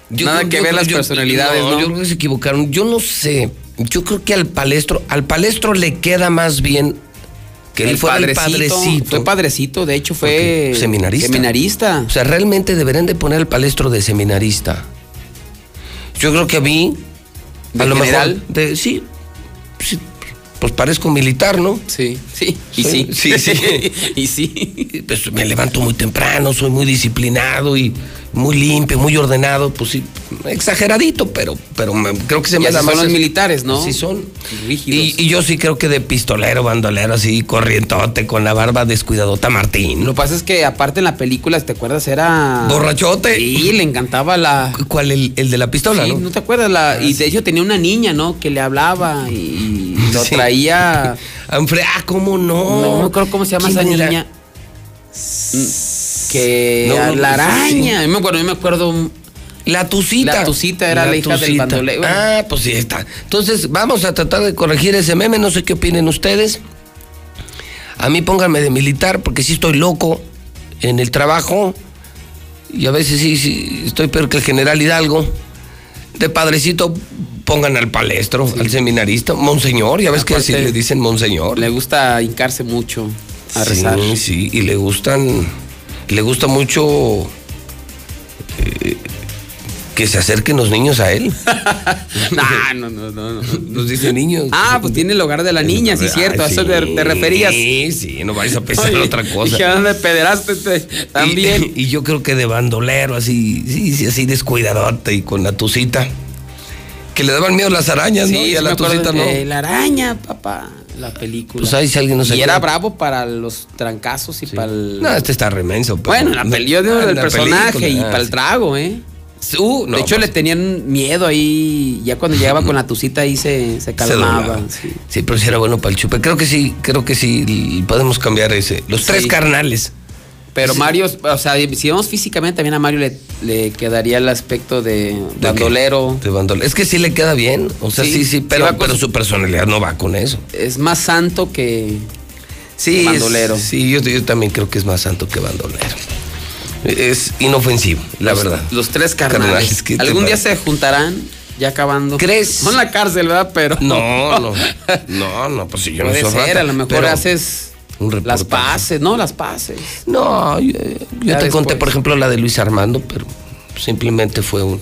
Nada creo- que yo ver las yo- personalidades, ¿no? Yo creo que se equivocaron. Yo no sé. Yo creo que al palestro, al palestro le queda más bien que él fuera el padrecito. Fue padrecito, de hecho fue. seminarista. Seminarista. O sea, realmente deberían de poner el palestro de seminarista. Yo creo que a mí, a ¿De lo general? mejor, de, sí, sí, pues parezco militar, ¿no? Sí, sí, y Sí, sí. sí, sí. y sí. Pues me levanto muy temprano, soy muy disciplinado y muy limpio, muy ordenado, pues sí, exageradito, pero, pero me- creo que se me da son más. los es- militares, ¿no? Así son. Rígidos. Y, y yo sí creo que de pistolero, bandolero, así, corrientote, con la barba descuidadota Martín. Lo que pasa es que aparte en la película, ¿te acuerdas? Era. Borrachote. Sí, le encantaba la. ¿Cuál? El, el de la pistola, Sí, ¿no? Ah, ¿no te acuerdas? La... y de hecho tenía una niña, ¿no? Que le hablaba y lo Sí. traía. Hombre, ah, ¿cómo no? No me acuerdo cómo se llama esa niña. Que No, no, la araña. sí. Yo me acuerdo, yo me acuerdo. La tucita. La tucita era la, hija del bandolero. Ah, pues sí está. Entonces, vamos a tratar de corregir ese meme. No sé qué opinen ustedes. A mí pónganme de militar porque sí estoy loco en el trabajo. Y a veces sí, sí estoy peor que el general Hidalgo. De padrecito, Pongan al palestro, al seminarista, monseñor, ya ves que así le dicen monseñor. Le gusta hincarse mucho a Sí, rezar. sí, y le gustan, le gusta mucho eh, que se acerquen los niños a él. Nah, no, no, no, no. Nos dice niños. Ah, pues tiene el hogar de la niña, sí, Ay, cierto. a eso te, te referías. Sí, sí, no vais a pensar Oye, otra cosa. Dije, ¿dónde pederaste te- también? Y, y yo creo que de bandolero, así, sí, sí, así descuidadote y con la tucita. Que le daban miedo las arañas, ¿no? Y a la tucita no. La araña, papá. La película. Pues ahí si alguien no se Y era bravo para los trancazos y para el. No, este está remenso. pero- Bueno, la peli yo digo Ah, del personaje película, y ah, para el trago, ¿eh? Uh, no, de hecho, pues- le tenían miedo ahí. Ya cuando llegaba con la tucita ahí se, se calmaba. sí. Sí, pero sí era bueno para el chupe. Creo que sí, creo que sí podemos cambiar ese. Los tres carnales. Pero. Mario, o sea, si vemos físicamente, también a Mario le, le quedaría el aspecto de bandolero. De bandolero. Es que sí le queda bien. O sea, Sí, sí, sí, sí pero, pero su- personalidad no va con eso. Es más santo que, Sí, que es- bandolero. sí, yo, yo también creo que es más santo que bandolero. Es inofensivo, la Los- verdad. Los tres carnales. Carnales, ¿qué te Algún día se juntarán, ya acabando. ¿Crees? Son la cárcel, ¿verdad? Pero. No, no. No, no, pues si yo Puede no soy ser, rata, a lo mejor pero haces un las paces, ¿no? Las paces. No, yo, te conté, por ejemplo, la de Luis Armando, pero simplemente fue un.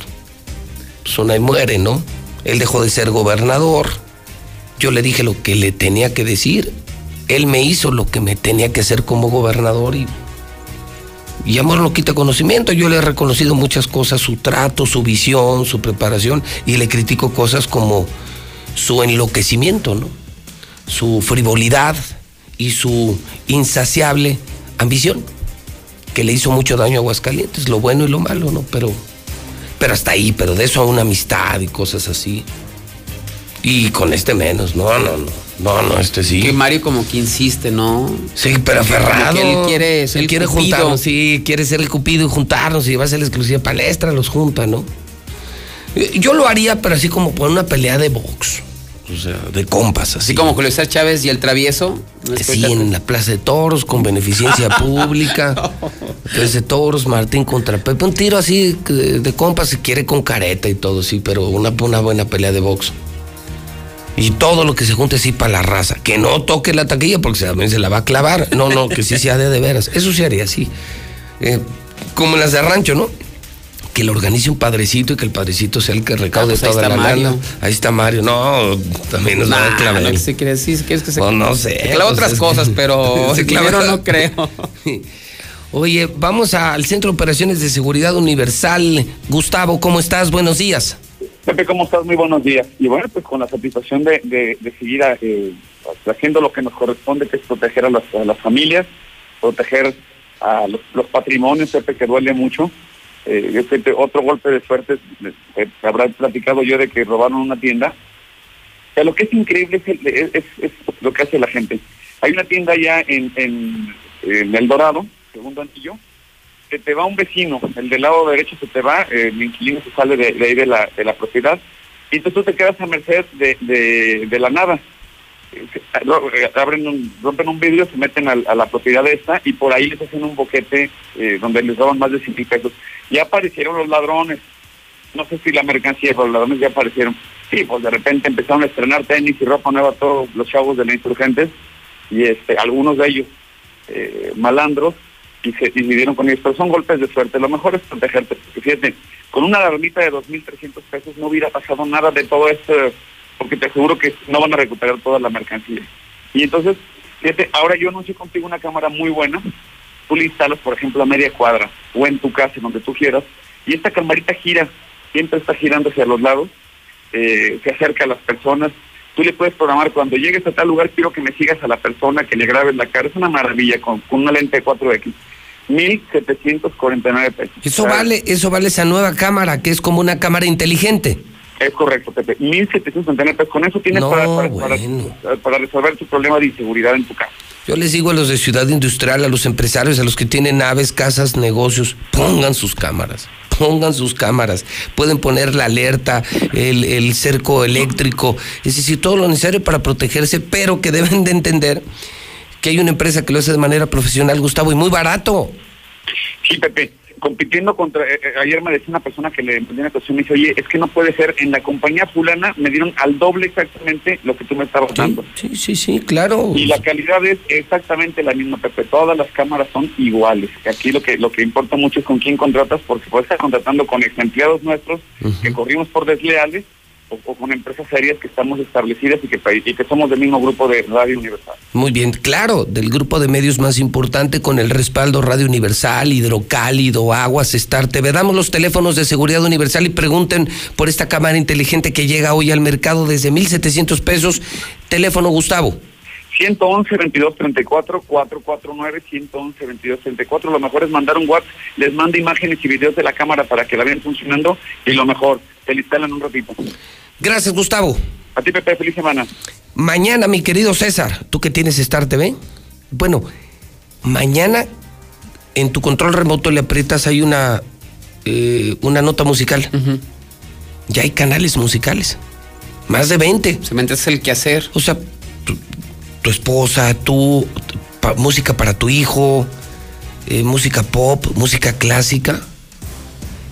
Pues una y muere, ¿no? Él dejó de ser gobernador. Yo le dije lo que le tenía que decir. Él me hizo lo que me tenía que hacer como gobernador y. Y amor no quita conocimiento. Yo le he reconocido muchas cosas, su trato, su visión, su preparación, y le critico cosas como su enloquecimiento, ¿no? Su frivolidad y su insaciable ambición, que le hizo mucho daño a Aguascalientes, lo bueno y lo malo, ¿no? Pero, pero hasta ahí, pero de eso a una amistad y cosas así. Y con este menos, no, no, no. No, no, este sí. Que Mario como que insiste, ¿no? Sí, pero aferrado. Que él quiere ser Él el quiere cupido. juntarnos, sí, quiere ser el cupido y juntarnos y llevarse la exclusiva palestra, los junta, ¿no? Yo lo haría, pero así como por una pelea de box. O sea, de compas, así. Así como Julio César Chávez y el travieso. ¿no Sí, en la Plaza de Toros, con beneficencia pública. Plaza de Toros, Martín contra Pepe. Un tiro así de, de compas, si quiere con careta y todo, sí, pero una, una buena pelea de box. Y todo lo que se junte así para la raza. Que no toque la taquilla porque también se la va a clavar. No, no, que sí sea de de veras. Eso se haría así. Eh, como en las de rancho, ¿no? Que lo organice un padrecito y que el padrecito sea el que recaude Ah, pues toda la Mario. lana. Ahí está Mario. No, también nos va a Nah, clavar. no, que se quiere decir, ¿quieres que se No, no sé. se clava pues otras es- cosas, pero Se el clava- dinero no creo. Oye, vamos al Centro de Operaciones de Seguridad Universal. Gustavo, ¿cómo estás? Buenos días. Pepe, ¿cómo estás? Muy buenos días. Y bueno, pues con la satisfacción de, de, de seguir eh, haciendo lo que nos corresponde, que es proteger a las, a las familias, proteger a los, los patrimonios, Pepe, que duele mucho. Eh, otro golpe de suerte, eh, habrá platicado yo de que robaron una tienda. O sea, lo que es increíble es, el- lo que hace la gente. Hay una tienda allá en, en, El Dorado, segundo anillo, que te va un vecino, el del lado derecho se te va, eh, el inquilino se sale de, ahí de la, de la propiedad, y entonces tú te quedas a merced de la nada. Eh, Abren un, rompen un vidrio, se meten al- a, la propiedad esta y por ahí les hacen un boquete eh, donde les roban más de 100 mil pesos. Ya aparecieron los ladrones. No sé si la mercancía, pero los ladrones ya aparecieron. Sí, pues de repente empezaron a estrenar tenis y ropa nueva todos los chavos de la insurgentes y este algunos de ellos eh, malandros y se dividieron con ellos, pero son golpes de suerte. Lo mejor es protegerte, porque fíjate, con una alarmita de 2.300 pesos no hubiera pasado nada de todo esto, porque te aseguro que no van a recuperar toda la mercancía. Y entonces, fíjate, ahora yo anuncio contigo una cámara muy buena, tú le instalas, por ejemplo, a media cuadra o en tu casa, donde tú quieras, y esta camarita gira, siempre está girando hacia los lados, eh, se acerca a las personas, tú le puedes programar cuando llegues a tal lugar quiero que me sigas a la persona, que le grabes la cara, es una maravilla con, una lente de 4X. 1.749 pesos. Eso vale, eso vale esa nueva cámara, que es como una cámara inteligente. Es correcto, Pepe. 1.749 pesos. Con eso tienes No, para, para, para- para resolver tu problema de inseguridad en tu casa. Yo les digo a los de Ciudad Industrial, a los empresarios, a los que tienen naves, casas, negocios, pongan sus cámaras, pongan sus cámaras. Pueden poner la alerta, el, el cerco eléctrico, es decir, todo lo necesario para protegerse, pero que deben de entender que hay una empresa que lo hace de manera profesional, Gustavo, y muy barato. Sí, Pepe. Compitiendo contra, eh, eh, ayer me decía una persona que le emprendí una cuestión, me dice, oye, es que no puede ser, en la compañía fulana me dieron al doble exactamente lo que tú me estabas dando. Sí, sí, sí, claro. Y la calidad es exactamente la misma, Pepe, todas las cámaras son iguales. Aquí lo que lo que importa mucho es con quién contratas, porque puedes estar contratando con ex empleados nuestros que corrimos por desleales o, con empresas serias que estamos establecidas y que, y que somos del mismo grupo de Radio Universal. Muy bien, claro, del grupo de medios más importante con el respaldo Radio Universal, Hidrocálido, Aguas, Star TV. Damos los teléfonos de seguridad universal y pregunten por esta cámara inteligente que llega hoy al mercado desde 1.700 pesos. Teléfono Gustavo. 111 22 34 449 111 22 34 lo mejor es mandar un WhatsApp les manda imágenes y videos de la cámara para que la vean funcionando y lo mejor te la instalan un ratito Gracias, Gustavo. a ti Pepe feliz semana Mañana, mi querido César, tú que tienes Star TV, bueno, mañana en tu control remoto le aprietas ahí una, eh, una nota musical. Ya hay canales musicales. Más de 20. Se me es el quehacer. O sea, tu, esposa, tú, música para tu hijo, eh, música pop, música clásica.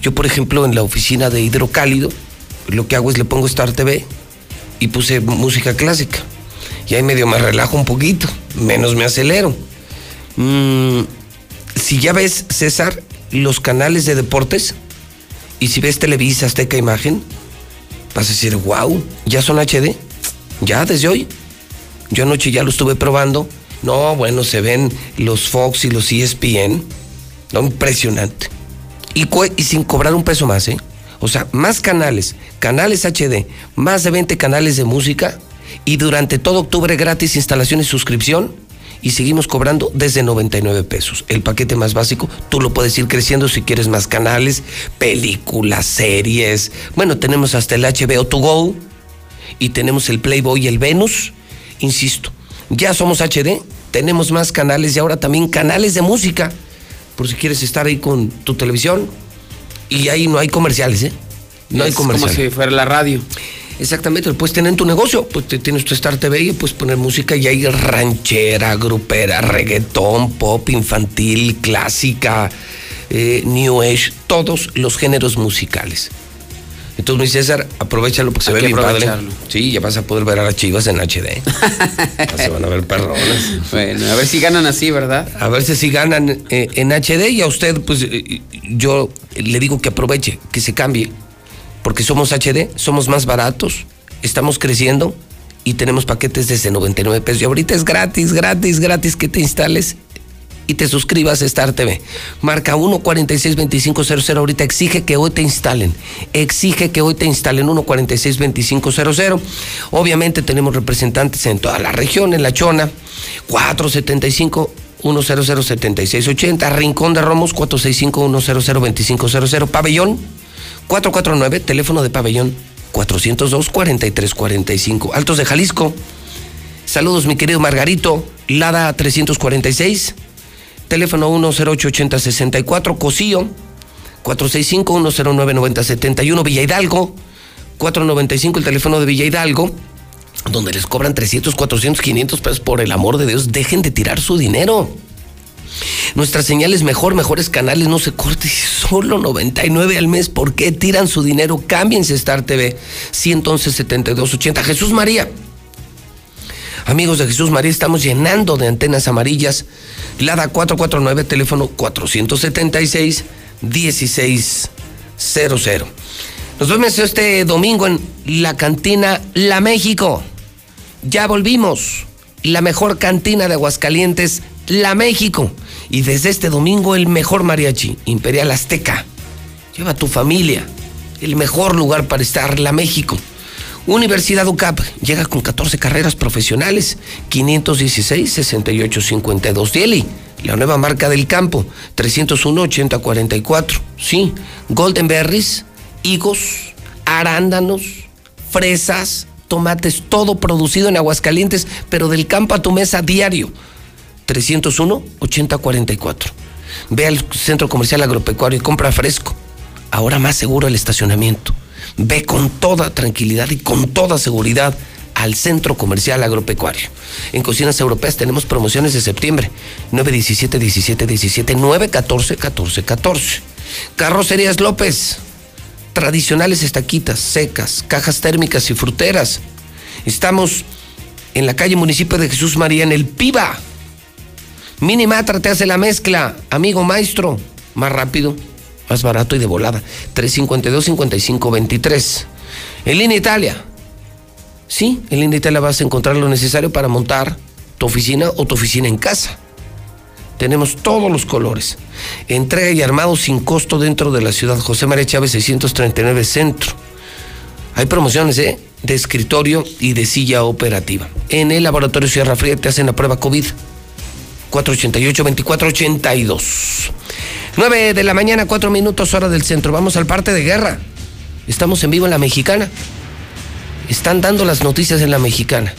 Yo, por ejemplo, en la oficina de Hidrocálido, lo que hago es le pongo Star TV y puse música clásica. Y ahí medio me relajo un poquito, menos me acelero. Mm, si ya ves, César, los canales de deportes, y si ves Televisa, Azteca Imagen, vas a decir, wow, ya son HD, ya desde hoy. Yo anoche ya lo estuve probando. No, bueno, se ven los Fox y los ESPN. No, impresionante. Y, y sin cobrar un peso más, ¿eh? O sea, más canales, canales HD, más de 20 canales de música y durante todo octubre gratis instalación y suscripción y seguimos cobrando desde 99 pesos. El paquete más básico, tú lo puedes ir creciendo si quieres más canales, películas, series. Bueno, tenemos hasta el HBO To Go y tenemos el Playboy y el Venus. Insisto, ya somos HD, tenemos más canales y ahora también canales de música. Por si quieres estar ahí con tu televisión. Y ahí no hay comerciales, ¿eh? No hay Es como comerciales. si fuera la radio. Exactamente, lo puedes tener en tu negocio, pues te tienes tu Star TV y puedes poner música y hay ranchera, grupera, reggaetón, pop, infantil, clásica, eh, new age, todos los géneros musicales. Entonces, mi César, aprovechalo porque se Hay ve bien padre. Sí, ya vas a poder ver a las chivas en HD. Se van a ver perrones. Bueno, a ver si ganan así, ¿verdad? A ver si ganan eh, en HD y a usted, pues eh, yo le digo que aproveche, que se cambie, porque somos HD, somos más baratos, estamos creciendo y tenemos paquetes desde 99 pesos. Y ahorita es gratis, gratis, gratis que te instales y te suscribas a Star TV. Marca 1462500, ahorita exige que hoy te instalen. Exige que hoy te instalen 1462500. Obviamente tenemos representantes en toda la región, en La Chona, 475 1007680, Rincón de Romos 465-100-2500, Pabellón 449, teléfono de Pabellón 402-4345, Altos de Jalisco. Saludos, mi querido Margarito, Lada 346, teléfono 1088064, Cosío 465-109-9071, Villa Hidalgo 495, el teléfono de Villa Hidalgo donde les cobran 300, 400, 500 pesos por el amor de Dios, dejen de tirar su dinero. Nuestra señal es mejor, mejores canales, no se corte, solo 99 al mes. ¿Por qué tiran su dinero? Cámbiense Star TV 111 7280. Jesús María. Amigos de Jesús María, estamos llenando de antenas amarillas. Lada 449, teléfono 476 1600. Nos vemos este domingo en la cantina La México. Ya volvimos. La mejor cantina de Aguascalientes, La México. Y desde este domingo el mejor mariachi, Imperial Azteca. Lleva a tu familia. El mejor lugar para estar, La México. Universidad UCAP llega con 14 carreras profesionales, 516-6852. Dieli, la nueva marca del campo, 301-8044. Sí, Golden Berries, higos, arándanos, fresas, tomates, todo producido en Aguascalientes, pero del campo a tu mesa diario. 301-8044. Ve al centro comercial agropecuario y compra fresco. Ahora más seguro el estacionamiento. Ve con toda tranquilidad y con toda seguridad al Centro Comercial Agropecuario. En Cocinas Europeas tenemos promociones de septiembre. 9, 17, 17, 17, 9, 14, 14, 14. Carrocerías López. Tradicionales estaquitas, secas, cajas térmicas y fruteras. Estamos en la calle Municipio de Jesús María, en el Piba. Minimatra te hace la mezcla, amigo maestro. Más rápido, más barato y de volada. 352-5523. En línea Italia. Sí, en línea Italia vas a encontrar lo necesario para montar tu oficina o tu oficina en casa. Tenemos todos los colores. Entrega y armado sin costo dentro de la ciudad. José María Chávez 639 Centro. Hay promociones, ¿eh? De escritorio y de silla operativa. En el laboratorio Sierra Fría te hacen la prueba COVID. 488-2482. 9 de la mañana, 4 minutos, hora del centro. Vamos al parte de guerra. Estamos en vivo en la mexicana. Están dando las noticias en la mexicana.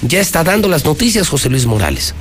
Ya está dando las noticias José Luis Morales.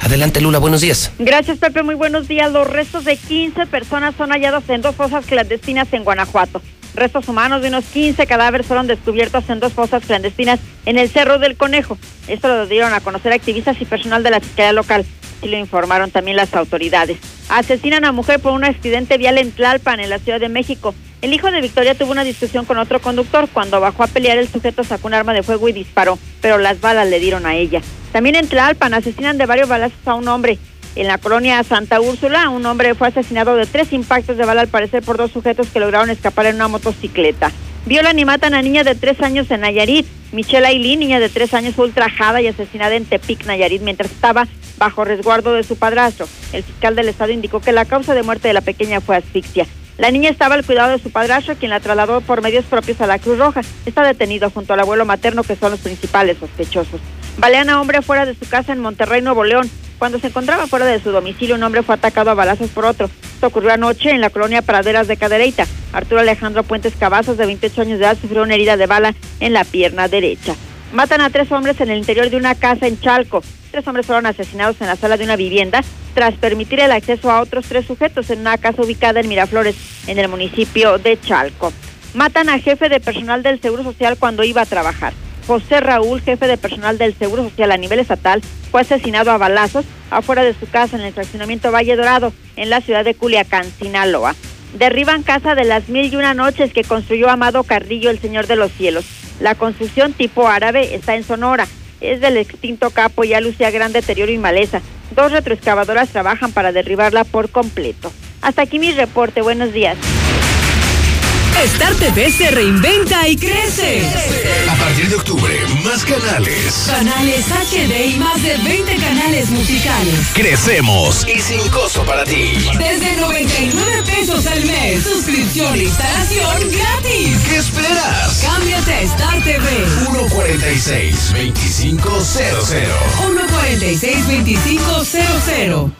Adelante, Lula, buenos días. Gracias, Pepe. Muy buenos días. Los restos de 15 personas son hallados en dos fosas clandestinas en Guanajuato. Restos humanos de unos 15 cadáveres fueron descubiertos en dos fosas clandestinas en el Cerro del Conejo. Esto lo dieron a conocer activistas y personal de la Fiscalía Local. Y lo informaron también las autoridades. Asesinan a mujer por un accidente vial en Tlalpan, en la Ciudad de México. El hijo de Victoria tuvo una discusión con otro conductor. Cuando bajó a pelear, el sujeto sacó un arma de fuego y disparó, pero las balas le dieron a ella. También en Tlalpan asesinan de varios balazos a un hombre. En la colonia Santa Úrsula, un hombre fue asesinado de tres impactos de bala, al parecer por dos sujetos que lograron escapar en una motocicleta. Violan y matan a niña de tres años en Nayarit. Michelle Ailín, niña de tres años, fue ultrajada y asesinada en Tepic, Nayarit, mientras estaba bajo resguardo de su padrastro. El fiscal del estado indicó que la causa de muerte de la pequeña fue asfixia. La niña estaba al cuidado de su padrastro, quien la trasladó por medios propios a la Cruz Roja. Está detenido junto al abuelo materno, que son los principales sospechosos. Balean a hombre fuera de su casa en Monterrey, Nuevo León. Cuando se encontraba fuera de su domicilio, un hombre fue atacado a balazos por otro. Esto ocurrió anoche en la colonia Praderas de Cadereyta. Arturo Alejandro Puentes Cavazos, de 28 años de edad, sufrió una herida de bala en la pierna derecha. Matan a tres hombres en el interior de una casa en Chalco. Tres hombres fueron asesinados en la sala de una vivienda tras permitir el acceso a otros tres sujetos en una casa ubicada en Miraflores, en el municipio de Chalco. Matan a jefe de personal del Seguro Social cuando iba a trabajar. José Raúl, jefe de personal del Seguro Social a nivel estatal, fue asesinado a balazos afuera de su casa en el fraccionamiento Valle Dorado, en la ciudad de Culiacán, Sinaloa. Derriban casa de las mil y una noches que construyó Amado Carrillo, el Señor de los Cielos. La construcción tipo árabe está en Sonora. Es del extinto capo, ya lucía gran deterioro y maleza. Dos retroexcavadoras trabajan para derribarla por completo. Hasta aquí mi reporte. Buenos días. Star TV se reinventa y crece. A partir de octubre, más canales. Canales HD y más de 20 canales musicales. Crecemos y sin costo para ti. Desde 99 pesos al mes. Suscripción e instalación gratis. ¿Qué esperas? Cámbiate a Star TV. 146-2500. 146-2500.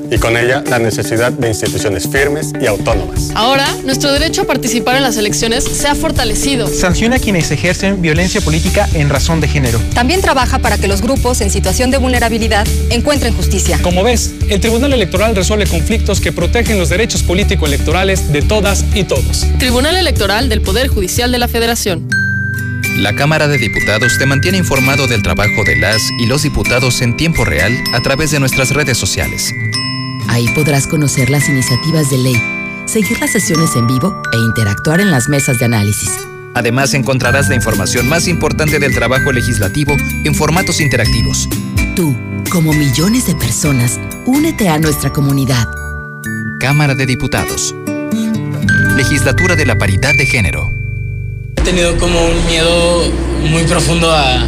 y con ella la necesidad de instituciones firmes y autónomas. Ahora, nuestro derecho a participar en las elecciones se ha fortalecido. Sanciona a quienes ejercen violencia política en razón de género. También trabaja para que los grupos en situación de vulnerabilidad encuentren justicia. Como ves, el Tribunal Electoral resuelve conflictos que protegen los derechos político-electorales de todas y todos. Tribunal Electoral del Poder Judicial de la Federación. La Cámara de Diputados te mantiene informado del trabajo de las y los diputados en tiempo real a través de nuestras redes sociales. Ahí podrás conocer las iniciativas de ley, seguir las sesiones en vivo e interactuar en las mesas de análisis. Además encontrarás la información más importante del trabajo legislativo en formatos interactivos. Tú, como millones de personas, únete a nuestra comunidad. Cámara de Diputados. Legislatura de la Paridad de Género. He tenido como un miedo muy profundo a,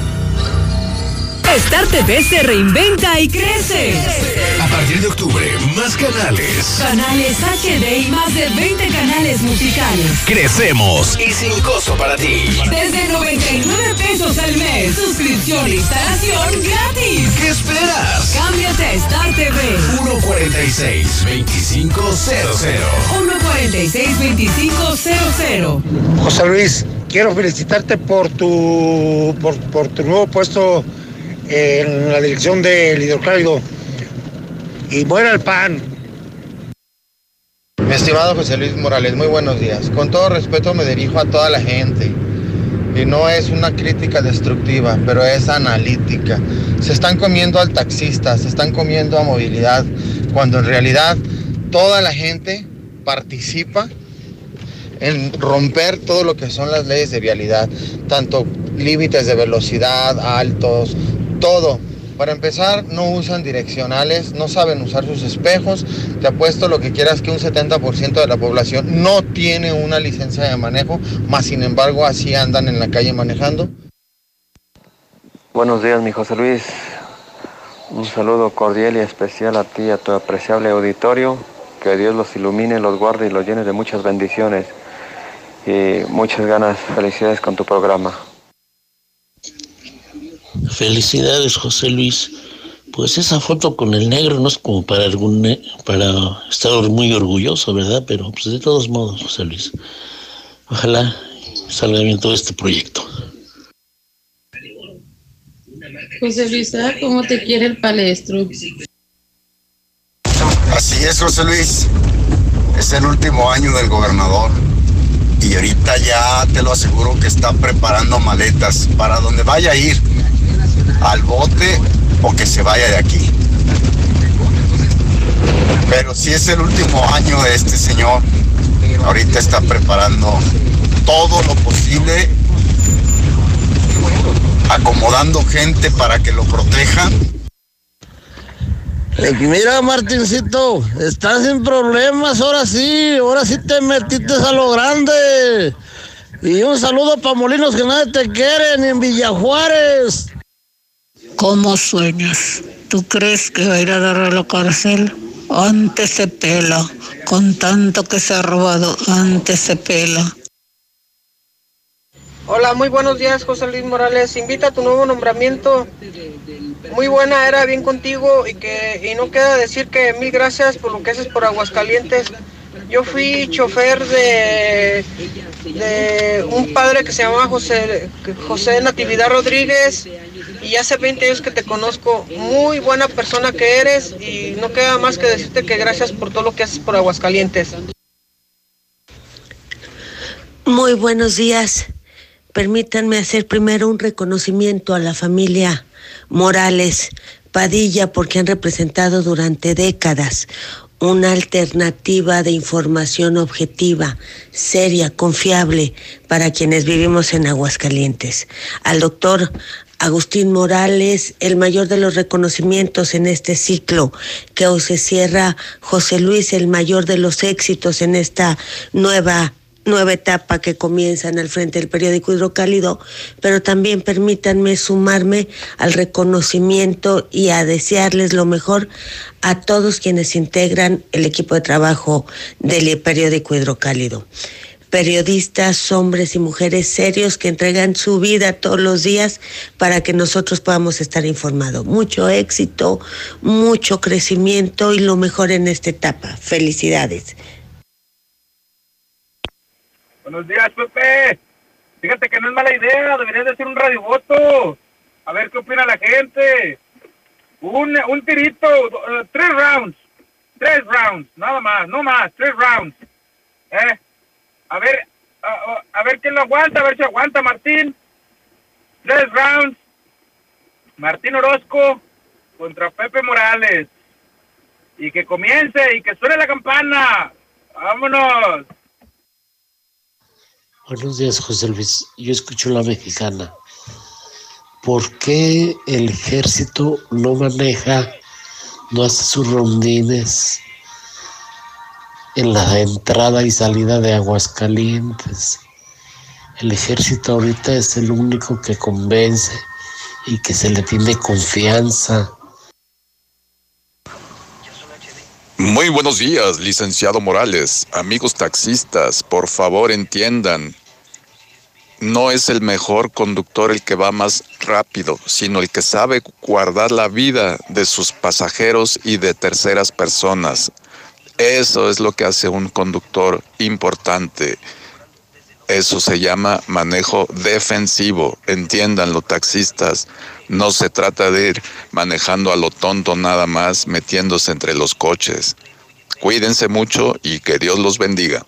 Star TV se reinventa y crece. A partir de octubre, más canales. Canales HD y más de 20 canales musicales. Crecemos y sin costo para ti. Desde 99 pesos al mes. Suscripción e instalación gratis. ¿Qué esperas? Cámbiate a Star TV. 146-2500. 146-2500. José Luis, quiero felicitarte por tu, por, por tu nuevo puesto en la dirección del hidrocálido. Y muera el pan. Mi estimado José Luis Morales, muy buenos días. Con todo respeto me dirijo a toda la gente. Y no es una crítica destructiva, pero es analítica. Se están comiendo al taxista, se están comiendo a movilidad, cuando en realidad toda la gente participa en romper todo lo que son las leyes de vialidad, tanto límites de velocidad, altos, todo. Para empezar, no usan direccionales, no saben usar sus espejos. Te apuesto lo que quieras que un 70% de la población no tiene una licencia de manejo, más sin embargo así andan en la calle manejando. Buenos días, mi José Luis. Un saludo cordial y especial a ti y a tu apreciable auditorio. Que Dios los ilumine, los guarde y los llene de muchas bendiciones. Y muchas ganas, felicidades con tu programa. Felicidades, José Luis. Pues esa foto con el negro no es como para algún para estar muy orgulloso, ¿verdad? Pero pues de todos modos, José Luis. Ojalá salga bien todo este proyecto. José Luis, ¿sabes cómo te quiere el palestro? Así es, José Luis. Es el último año del gobernador. Y ahorita ya te lo aseguro que está preparando maletas para donde vaya a ir. Al bote o que se vaya de aquí. Pero si es el último año de este señor, ahorita está preparando todo lo posible, acomodando gente para que lo proteja Eh, Mira, Martincito, estás en problemas, ahora sí, ahora sí te metiste a lo grande. Y un saludo para Molinos que nadie te quiere, ni en Villajuárez. ¿Cómo sueñas? ¿Tú crees que va a ir a dar a la cárcel? Antes se pela. Con tanto que se ha robado, antes se pela. Hola, muy buenos días, José Luis Morales. Invita a tu nuevo nombramiento. Muy buena era, bien contigo y que y no queda decir que mil gracias por lo que haces por Aguascalientes. Yo fui chofer de, de un padre que se llamaba José, José Natividad Rodríguez y hace 20 años que te conozco. Muy buena persona que eres y no queda más que decirte que gracias por todo lo que haces por Aguascalientes. Muy buenos días. Permítanme hacer primero un reconocimiento a la familia Morales Padilla porque han representado durante décadas una alternativa de información objetiva, seria, confiable para quienes vivimos en Aguascalientes. Al doctor Agustín Morales, el mayor de los reconocimientos en este ciclo que hoy se cierra, José Luis, el mayor de los éxitos en esta nueva nueva etapa que comienza en el frente del periódico Hidrocálido, pero también permítanme sumarme al reconocimiento y a desearles lo mejor a todos quienes integran el equipo de trabajo del periódico Hidrocálido. Periodistas, hombres y mujeres serios que entregan su vida todos los días para que nosotros podamos estar informados. Mucho éxito, mucho crecimiento y lo mejor en esta etapa. Felicidades. Buenos días, Pepe. Fíjate que no es mala idea, deberías de hacer un radiovoto. A ver qué opina la gente. Un, un tirito, eh, tres rounds. Tres rounds, nada más, no más, tres rounds. ¿Eh? A ver, a, ver quién lo aguanta, a ver si aguanta Martín. Tres rounds. Martín Orozco contra Pepe Morales. Y que comience y que suene la campana. Vámonos. Buenos días, José Luis. Yo escucho la mexicana. ¿Por qué el ejército no maneja, no hace sus rondines en la entrada y salida de Aguascalientes? El ejército ahorita es el único que convence y que se le tiene confianza. Muy buenos días, licenciado Morales. Amigos taxistas, por favor entiendan. No es el mejor conductor el que va más rápido, sino el que sabe guardar la vida de sus pasajeros y de terceras personas. Eso es lo que hace un conductor importante. Eso se llama manejo defensivo. Entiéndanlo, taxistas. No se trata de ir manejando a lo tonto nada más, metiéndose entre los coches. Cuídense mucho y que Dios los bendiga.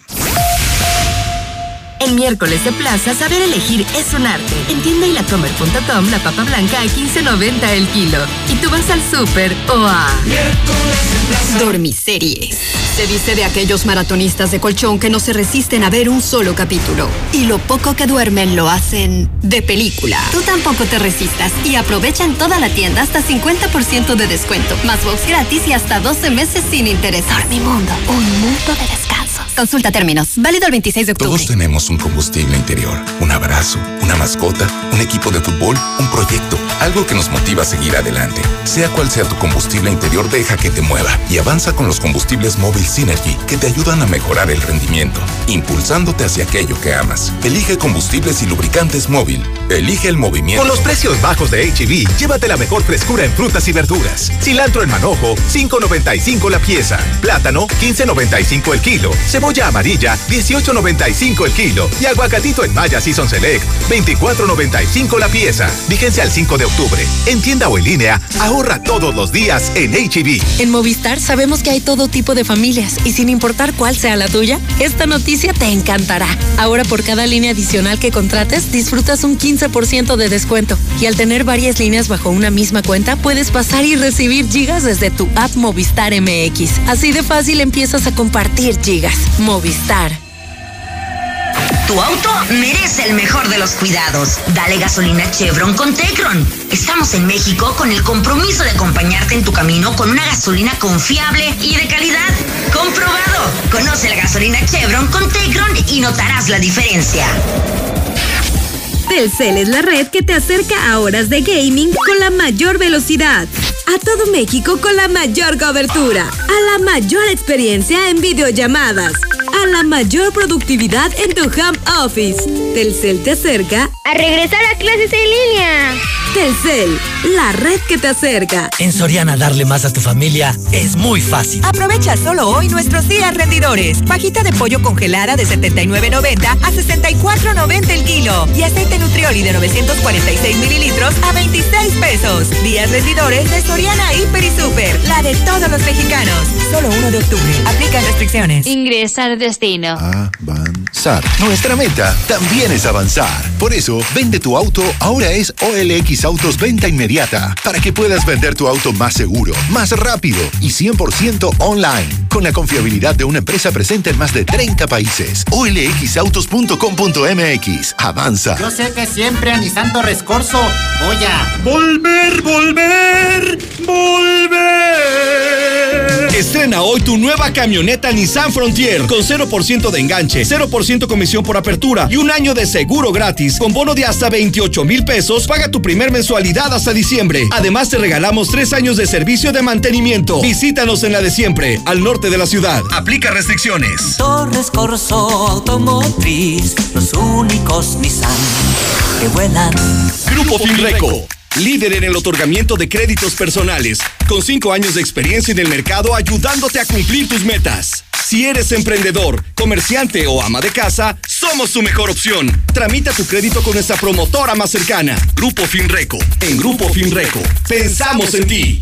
El miércoles de plaza, saber elegir es un arte. En tiendailacomer.com, la papa blanca a 15.90 el kilo. Y tú vas al súper o a... Dormiseries. Se dice de aquellos maratonistas de colchón que no se resisten a ver un solo capítulo. Y lo poco que duermen lo hacen de película. Tú tampoco te resistas y aprovecha en toda la tienda hasta 50% de descuento. Más box gratis y hasta 12 meses sin interés. Dormimundo, un mundo de descansos. Consulta términos. Válido el 26 de octubre. Todos tenemos un combustible interior, un abrazo, una mascota, un equipo de fútbol, un proyecto, algo que nos motiva a seguir adelante. Sea cual sea tu combustible interior, deja que te mueva y avanza con los combustibles Móvil Synergy que te ayudan a mejorar el rendimiento, impulsándote hacia aquello que amas. Elige combustibles y lubricantes móvil. Elige el movimiento. Con los precios bajos de HB, llévate la mejor frescura en frutas y verduras. Cilantro en manojo, 5.95 la pieza. Plátano, 15.95 el kilo. Cebolla amarilla, 18.95 el kilo. Y aguacatito en Maya Season Select, 24.95 la pieza. Vigencia al 5 de octubre. En tienda o en línea, ahorra todos los días en HB. En Movistar sabemos que hay todo tipo de familias y sin importar cuál sea la tuya, esta noticia te encantará. Ahora por cada línea adicional que contrates, disfrutas un 15% de descuento. Y al tener varias líneas bajo una misma cuenta, puedes pasar y recibir gigas desde tu app Movistar MX. Así de fácil empiezas a compartir gigas. Movistar. Tu auto merece el mejor de los cuidados. Dale gasolina Chevron con Tecron. Estamos en México con el compromiso de acompañarte en tu camino con una gasolina confiable y de calidad. Comprobado. Conoce la gasolina Chevron con Tecron y notarás la diferencia. Telcel es la red que te acerca a horas de gaming con la mayor velocidad. A todo México con la mayor cobertura. A la mayor experiencia en videollamadas. A la mayor productividad en tu home office. Telcel te acerca A regresar a clases en línea. Telcel, la red que te acerca. En Soriana darle más a tu familia es muy fácil. Aprovecha solo hoy nuestros días rendidores. Pajita de pollo congelada de 79.90 a 64.90 el kilo. Y aceite nutrioli de 946 mililitros a 26 pesos. Días rendidores de Soriana Hiper y Super. La de todos los mexicanos. Solo 1 de octubre. Aplican restricciones. Ingresa al destino. Avanzar. Nuestra meta también es avanzar. Por eso, vende tu auto ahora es OLX Autos Venta Inmediata, para que puedas vender tu auto más seguro, más rápido y 100% online, con la confiabilidad de una empresa presente en más de 30 países. OLXautos.com.mx. Avanza. Yo sé que siempre a Santo Rescorso voy a Volver, volver, volver. Estrena hoy tu nueva camioneta Nissan Frontier con 0% de enganche, 0% comisión por apertura y un año de seguro gratis con bono de hasta 28 mil pesos. Paga tu primer mensualidad hasta diciembre. Además te regalamos tres años de servicio de mantenimiento. Visítanos en la de siempre, al norte de la ciudad. Aplica restricciones. Torres Corso Automotriz, los únicos Nissan que vuelan. Grupo Finreco. Líder en el otorgamiento de créditos personales, con cinco años de experiencia en el mercado ayudándote a cumplir tus metas. Si eres emprendedor, comerciante o ama de casa, somos tu mejor opción. Tramita tu crédito con nuestra promotora más cercana, Grupo Finreco. En Grupo Finreco, pensamos en ti.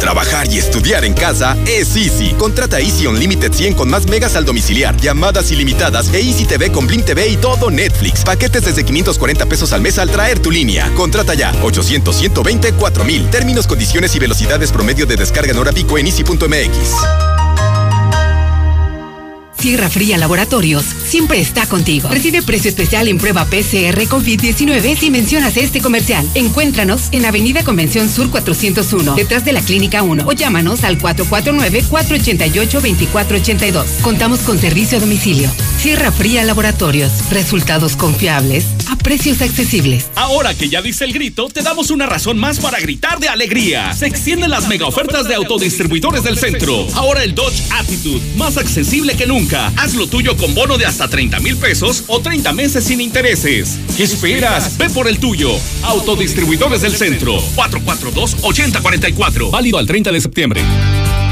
Trabajar y estudiar en casa es Easy. Contrata Easy Unlimited 100 con más megas al domiciliar, llamadas ilimitadas e Easy TV con Blim TV y todo Netflix. Paquetes desde 540 pesos al mes al traer tu línea. Contrata ya 800 120 4000. Términos, condiciones y velocidades promedio de descarga en hora pico en easy.mx. Sierra Fría Laboratorios siempre está contigo. Recibe precio especial en prueba PCR COVID-19 si mencionas este comercial. Encuéntranos en Avenida Convención Sur 401, detrás de la Clínica 1 o llámanos al 449-488-2482. Contamos con servicio a domicilio. Sierra Fría Laboratorios. Resultados confiables a precios accesibles. Ahora que ya dice el grito, te damos una razón más para gritar de alegría. Se extienden las mega ofertas de autodistribuidores del centro. Ahora el Dodge Attitude, más accesible que nunca Haz lo tuyo con bono de hasta 30 mil pesos o 30 meses sin intereses. ¿Qué esperas? Ve por el tuyo. Autodistribuidores del Centro. 442-8044. Válido al 30 de septiembre.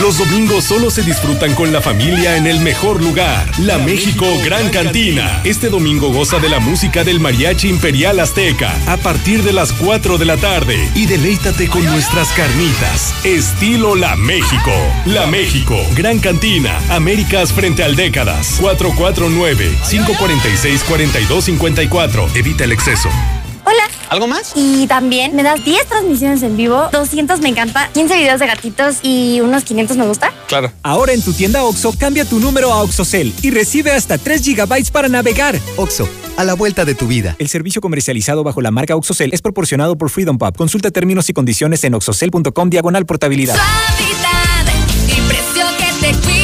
Los domingos solo se disfrutan con la familia en el mejor lugar, la México Gran Cantina. Este domingo goza de la música del Mariachi Imperial Azteca a partir de las 4 de la tarde y deleítate con nuestras carnitas. Estilo La México. La México Gran Cantina, Américas frente al Décadas. 449-546-4254. Evita el exceso. Hola. ¿Algo más? Y también me das 10 transmisiones en vivo, 200 me encanta, 15 videos de gatitos y unos 500 me gusta. Claro. Ahora en tu tienda OXO, cambia tu número a OXOCEL y recibe hasta 3 GB para navegar. OXO, a la vuelta de tu vida. El servicio comercializado bajo la marca OXOCEL es proporcionado por Freedom Pub. Consulta términos y condiciones en oxocel.com diagonal portabilidad. Suavidad y precio que te cuida.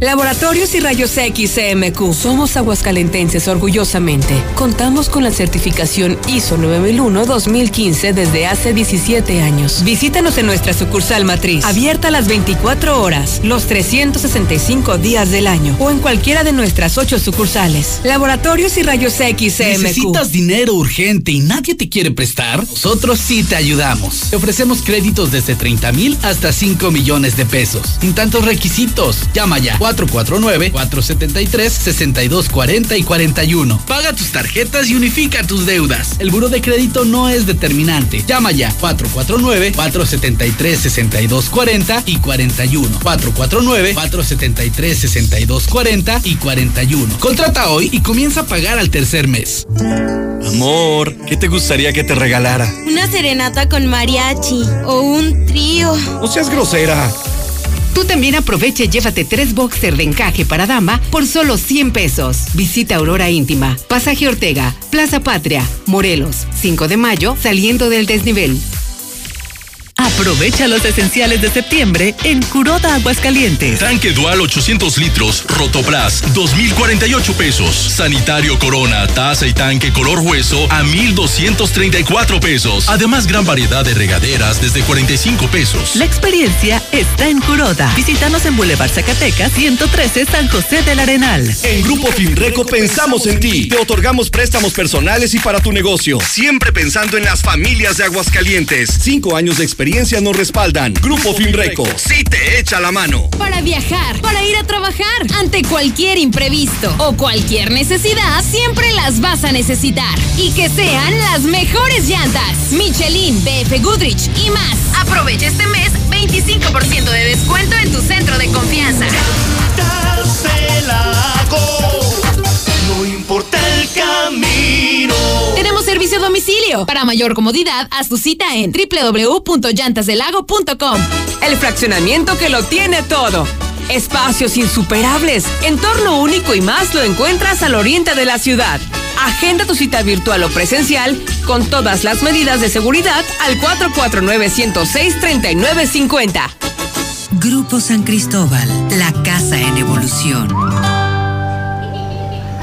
Laboratorios y Rayos X CMQ. Somos aguascalentenses orgullosamente. Contamos con la certificación ISO 9001-2015 desde hace 17 años. Visítanos en nuestra sucursal matriz, abierta las 24 horas, los 365 días del año o en cualquiera de nuestras 8 sucursales. Laboratorios y Rayos X CMQ. ¿Necesitas dinero urgente y nadie te quiere prestar? Nosotros sí te ayudamos. Te ofrecemos créditos desde 30 mil hasta 5 millones de pesos. Sin tantos requisitos. Llama ya 449-473-6240 y 41. Paga tus tarjetas y unifica tus deudas. El buro de crédito no es determinante. Llama ya 449-473-6240 y 41. 449-473-6240 y 41. Contrata hoy y comienza a pagar al tercer mes. Amor, ¿qué te gustaría que te regalara? Una serenata con mariachi o un trío. No seas grosera. Tú también aprovecha y llévate tres boxers de encaje para dama por solo 100 pesos. Visita Aurora Íntima, Pasaje Ortega, Plaza Patria, Morelos, 5 de mayo, saliendo del desnivel. Aprovecha los esenciales de septiembre en Curoda Aguascalientes. Tanque Dual 800 litros, Rotoplas, 2,048 pesos. Sanitario Corona, taza y tanque color hueso a 1,234 pesos. Además, gran variedad de regaderas desde 45 pesos. La experiencia está en Curoda. Visítanos en Boulevard Zacatecas 113 San José del Arenal. En Grupo Finreco pensamos en ti. Te otorgamos préstamos personales y para tu negocio. Siempre pensando en las familias de Aguascalientes. Cinco años de experiencia experiencia nos respaldan. Grupo Finreco, sí te echa la mano. Para viajar, para ir a trabajar, ante cualquier imprevisto o cualquier necesidad, siempre las vas a necesitar. Y que sean las mejores llantas. Michelin, BF Goodrich y más. Aprovecha este mes 25% de descuento en tu centro de confianza. No importa el camino. Tenemos servicio a domicilio. Para mayor comodidad, haz tu cita en www.llantasdelago.com. El fraccionamiento que lo tiene todo. Espacios insuperables, entorno único y más lo encuentras al oriente de la ciudad. Agenda tu cita virtual o presencial con todas las medidas de seguridad al 449-106-3950. Grupo San Cristóbal, la casa en evolución.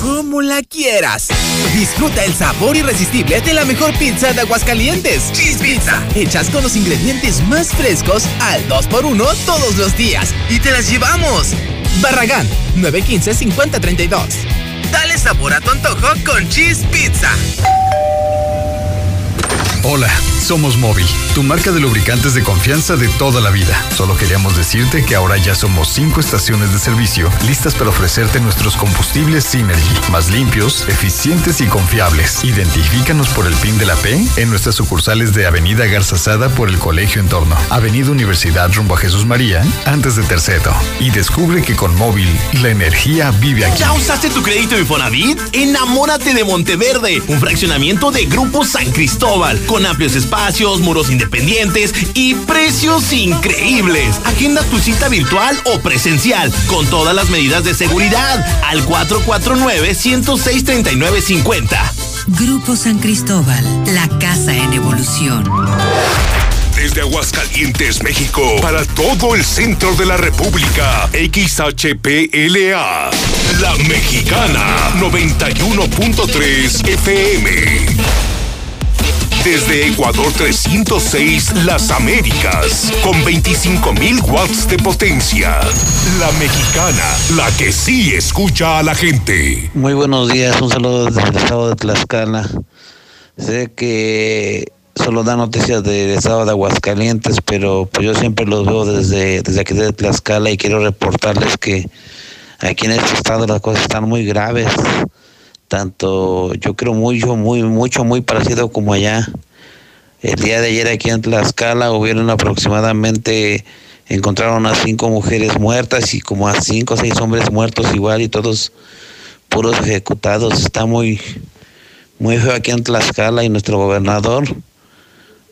Como la quieras. Disfruta el sabor irresistible de la mejor pizza de Aguascalientes. Cheese Pizza. Hechas con los ingredientes más frescos al 2x1 todos los días. Y te las llevamos. Barragán, 915-5032. Dale sabor a tu antojo con Cheese Pizza. Hola, somos Móvil, tu marca de lubricantes de confianza de toda la vida. Solo queríamos decirte que ahora ya somos cinco estaciones de servicio listas para ofrecerte nuestros combustibles Synergy, más limpios, eficientes y confiables. Identifícanos por el PIN de la P en nuestras sucursales de Avenida Garzazada por el Colegio Entorno, Avenida Universidad rumbo a Jesús María, antes de Terceto. Y descubre que con Móvil la energía vive aquí. ¿Ya usaste tu crédito Infonavit? Enamórate de Monteverde, un fraccionamiento de Grupo San Cristóbal, amplios espacios, muros independientes y precios increíbles. Agenda tu cita virtual o presencial con todas las medidas de seguridad al 449-106-3950. Grupo San Cristóbal, la casa en evolución. Desde Aguascalientes, México, para todo el centro de la República, XHPLA, La Mexicana, 91.3 FM. Desde Ecuador 306, Las Américas, con 25.000 watts de potencia. La Mexicana, la que sí escucha a la gente. Muy buenos días, un saludo desde el estado de Tlaxcala. Sé que solo da noticias del estado de Aguascalientes, pero pues yo siempre los veo desde, desde aquí de Tlaxcala y quiero reportarles que aquí en este estado las cosas están muy graves tanto yo creo mucho, muy, mucho, muy parecido como allá. El día de ayer aquí en Tlaxcala hubieron aproximadamente, encontraron a cinco mujeres muertas y como a cinco o seis hombres muertos igual y todos puros ejecutados. Está muy, muy feo aquí en Tlaxcala y nuestro gobernador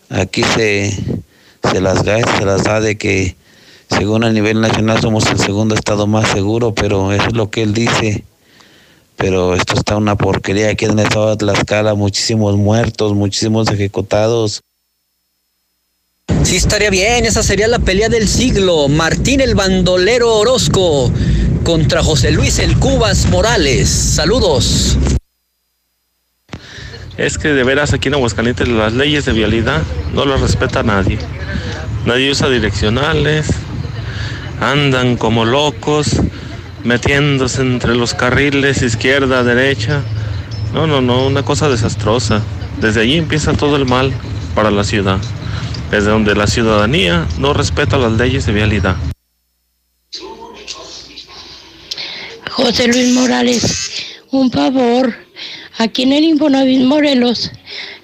aquí se, se las da, se las da de que según a nivel nacional somos el segundo estado más seguro, pero eso es lo que él dice pero esto está una porquería aquí en el estado de Tlaxcala, muchísimos muertos, muchísimos ejecutados. Sí, estaría bien, esa sería la pelea del siglo. Martín el bandolero Orozco contra José Luis el Cubas Morales. Saludos. Es que de veras aquí en Aguascalientes las leyes de vialidad no las respeta nadie. Nadie usa direccionales, andan como locos metiéndose entre los carriles izquierda, derecha. No, no, no, una cosa desastrosa. Desde allí empieza todo el mal para la ciudad, desde donde la ciudadanía no respeta las leyes de vialidad. José Luis Morales, un favor, aquí en el Infonavit Morelos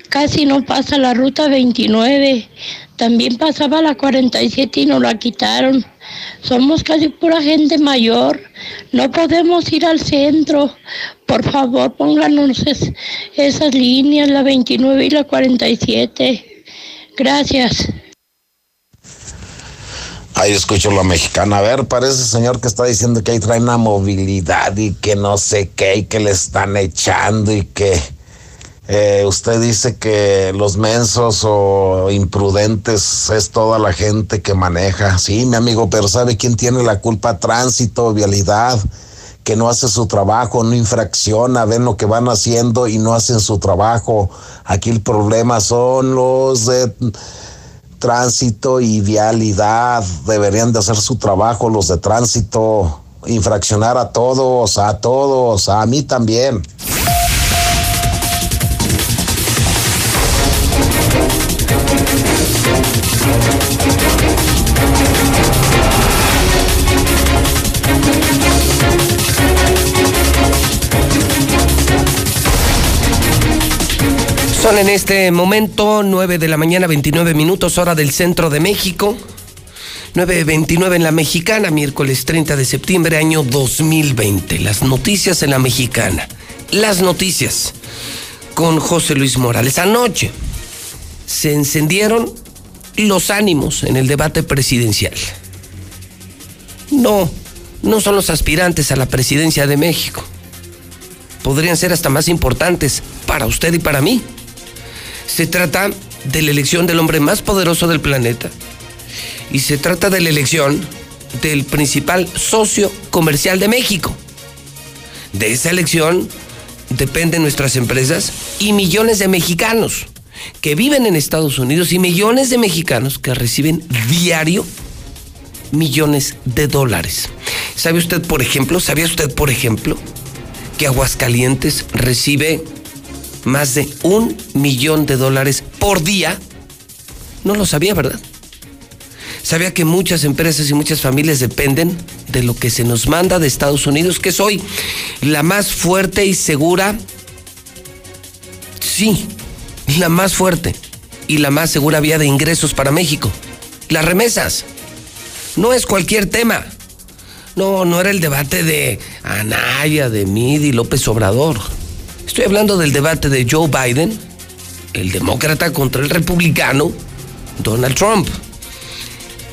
casi no pasa la ruta 29, también pasaba la 47 y nos la quitaron. Somos casi pura gente mayor. No podemos ir al centro. Por favor, pónganos esas líneas, la 29 y la 47. Gracias. Ahí escucho la mexicana. A ver, parece señor que está diciendo que ahí trae una movilidad y que no sé qué y que le están echando y que eh, usted dice que los mensos o imprudentes es toda la gente que maneja. Sí, mi amigo, pero ¿sabe quién tiene la culpa? Tránsito, vialidad, que no hace su trabajo, no infracciona, ven lo que van haciendo y no hacen su trabajo. Aquí el problema son los de tránsito y vialidad. Deberían de hacer su trabajo los de tránsito, infraccionar a todos, a todos, a mí también. En este momento 9 de la mañana, 29 minutos, hora del centro de México. 9.29 en la mexicana, miércoles 30 de septiembre, año 2020. Las noticias en la mexicana. Las noticias con José Luis Morales. Anoche se encendieron los ánimos en el debate presidencial. No, no son los aspirantes a la presidencia de México. Podrían ser hasta más importantes para usted y para mí. Se trata de la elección del hombre más poderoso del planeta y se trata de la elección del principal socio comercial de México. De esa elección dependen nuestras empresas y millones de mexicanos que viven en Estados Unidos y millones de mexicanos que reciben diario millones de dólares. ¿Sabe usted, por ejemplo, sabía usted, por ejemplo, que Aguascalientes recibe más de un millón de dólares por día. No lo sabía, ¿verdad? Sabía que muchas empresas y muchas familias dependen de lo que se nos manda de Estados Unidos, que es hoy la más fuerte y segura, sí, la más fuerte y la más segura vía de ingresos para México. Las remesas. No es cualquier tema. No, no era el debate de Anaya, de Midi, López Obrador. Estoy hablando del debate de Joe Biden, el demócrata contra el republicano, Donald Trump.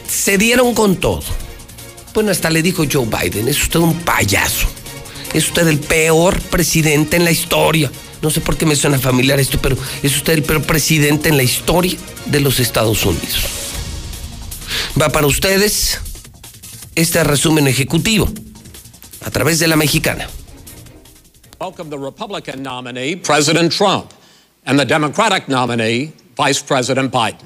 Se dieron con todo. Bueno, hasta le dijo Joe Biden, es usted un payaso. Es usted el peor presidente en la historia. No sé por qué me suena familiar esto, pero es usted el peor presidente en la historia de los Estados Unidos. Va para ustedes este resumen ejecutivo a través de la mexicana. Welcome the Republican nominee, President Trump, and the Democratic nominee, Vice President Biden.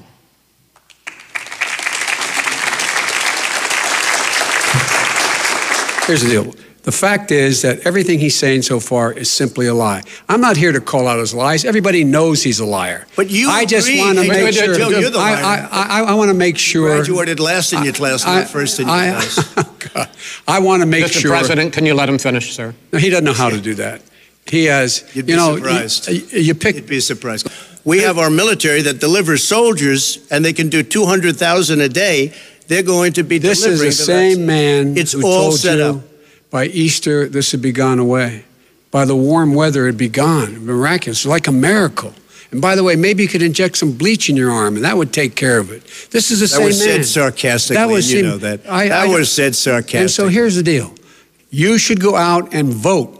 Here's the deal. The fact is that everything he's saying so far is simply a lie. I'm not here to call out his lies. Everybody knows he's a liar. But you I just want to make sure. Joe, you're the I, liar. I, I, I want to make sure. You Graduated last in your class, I- not first in your I- class. I want to make Mr. sure. President, can you let him finish, sir? No, he doesn't know how to do that. He has. You'd be you know, surprised. You, you pick. You'd be surprised. We have our military that delivers soldiers, and they can do 200,000 a day. They're going to be This is delivering the same that- man It's who all told set you up. By Easter this would be gone away. By the warm weather, it'd be gone. Miraculous, like a miracle. And by the way, maybe you could inject some bleach in your arm, and that would take care of it. This is the That same was man. said sarcastically, That was you him. know that. I- that I- was said sarcastically. And so here's the deal: you should go out and vote.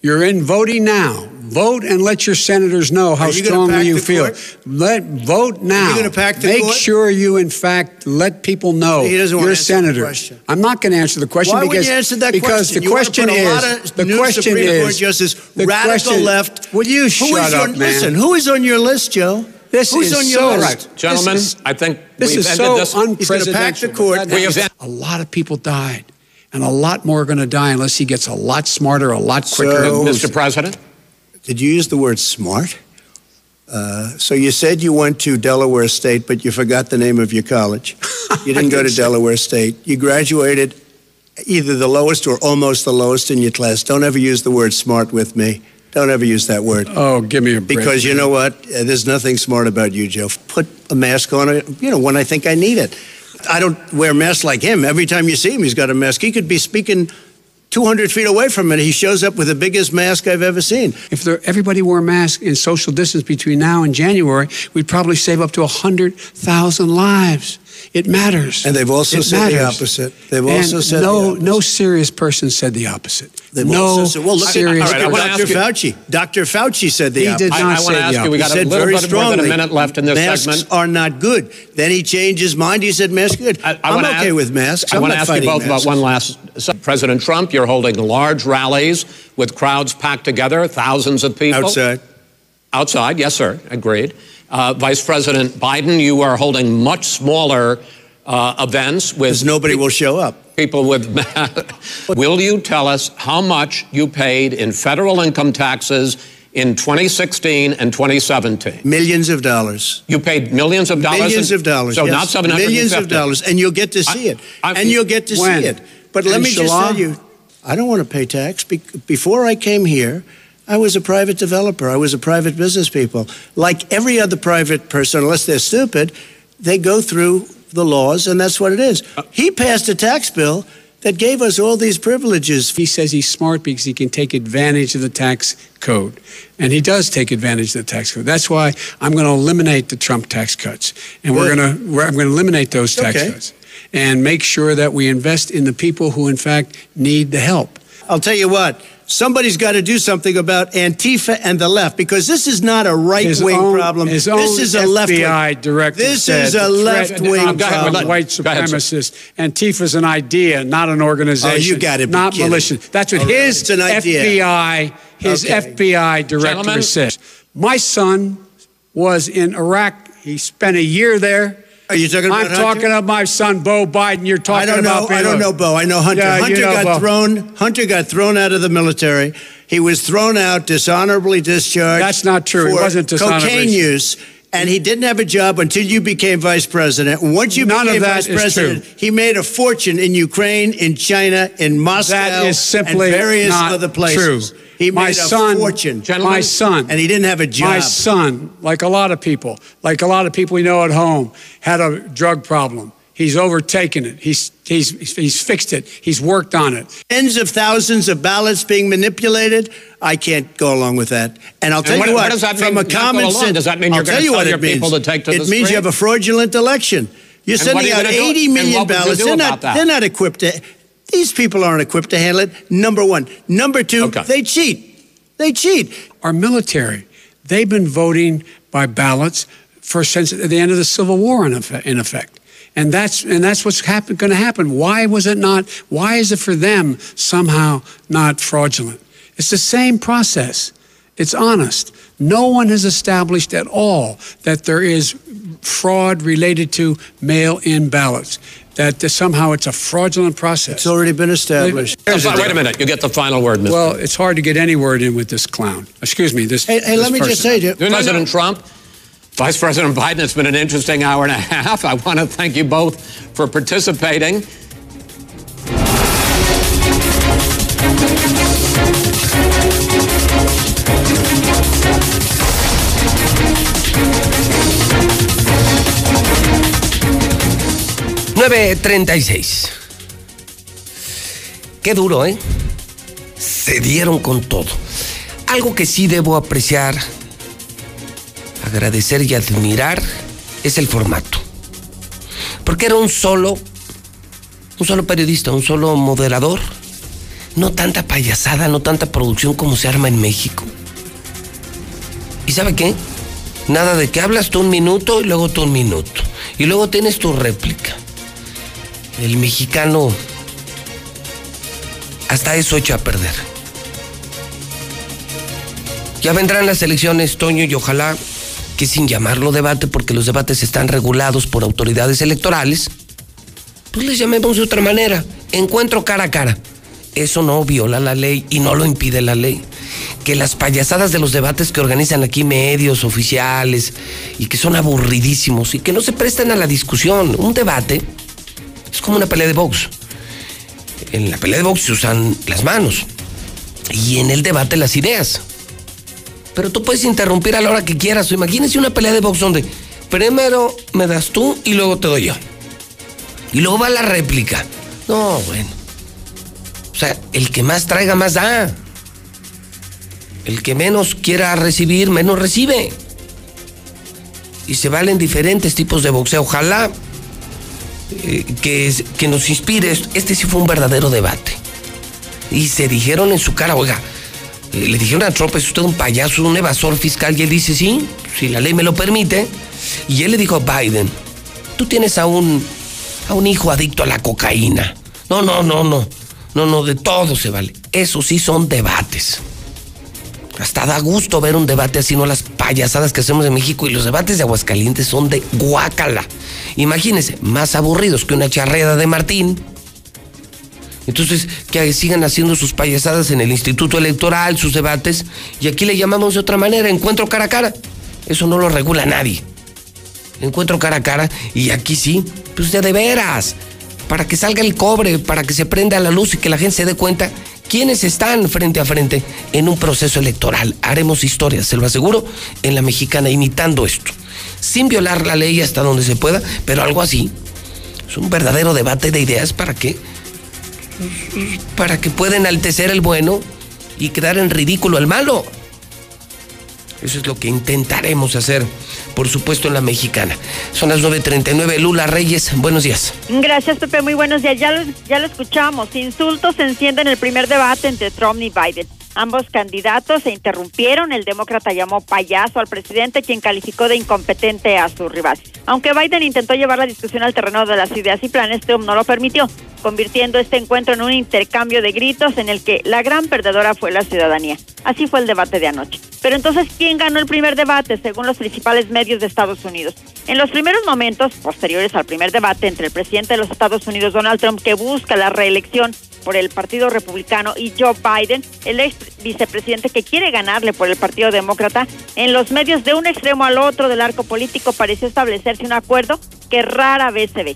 You're in voting now. Vote and let your senators know how Are you gonna strongly pack you the feel. court? Let vote now. gonna pack the Make court? sure you, in fact, let people know He doesn't wanna you're a answer the senator. question. I'm not going to answer the question Why would because you answer that because question? the You wanna question put a is lot of the new question Supreme is Court justice, the radical question- left. Will you Who shut is up, on, man? Listen, who is on your list, Joe? This Who's is on your so list? right. Gentlemen, This is- I think This we've is ended so this. He's gonna pack the unprecedented. court. That- We that- have- a lot of people died, and a lot more are going to die unless he gets a lot smarter, a lot quicker. So- Mr. President? Did you use the word smart? Uh, so you said you went to Delaware State, but you forgot the name of your college. You didn't go to Delaware State. You graduated either the lowest or almost the lowest in your class. Don't ever use the word smart with me. Don't ever use that word. Oh, give me a break. Because you know what? Uh, There's nothing smart about you, Joe. Put a mask on, you know, when I think I need it. I don't wear masks like him. Every time you see him, he's got a mask. He could be speaking 200 feet away from it, he shows up with the biggest mask I've ever seen. If there, everybody wore masks in social distance between now and January, we'd probably save up to 100,000 lives. It matters. And they've also It said the opposite. They've And also said no, the no serious person said the opposite. They've no also said, well, look serious. at, look at Dr. Fauci. Dr. Fauci said the He opposite. did not I- I say ask you, we got a He said little very bit more than a minute left in this masks segment. are not good. Then he changed his mind. He said masks are good. I I'm okay ask- with masks. I I'm want to ask you both masks. about one last. so, President Trump, you're holding large rallies with crowds packed together, thousands of people. Outside. Outside, yes, sir. Agreed. Uh, Vice President Biden, you are holding much smaller uh, events with. Because nobody will show up. People with. will you tell us how much you paid in federal income taxes in 2016 and 2017? Millions of dollars. You paid millions of dollars. Millions in- of dollars. So yes. not 750. Millions of dollars, and you'll get to see it. and you'll get to When? see it. But let me just tell you, I don't want to pay tax. Be- before I came here, I was a private developer. I was a private business people. Like every other private person, unless they're stupid, they go through the laws, and that's what it is. Uh, he passed a tax bill that gave us all these privileges. He says he's smart because he can take advantage of the tax code. And he does take advantage of the tax code. That's why I'm going to eliminate the Trump tax cuts. And we're going to I'm going to eliminate those tax Okay. cuts and make sure that we invest in the people who in fact need the help. I'll tell you what. Somebody's got to do something about Antifa and the left because this is not a right wing problem. His this own is a left wing. FBI director This is a the left threat wing of problem. white Go ahead, sir. supremacists. Antifa's an idea, not an organization. Oh, you got it. be Not kidding. militia. That's what All right, his it's an idea. FBI, his Okay. FBI director Gentlemen. says. My son was in Iraq. He spent a year there. Are you talking about I'm Hunter? talking about my son, Bo Biden. You're talking about I don't know. about I don't know, Bo. I know Hunter. Yeah, you Hunter know got Bo. thrown. Hunter got thrown out of the military. He was thrown out, dishonorably discharged. That's not true. He for wasn't dishonorably Cocaine use. And he didn't have a job until you became vice president. Once you None of became vice president, he made a fortune in Ukraine, in China, in Moscow, That is simply and various not other places. true. He my made a son, fortune. My son, and he didn't have a job. My son, like a lot of people, like a lot of people we know at home, had a drug problem. He's overtaken it. He's he's he's fixed it. He's worked on it. tens of thousands of ballots being manipulated. I can't go along with that. And I'll And tell what- you what, what does that from mean, a common sense, Does that mean you're gonna tell tell your it means. people to take to it means street? you have a fraudulent election. You're And sending out gonna do? Million what would you ballots. They're not. They're not equipped to. These people aren't equipped to handle it. Number one. Number two. They cheat. They cheat. Our military, they've been voting by ballots for since the end of the Civil War, in effect. In effect. And that's and that's what's happen, going to happen. Why was it not? Why is it for them somehow not fraudulent? It's the same process. It's honest. No one has established at all that there is fraud related to mail-in ballots. That somehow it's a fraudulent process. It's already been established. Wait a minute. You get the final word, Mr. Well, it's hard to get any word in with this clown. Excuse me. This. Hey, hey, this let me just say to you, President Trump, Vice President Biden, it's been an interesting hour and a half. I want to thank you both for participating. $9.36. Qué duro, ¿eh? Se dieron con todo. Algo que sí debo apreciar, agradecer y admirar es el formato. Porque era un solo, un solo periodista, un solo moderador. No tanta payasada, no tanta producción como se arma en México. ¿Y sabe qué? Nada de que hablas tú un minuto y luego tú un minuto. Y luego tienes tu réplica. El mexicano hasta eso echa a perder. Ya vendrán las elecciones, Toño, y ojalá que sin llamarlo debate, porque los debates están regulados por autoridades electorales, pues les llamemos de otra manera. Encuentro cara a cara. Eso no viola la ley y no lo impide la ley. Que las payasadas de los debates que organizan aquí medios oficiales y que son aburridísimos y que no se prestan a la discusión. Un debate es como una pelea de box. En la pelea de box se usan las manos y en el debate las ideas. Pero tú puedes interrumpir a la hora que quieras. Imagínense una pelea de box donde primero me das tú y luego te doy yo. Y luego va la réplica. No, bueno. O sea, el que más traiga, más da. El que menos quiera recibir, menos recibe. Y se valen diferentes tipos de boxeo. Ojalá eh, que, que nos inspire. Este sí fue un verdadero debate. Y se dijeron en su cara, oiga, eh, le dijeron a Trump, es usted un payaso, un evasor fiscal. Y él dice, sí, si la ley me lo permite. Y él le dijo a Biden, tú tienes a un, a un hijo adicto a la cocaína. No, no, no, no. No, no, de todo se vale. Eso sí son debates. Hasta da gusto ver un debate así, no las payasadas que hacemos en México. Y los debates de Aguascalientes son de guácala. Imagínense, más aburridos que una charreda de Martín. Entonces, que sigan haciendo sus payasadas en el Instituto Electoral, sus debates. Y aquí le llamamos de otra manera, encuentro cara a cara. Eso no lo regula nadie. Encuentro cara a cara y aquí sí, pues de, de veras para que salga el cobre, para que se prenda la luz y que la gente se dé cuenta quiénes están frente a frente en un proceso electoral. Haremos historia, se lo aseguro, en la mexicana imitando esto, sin violar la ley hasta donde se pueda, pero algo así. Es un verdadero debate de ideas para que para que pueda enaltecer el bueno y quedar en ridículo el malo. Eso es lo que intentaremos hacer por supuesto en la mexicana. Son las 9.39. Lula Reyes, buenos días. Gracias, Pepe. Muy buenos días. Ya lo, ya lo escuchamos. Insultos encienden el primer debate entre Trump y Biden. Ambos candidatos se interrumpieron. El demócrata llamó payaso al presidente, quien calificó de incompetente a su rival. Aunque Biden intentó llevar la discusión al terreno de las ideas y planes, Trump no lo permitió, convirtiendo este encuentro en un intercambio de gritos en el que la gran perdedora fue la ciudadanía. Así fue el debate de anoche. Pero entonces, ¿quién ganó el primer debate según los principales medios de Estados Unidos? En los primeros momentos, posteriores al primer debate entre el presidente de los Estados Unidos, Donald Trump, que busca la reelección por el Partido Republicano, y Joe Biden, el ex vicepresidente que quiere ganarle por el Partido Demócrata, en los medios de un extremo al otro del arco político pareció establecerse un acuerdo que rara vez se ve.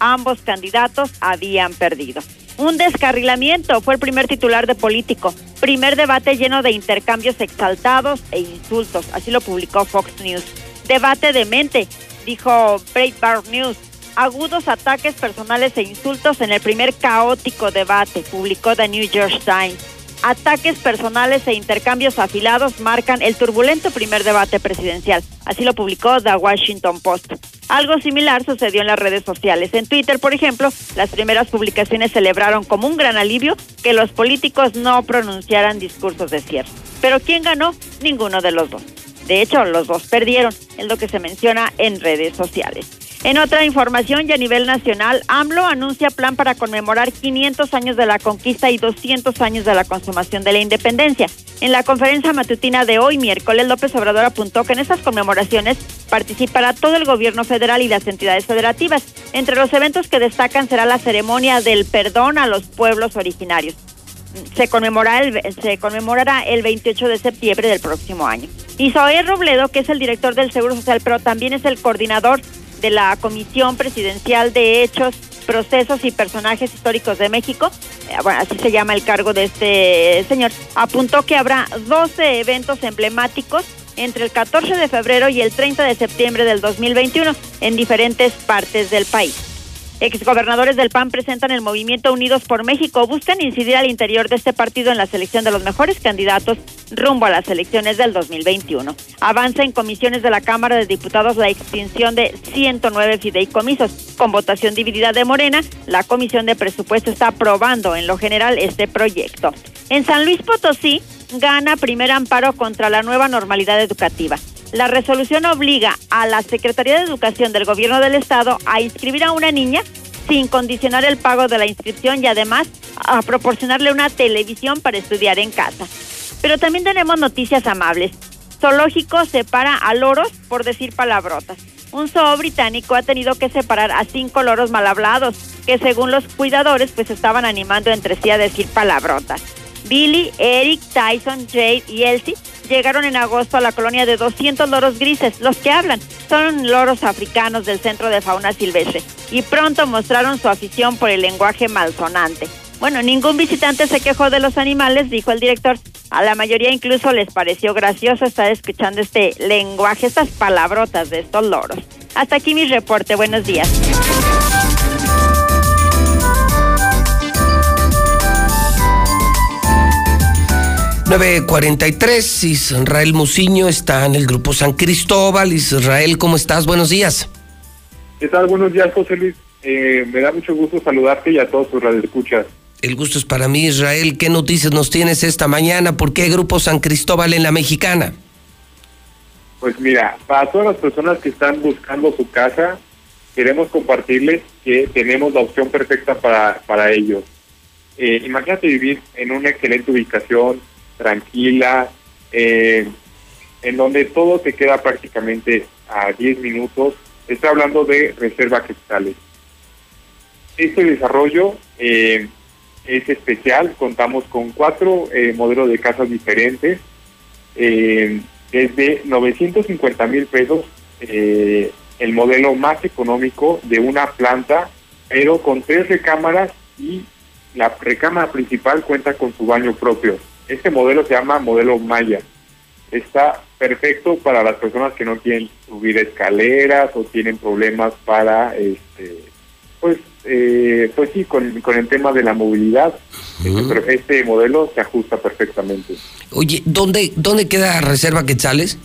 Ambos candidatos habían perdido. Un descarrilamiento fue el primer titular de Político. Primer debate lleno de intercambios exaltados e insultos. Así lo publicó Fox News. Debate de mente, dijo Breitbart News. Agudos ataques personales e insultos en el primer caótico debate, publicó The New York Times. Ataques personales e intercambios afilados marcan el turbulento primer debate presidencial. Así lo publicó The Washington Post. Algo similar sucedió en las redes sociales. En Twitter, por ejemplo, las primeras publicaciones celebraron como un gran alivio que los políticos no pronunciaran discursos de cierre. Pero ¿quién ganó? Ninguno de los dos. De hecho, los dos perdieron, es lo que se menciona en redes sociales. En otra información y a nivel nacional, AMLO anuncia plan para conmemorar 500 años de la conquista y 200 años de la consumación de la independencia. En la conferencia matutina de hoy, miércoles, López Obrador apuntó que en estas conmemoraciones participará todo el gobierno federal y las entidades federativas. Entre los eventos que destacan será la ceremonia del perdón a los pueblos originarios. Se, conmemorará el, se conmemorará el 28 de septiembre del próximo año. Isaías Robledo, que es el director del Seguro Social, pero también es el coordinador de la Comisión Presidencial de Hechos, Procesos y Personajes Históricos de México, eh, bueno, así se llama el cargo de este señor, apuntó que habrá 12 eventos emblemáticos entre el 14 de febrero y el 30 de septiembre del 2021 en diferentes partes del país. Exgobernadores del PAN presentan el movimiento Unidos por México. Buscan incidir al interior de este partido en la selección de los mejores candidatos rumbo a las elecciones del 2021. Avanza en comisiones de la Cámara de Diputados la extinción de 109 fideicomisos. Con votación dividida de Morena, la Comisión de Presupuesto está aprobando en lo general este proyecto. En San Luis Potosí, gana primer amparo contra la nueva normalidad educativa. La resolución obliga a la Secretaría de Educación del Gobierno del Estado a inscribir a una niña sin condicionar el pago de la inscripción y además a proporcionarle una televisión para estudiar en casa. Pero también tenemos noticias amables. Zoológico separa a loros por decir palabrotas. Un zoo británico ha tenido que separar a cinco loros mal hablados, que según los cuidadores pues estaban animando entre sí a decir palabrotas. Billy, Eric, Tyson, Jade y Elsie llegaron en agosto a la colonia de 200 loros grises. Los que hablan son loros africanos del Centro de Fauna Silvestre y pronto mostraron su afición por el lenguaje malsonante. Bueno, ningún visitante se quejó de los animales, dijo el director. A la mayoría incluso les pareció gracioso estar escuchando este lenguaje, estas palabrotas de estos loros. Hasta aquí mi reporte. Buenos días. 943, Israel Muciño está en el grupo San Cristóbal. Israel, ¿cómo estás? Buenos días. ¿Qué tal? Buenos días, José Luis. Eh, me da mucho gusto saludarte y a todos tus radioescuchas. El gusto es para mí, Israel. ¿Qué noticias nos tienes esta mañana? ¿Por qué Grupo San Cristóbal en la Mexicana? Pues mira, para todas las personas que están buscando su casa, queremos compartirles que tenemos la opción perfecta para, para ellos. Eh, imagínate vivir en una excelente ubicación, tranquila, eh, en donde todo te queda prácticamente a 10 minutos. Estoy hablando de Reserva Quetzales. Este desarrollo eh, es especial, contamos con cuatro eh, modelos de casas diferentes, desde 950 mil pesos, el modelo más económico de una planta, pero con tres recámaras y la recámara principal cuenta con su baño propio. Este modelo se llama modelo Maya. Está perfecto para las personas que no quieren subir escaleras o tienen problemas para, este, pues, eh, pues sí, con, con el tema de la movilidad. Pero este modelo se ajusta perfectamente. Oye, ¿dónde, dónde queda Reserva Quetzales?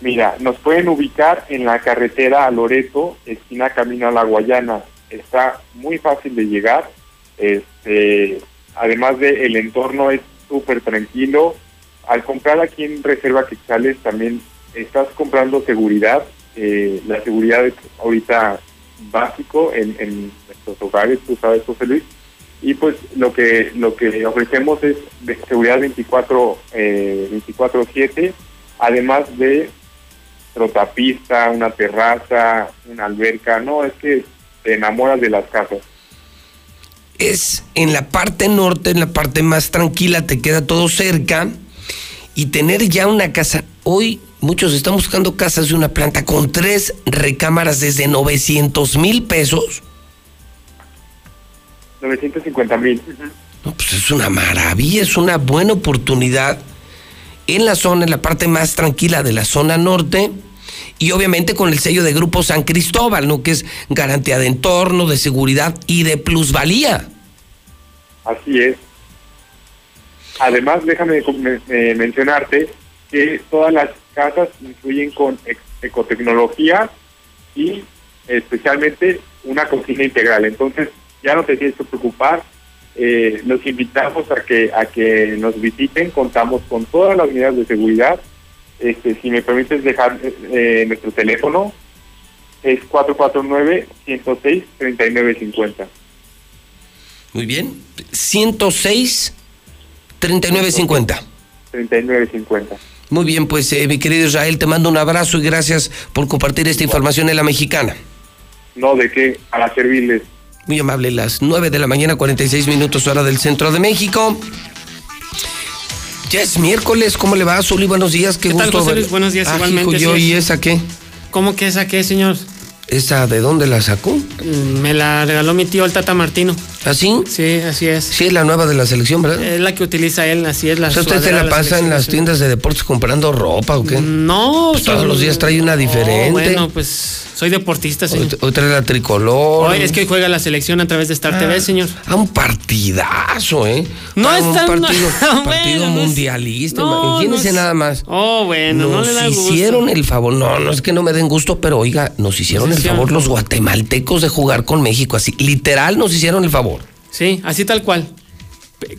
Mira, nos pueden ubicar en la carretera a Loreto, esquina Camino a la Guayana. Está muy fácil de llegar. Este, además de el entorno es súper tranquilo. Al comprar aquí en Reserva Quetzales también estás comprando seguridad. Eh, la seguridad es ahorita básico en, en nuestros hogares, tú sabes, José Luis. Y pues lo que lo que ofrecemos es seguridad 24 eh, 24/7, además de trotapista, una terraza, una alberca. No, es que te enamoras de las casas. Es en la parte norte, en la parte más tranquila, te queda todo cerca. Y tener ya una casa. Hoy muchos están buscando casas de una planta con tres recámaras desde 900 mil pesos. 950 mil. No, pues es una maravilla, es una buena oportunidad en la zona, en la parte más tranquila de la zona norte. Y obviamente con el sello de Grupo San Cristóbal, ¿no? Que es garantía de entorno, de seguridad y de plusvalía. Así es. Además, déjame eh, mencionarte que todas las casas incluyen con ecotecnología y especialmente una cocina integral. Entonces, ya no te tienes que preocupar. Eh, los invitamos a que a que nos visiten. Contamos con todas las medidas de seguridad. Este, si me permites dejar eh, nuestro teléfono, es 449-106-3950. Muy bien. 106 3950. 3950. Muy bien, pues eh, mi querido Israel, te mando un abrazo y gracias por compartir esta información en la mexicana. No, de qué, para servirles. Muy amable, las 9 de la mañana, 46 minutos hora del centro de México. Ya es miércoles, ¿cómo le va, Zuli? Buenos días, qué, ¿Qué tal, gusto. José ver- Luis? Buenos días, Ah, igualmente, hijo, yo, es. ¿y esa qué? ¿Cómo que esa qué, señor? ¿Esa de dónde la sacó? Mm, Me la regaló mi tío, el Tata Martino. ¿Ah, sí? Sí, así es. Sí, es la nueva de la selección, ¿verdad? Es la que utiliza él, así es la O sea, ¿Usted se la pasa en las tiendas de deportes comprando ropa o qué? No. Pues todos los días trae una diferente. Bueno, pues soy deportista, señor. Trae la tricolor. Hoy es que juega la selección a través de Star TV, señor. A un partidazo, ¿eh? No Ah, es un tan- partido, mundialista. no, Imagínense no es- nada más. Oh, bueno, no le da gusto. hicieron el favor. No, no es que no me den gusto, pero oiga, nos hicieron Nos el hicieron favor los guatemaltecos de jugar con México. Así, literal, nos hicieron el favor. Sí, así tal cual.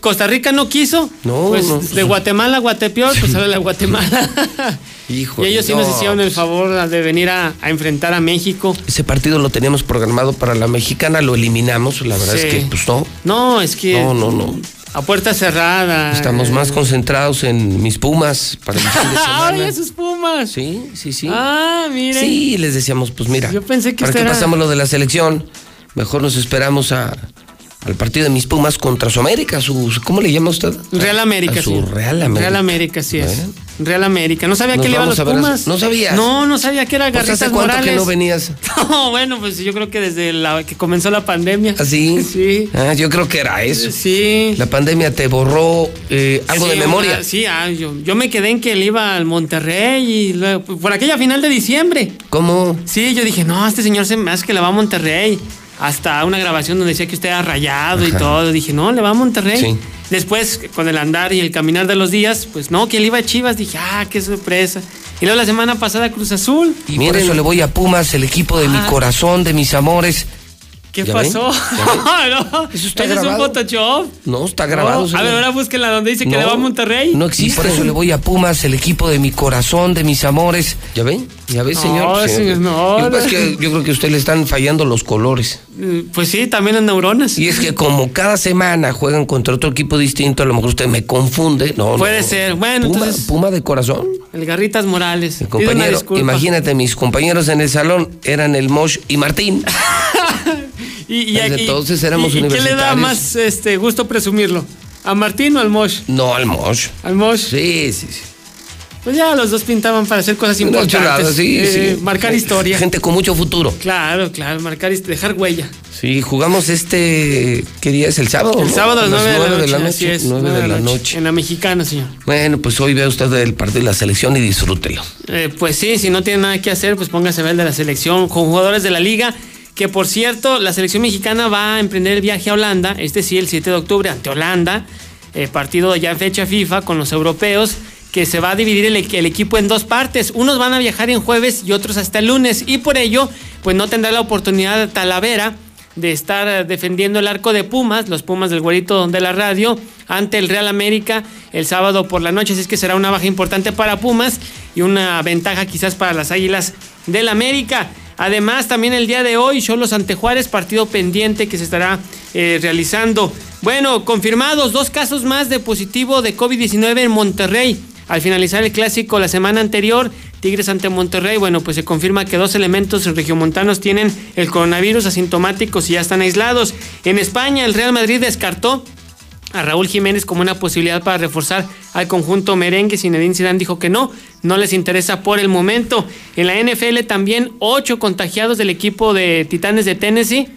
Costa Rica no quiso. No, pues no. de Guatemala a Guatepeor, pues sale la Guatemala. Y ellos sí nos hicieron el favor de venir a, a enfrentar a México. Ese partido lo teníamos programado para la mexicana, lo eliminamos. La verdad Sí. es que, pues no. No, es que. No, no, no. A puerta cerrada. Estamos más concentrados en mis pumas para el fin de semana. ¡Ay, esos Pumas! Sí, sí, sí. Ah, miren. Sí, les decíamos, pues mira, Yo pensé que ¿para usted qué pasamos lo de la selección? Mejor nos esperamos a, al partido de mis Pumas contra su América, su, ¿cómo le llama usted? Real América, A su sí. Real América. Real América, sí es. Real América. No sabía Nos que le iban los a Pumas. ¿No sabías? No, no sabía que era Pues, Garritas ¿Hace cuánto Morales. que no venías? No, bueno, pues yo creo que desde la que comenzó la pandemia. ¿Así? Sí. Ah, yo creo que era eso. Sí. La pandemia te borró eh, algo Sí, de memoria. una- sí, ah, yo, yo me quedé en que él iba al Monterrey y luego, por aquella final de diciembre. ¿Cómo? Sí, yo dije, no, este señor se me hace que le va a Monterrey. Hasta una grabación donde decía que usted era rayado y todo. Dije, no, le va a Monterrey. Sí. Después, con el andar y el caminar de los días, pues no, que él iba a Chivas, dije, ah, qué sorpresa. Y luego la semana pasada Cruz Azul. Y por eso le voy a Pumas, el equipo de mi corazón, de mis amores. ¿Qué ¿Ya pasó? ven? no, Eso está ese es un grabado. Photoshop. No, está grabado. No, a señor. ver, ahora búsquenla donde dice que le va a Monterrey. No existe. Por eso le voy a Pumas, el equipo de mi corazón, de mis amores. ¿Ya ven? ¿Ya ves, No, señor? señor, no, Lo que pasa es no. que yo creo que a usted le están fallando los colores. Mm, Pues sí, también las neuronas. Y es que como cada semana juegan contra otro equipo distinto, a lo mejor usted me confunde. No, Puede ser. Bueno, Puma, entonces, Puma de corazón. el Garritas Morales. Una Compañero, imagínate, mis compañeros en el salón eran el Mosh y Martín. Y, y Desde aquí- entonces éramos y- y ¿Qué le da universitarios. más este, gusto presumirlo? ¿A Martín o al Mosh? No, al Mosh. ¿Al Mosh? Sí, sí, sí. Pues ya los dos pintaban para hacer cosas importantes. sí, Eh, sí. Marcar historia. Gente con mucho futuro. Claro, claro, marcar dejar huella. Sí, jugamos este. ¿Qué día es el sábado? El sábado a las nueve de la noche. así es. 9 de la noche. En la mexicana, señor. Bueno, pues hoy vea usted el partido de la selección y disfrútelo. Eh, pues sí, si no tiene nada que hacer, pues póngase a ver el de la selección con jugadores de la liga. Que por cierto, la selección mexicana va a emprender el viaje a Holanda, este sí, el 7 de octubre, ante Holanda. eh, partido ya en fecha FIFA con los europeos, que se va a dividir el, equipo en dos partes. Unos van a viajar en jueves y otros hasta el lunes. Y por ello, pues no tendrá la oportunidad Talavera de estar eh, defendiendo el arco de Pumas, los Pumas del güerito de la radio, ante el Real América el sábado por la noche. Así es que será una baja importante para Pumas y una ventaja quizás para las Águilas del América. Además, también el día de hoy, Cholos ante Juárez, partido pendiente que se estará eh, realizando. Bueno, confirmados dos casos más de positivo de COVID-19 en Monterrey. Al finalizar el clásico la semana anterior, Tigres ante Monterrey, bueno, pues se confirma que dos elementos regiomontanos tienen el coronavirus asintomáticos y ya están aislados. En España, el Real Madrid descartó a Raúl Jiménez como una posibilidad para reforzar al conjunto merengue. Zinedine Zidane dijo que no, no les interesa por el momento. En la NFL también ocho contagiados del equipo de Titanes de Tennessee.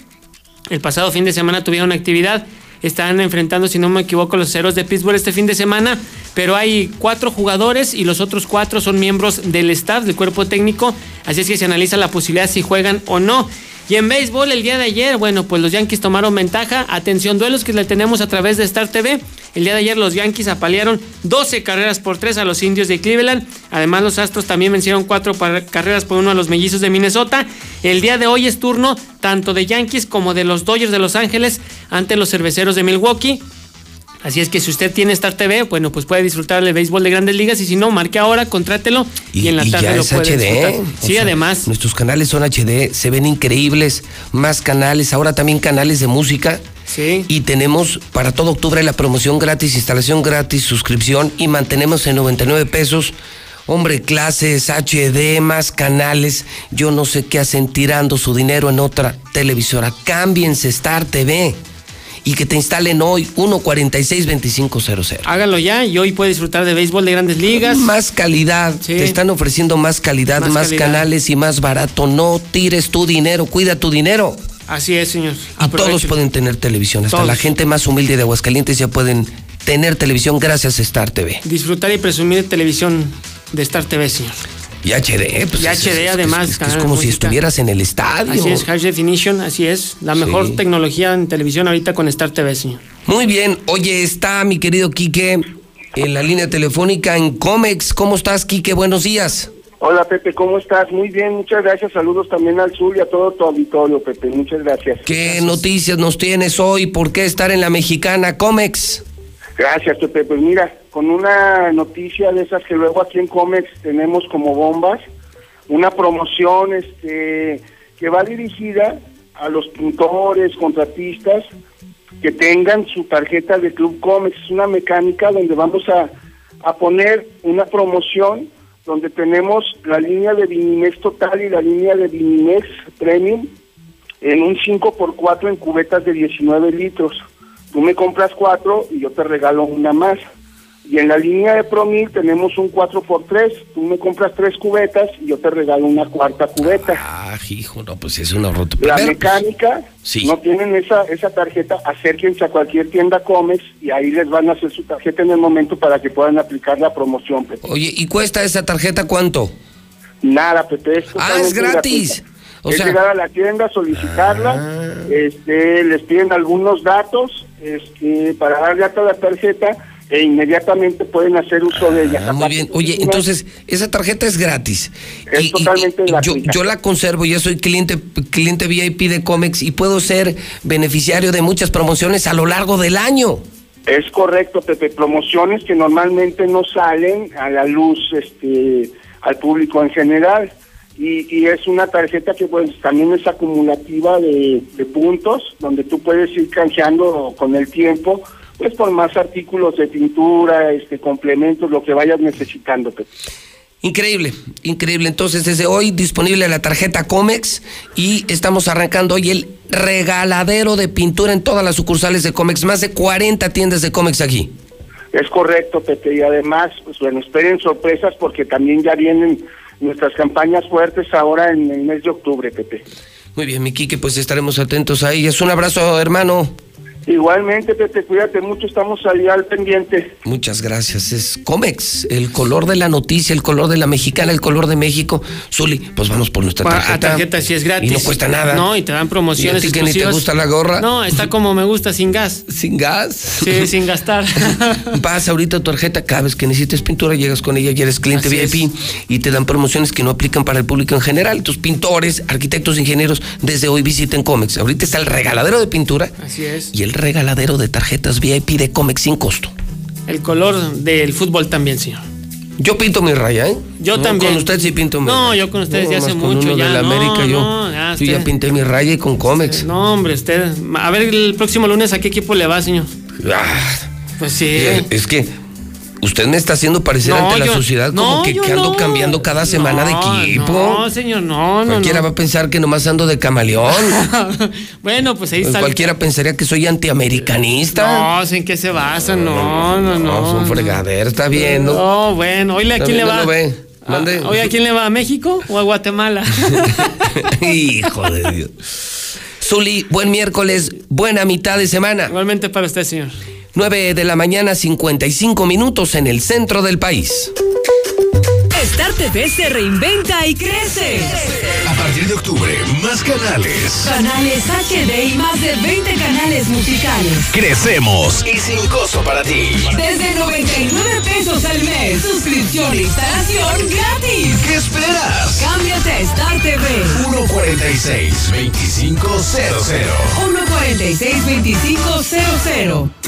El pasado fin de semana tuvieron actividad. Están enfrentando, si no me equivoco, los ceros de Pittsburgh este fin de semana. Pero hay cuatro jugadores y los otros cuatro son miembros del staff, del cuerpo técnico. Así es que se analiza la posibilidad si juegan o no. Y en béisbol el día de ayer, bueno, pues los Yankees tomaron ventaja. Atención, duelos que le tenemos a través de Star TV. El día de ayer los Yankees apalearon 12 carreras por 3 a los indios de Cleveland. Además, los Astros también vencieron 4 carreras por 1 a los mellizos de Minnesota. El día de hoy es turno tanto de Yankees como de los Dodgers de Los Ángeles ante los cerveceros de Milwaukee. Así es que si usted tiene Star TV, bueno, pues puede disfrutar del béisbol de grandes ligas y si no, marque ahora, contrátelo y, en la Y tarde ya lo es puede HD. disfrutar. Sí, sea, además. Nuestros canales son HD, se ven increíbles, más canales, ahora también canales de música. Sí. Y tenemos para todo octubre la promoción gratis, instalación gratis, suscripción y mantenemos en 99 pesos. Hombre, clases, HD, más canales. Yo no sé qué hacen tirando su dinero en otra televisora. Cámbiense Star TV y que te instalen hoy 146-2500. Hágalo ya y hoy puede disfrutar de béisbol de grandes ligas. Más calidad. Sí. Te están ofreciendo más calidad, Más más, calidad. canales y más barato. No tires tu dinero, cuida tu dinero. Así es, señor. Y todos pueden tener televisión. Hasta Todos. la gente más humilde de Aguascalientes ya pueden tener televisión gracias a Star TV. Disfrutar y presumir de televisión de Star TV, señor. Y HD, pues. Y es- HD es- además, Es, es de como si estuvieras en el estadio. Así es, High Definition, así es. La mejor Sí. tecnología en televisión ahorita con Star TV, señor. Muy bien. Oye, está mi querido Quique en la línea telefónica en Comex. ¿Cómo estás, Quique? Buenos días. Hola Pepe, ¿cómo estás? Muy bien, muchas gracias. Saludos también al sur y a todo tu auditorio, Pepe. Muchas gracias. ¿Qué noticias nos tienes hoy? ¿Por qué estar en la mexicana Comex? Gracias, Pepe. Pues mira, con una noticia de esas que luego aquí en Comex tenemos como bombas, una promoción este que va dirigida a los pintores, contratistas que tengan su tarjeta de Club Comex. Es una mecánica donde vamos a, a poner una promoción donde tenemos la línea de Vinimex Total y la línea de Vinimex Premium en un 5x4 en cubetas de 19 litros. Tú me compras cuatro y yo te regalo una más. Y en la línea de Promil tenemos un 4x3. Tú me compras tres cubetas y yo te regalo una cuarta cubeta. Ah, hijo, no, pues es una rota. La Primero, mecánica, sí. no tienen esa, esa tarjeta, acérquense a cualquier tienda Comex y ahí les van a hacer su tarjeta en el momento para que puedan aplicar la promoción, Pepe. Oye, ¿y cuesta esa tarjeta cuánto? Nada, Pepe. Es Ah, es gratis. O es sea- llegar a la tienda, solicitarla, Ah. este, les piden algunos datos este, para dar ya toda la tarjeta e inmediatamente pueden hacer uso de ella. Ah, muy bien. Oye, entonces, esa tarjeta es gratis. Es Y- totalmente y yo, yo la conservo, ya soy cliente, cliente VIP de Comex y puedo ser beneficiario de muchas promociones a lo largo del año. Es correcto, Pepe. Promociones que normalmente no salen a la luz este, al público en general. Y, y es una tarjeta que pues también es acumulativa de, de puntos, donde tú puedes ir canjeando con el tiempo, pues por más artículos de pintura, este complementos, lo que vayas necesitando, Pepe. Increíble, increíble. Entonces, desde hoy disponible la tarjeta Comex y estamos arrancando hoy el regaladero de pintura en todas las sucursales de Comex. Más de 40 tiendas de Comex aquí. Es correcto, Pepe, y además, pues bueno, esperen sorpresas porque también ya vienen nuestras campañas fuertes ahora en el mes de octubre, Pepe. Muy bien, mi Quique, pues estaremos atentos a ellas. Un abrazo, hermano. Igualmente, Pepe, cuídate mucho, estamos ahí al pendiente. Muchas gracias. Es Comex, el color de la noticia, el color de la mexicana, el color de México. Zuli, pues vamos por nuestra tarjeta. A tarjeta sí es gratis. Y no cuesta nada. No, y te dan promociones ¿Y a ti que ni te gusta la gorra? No, está como me gusta, sin gas. ¿Sin gas? Sí, sin gastar. Vas ahorita a tu tarjeta, cada vez que necesites pintura, llegas con ella y eres cliente Así VIP y te dan promociones que no aplican para el público en general. Tus pintores, arquitectos, ingenieros, desde hoy visiten Comex. Ahorita está el regaladero de pintura Así es. y el regaladero de tarjetas VIP de Comex sin costo. El color del fútbol también, señor. Yo pinto mi raya, ¿eh? Yo No, también. Con usted sí pinto mi No, raya. yo con ustedes ya hace con mucho, uno ya, de la no, América, yo, no, ya, yo ya pinté mi raya y con Comex. No, hombre, usted. A ver, el próximo lunes, ¿a qué equipo le va, señor? Ah, Pues sí. Es que usted me está haciendo parecer No, ante la yo- sociedad como no, que, ando no. cambiando cada semana de equipo. No, señor, no, no. Cualquiera va a pensar que nomás ando de camaleón. bueno, pues ahí está. el- Cualquiera pensaría que soy antiamericanista. No, en qué se basa, no, no, no. No, son fregaderas, está viendo. No, bueno, oíle a Está quién le va. ve. Mande. Ah, Oye, ¿a quién le va? ¿A México o a Guatemala? Hijo de Dios. Zuli, buen miércoles, buena mitad de semana. Igualmente para usted, señor. 9 de la mañana, 55 minutos en el centro del país. Star TV se reinventa y crece. A partir de octubre, más canales. Canales HD y más de 20 canales musicales. Crecemos y sin costo para ti. Desde 99 pesos al mes. Suscripción e instalación gratis. ¿Qué esperas? Cámbiate a Star TV. 146 2500. 146-2500.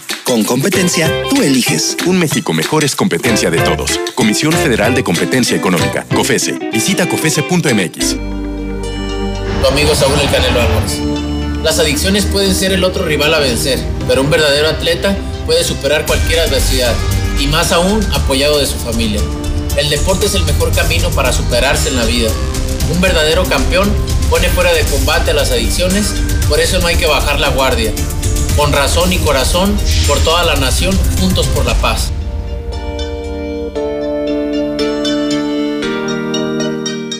Con competencia, tú eliges. Un México mejor es competencia de todos. Comisión Federal de Competencia Económica, COFESE. Visita COFESE.mx. Tu amigo Saúl El Canelo Álvarez. Las adicciones pueden ser el otro rival a vencer, pero un verdadero atleta puede superar cualquier adversidad, y más aún apoyado de su familia. El deporte es el mejor camino para superarse en la vida. Un verdadero campeón pone fuera de combate a las adicciones, por eso no hay que bajar la guardia. Con razón y corazón, por toda la nación, juntos por la paz.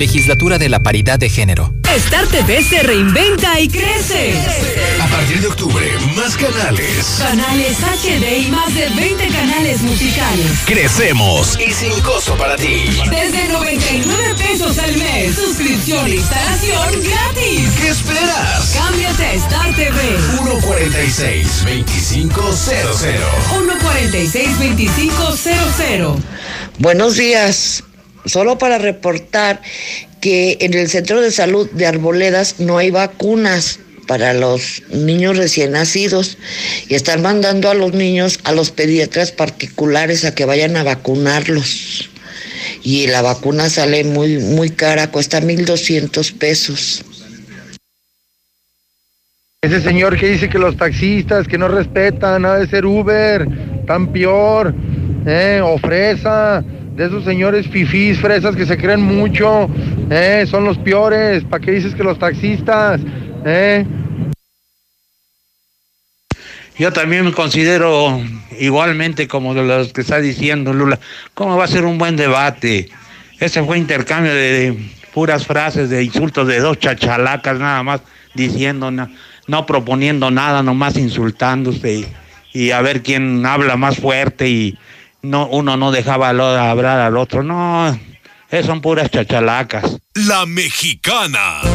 Legislatura de la Paridad de Género. Star TV se reinventa y crece. A partir de octubre, más canales. Canales HD y más de 20 canales musicales. Crecemos y sin costo para ti. Desde 99 pesos al mes. Suscripción e instalación gratis. ¿Qué esperas? Cámbiate a Star TV. 146-2500. 146-2500. Buenos días. Solo para reportar que en el centro de salud de Arboledas no hay vacunas para los niños recién nacidos y están mandando a los niños a los pediatras particulares a que vayan a vacunarlos. Y la vacuna sale muy muy cara, cuesta 1200 pesos. Ese señor que dice que los taxistas que no respetan, ha de ser Uber, tan peor, eh, de esos señores fifís, fresas que se creen mucho, eh, son los peores. ¿Para qué dices que los taxistas? Eh? Yo también me considero igualmente como de los que está diciendo Lula. ¿Cómo va a ser un buen debate? Ese fue intercambio de, puras frases, de insultos de dos chachalacas nada más diciendo, no, no proponiendo nada, nomás insultándose y, y a ver quién habla más fuerte y no uno no dejaba hablar al otro. No, eh, son puras chachalacas. La Mexicana.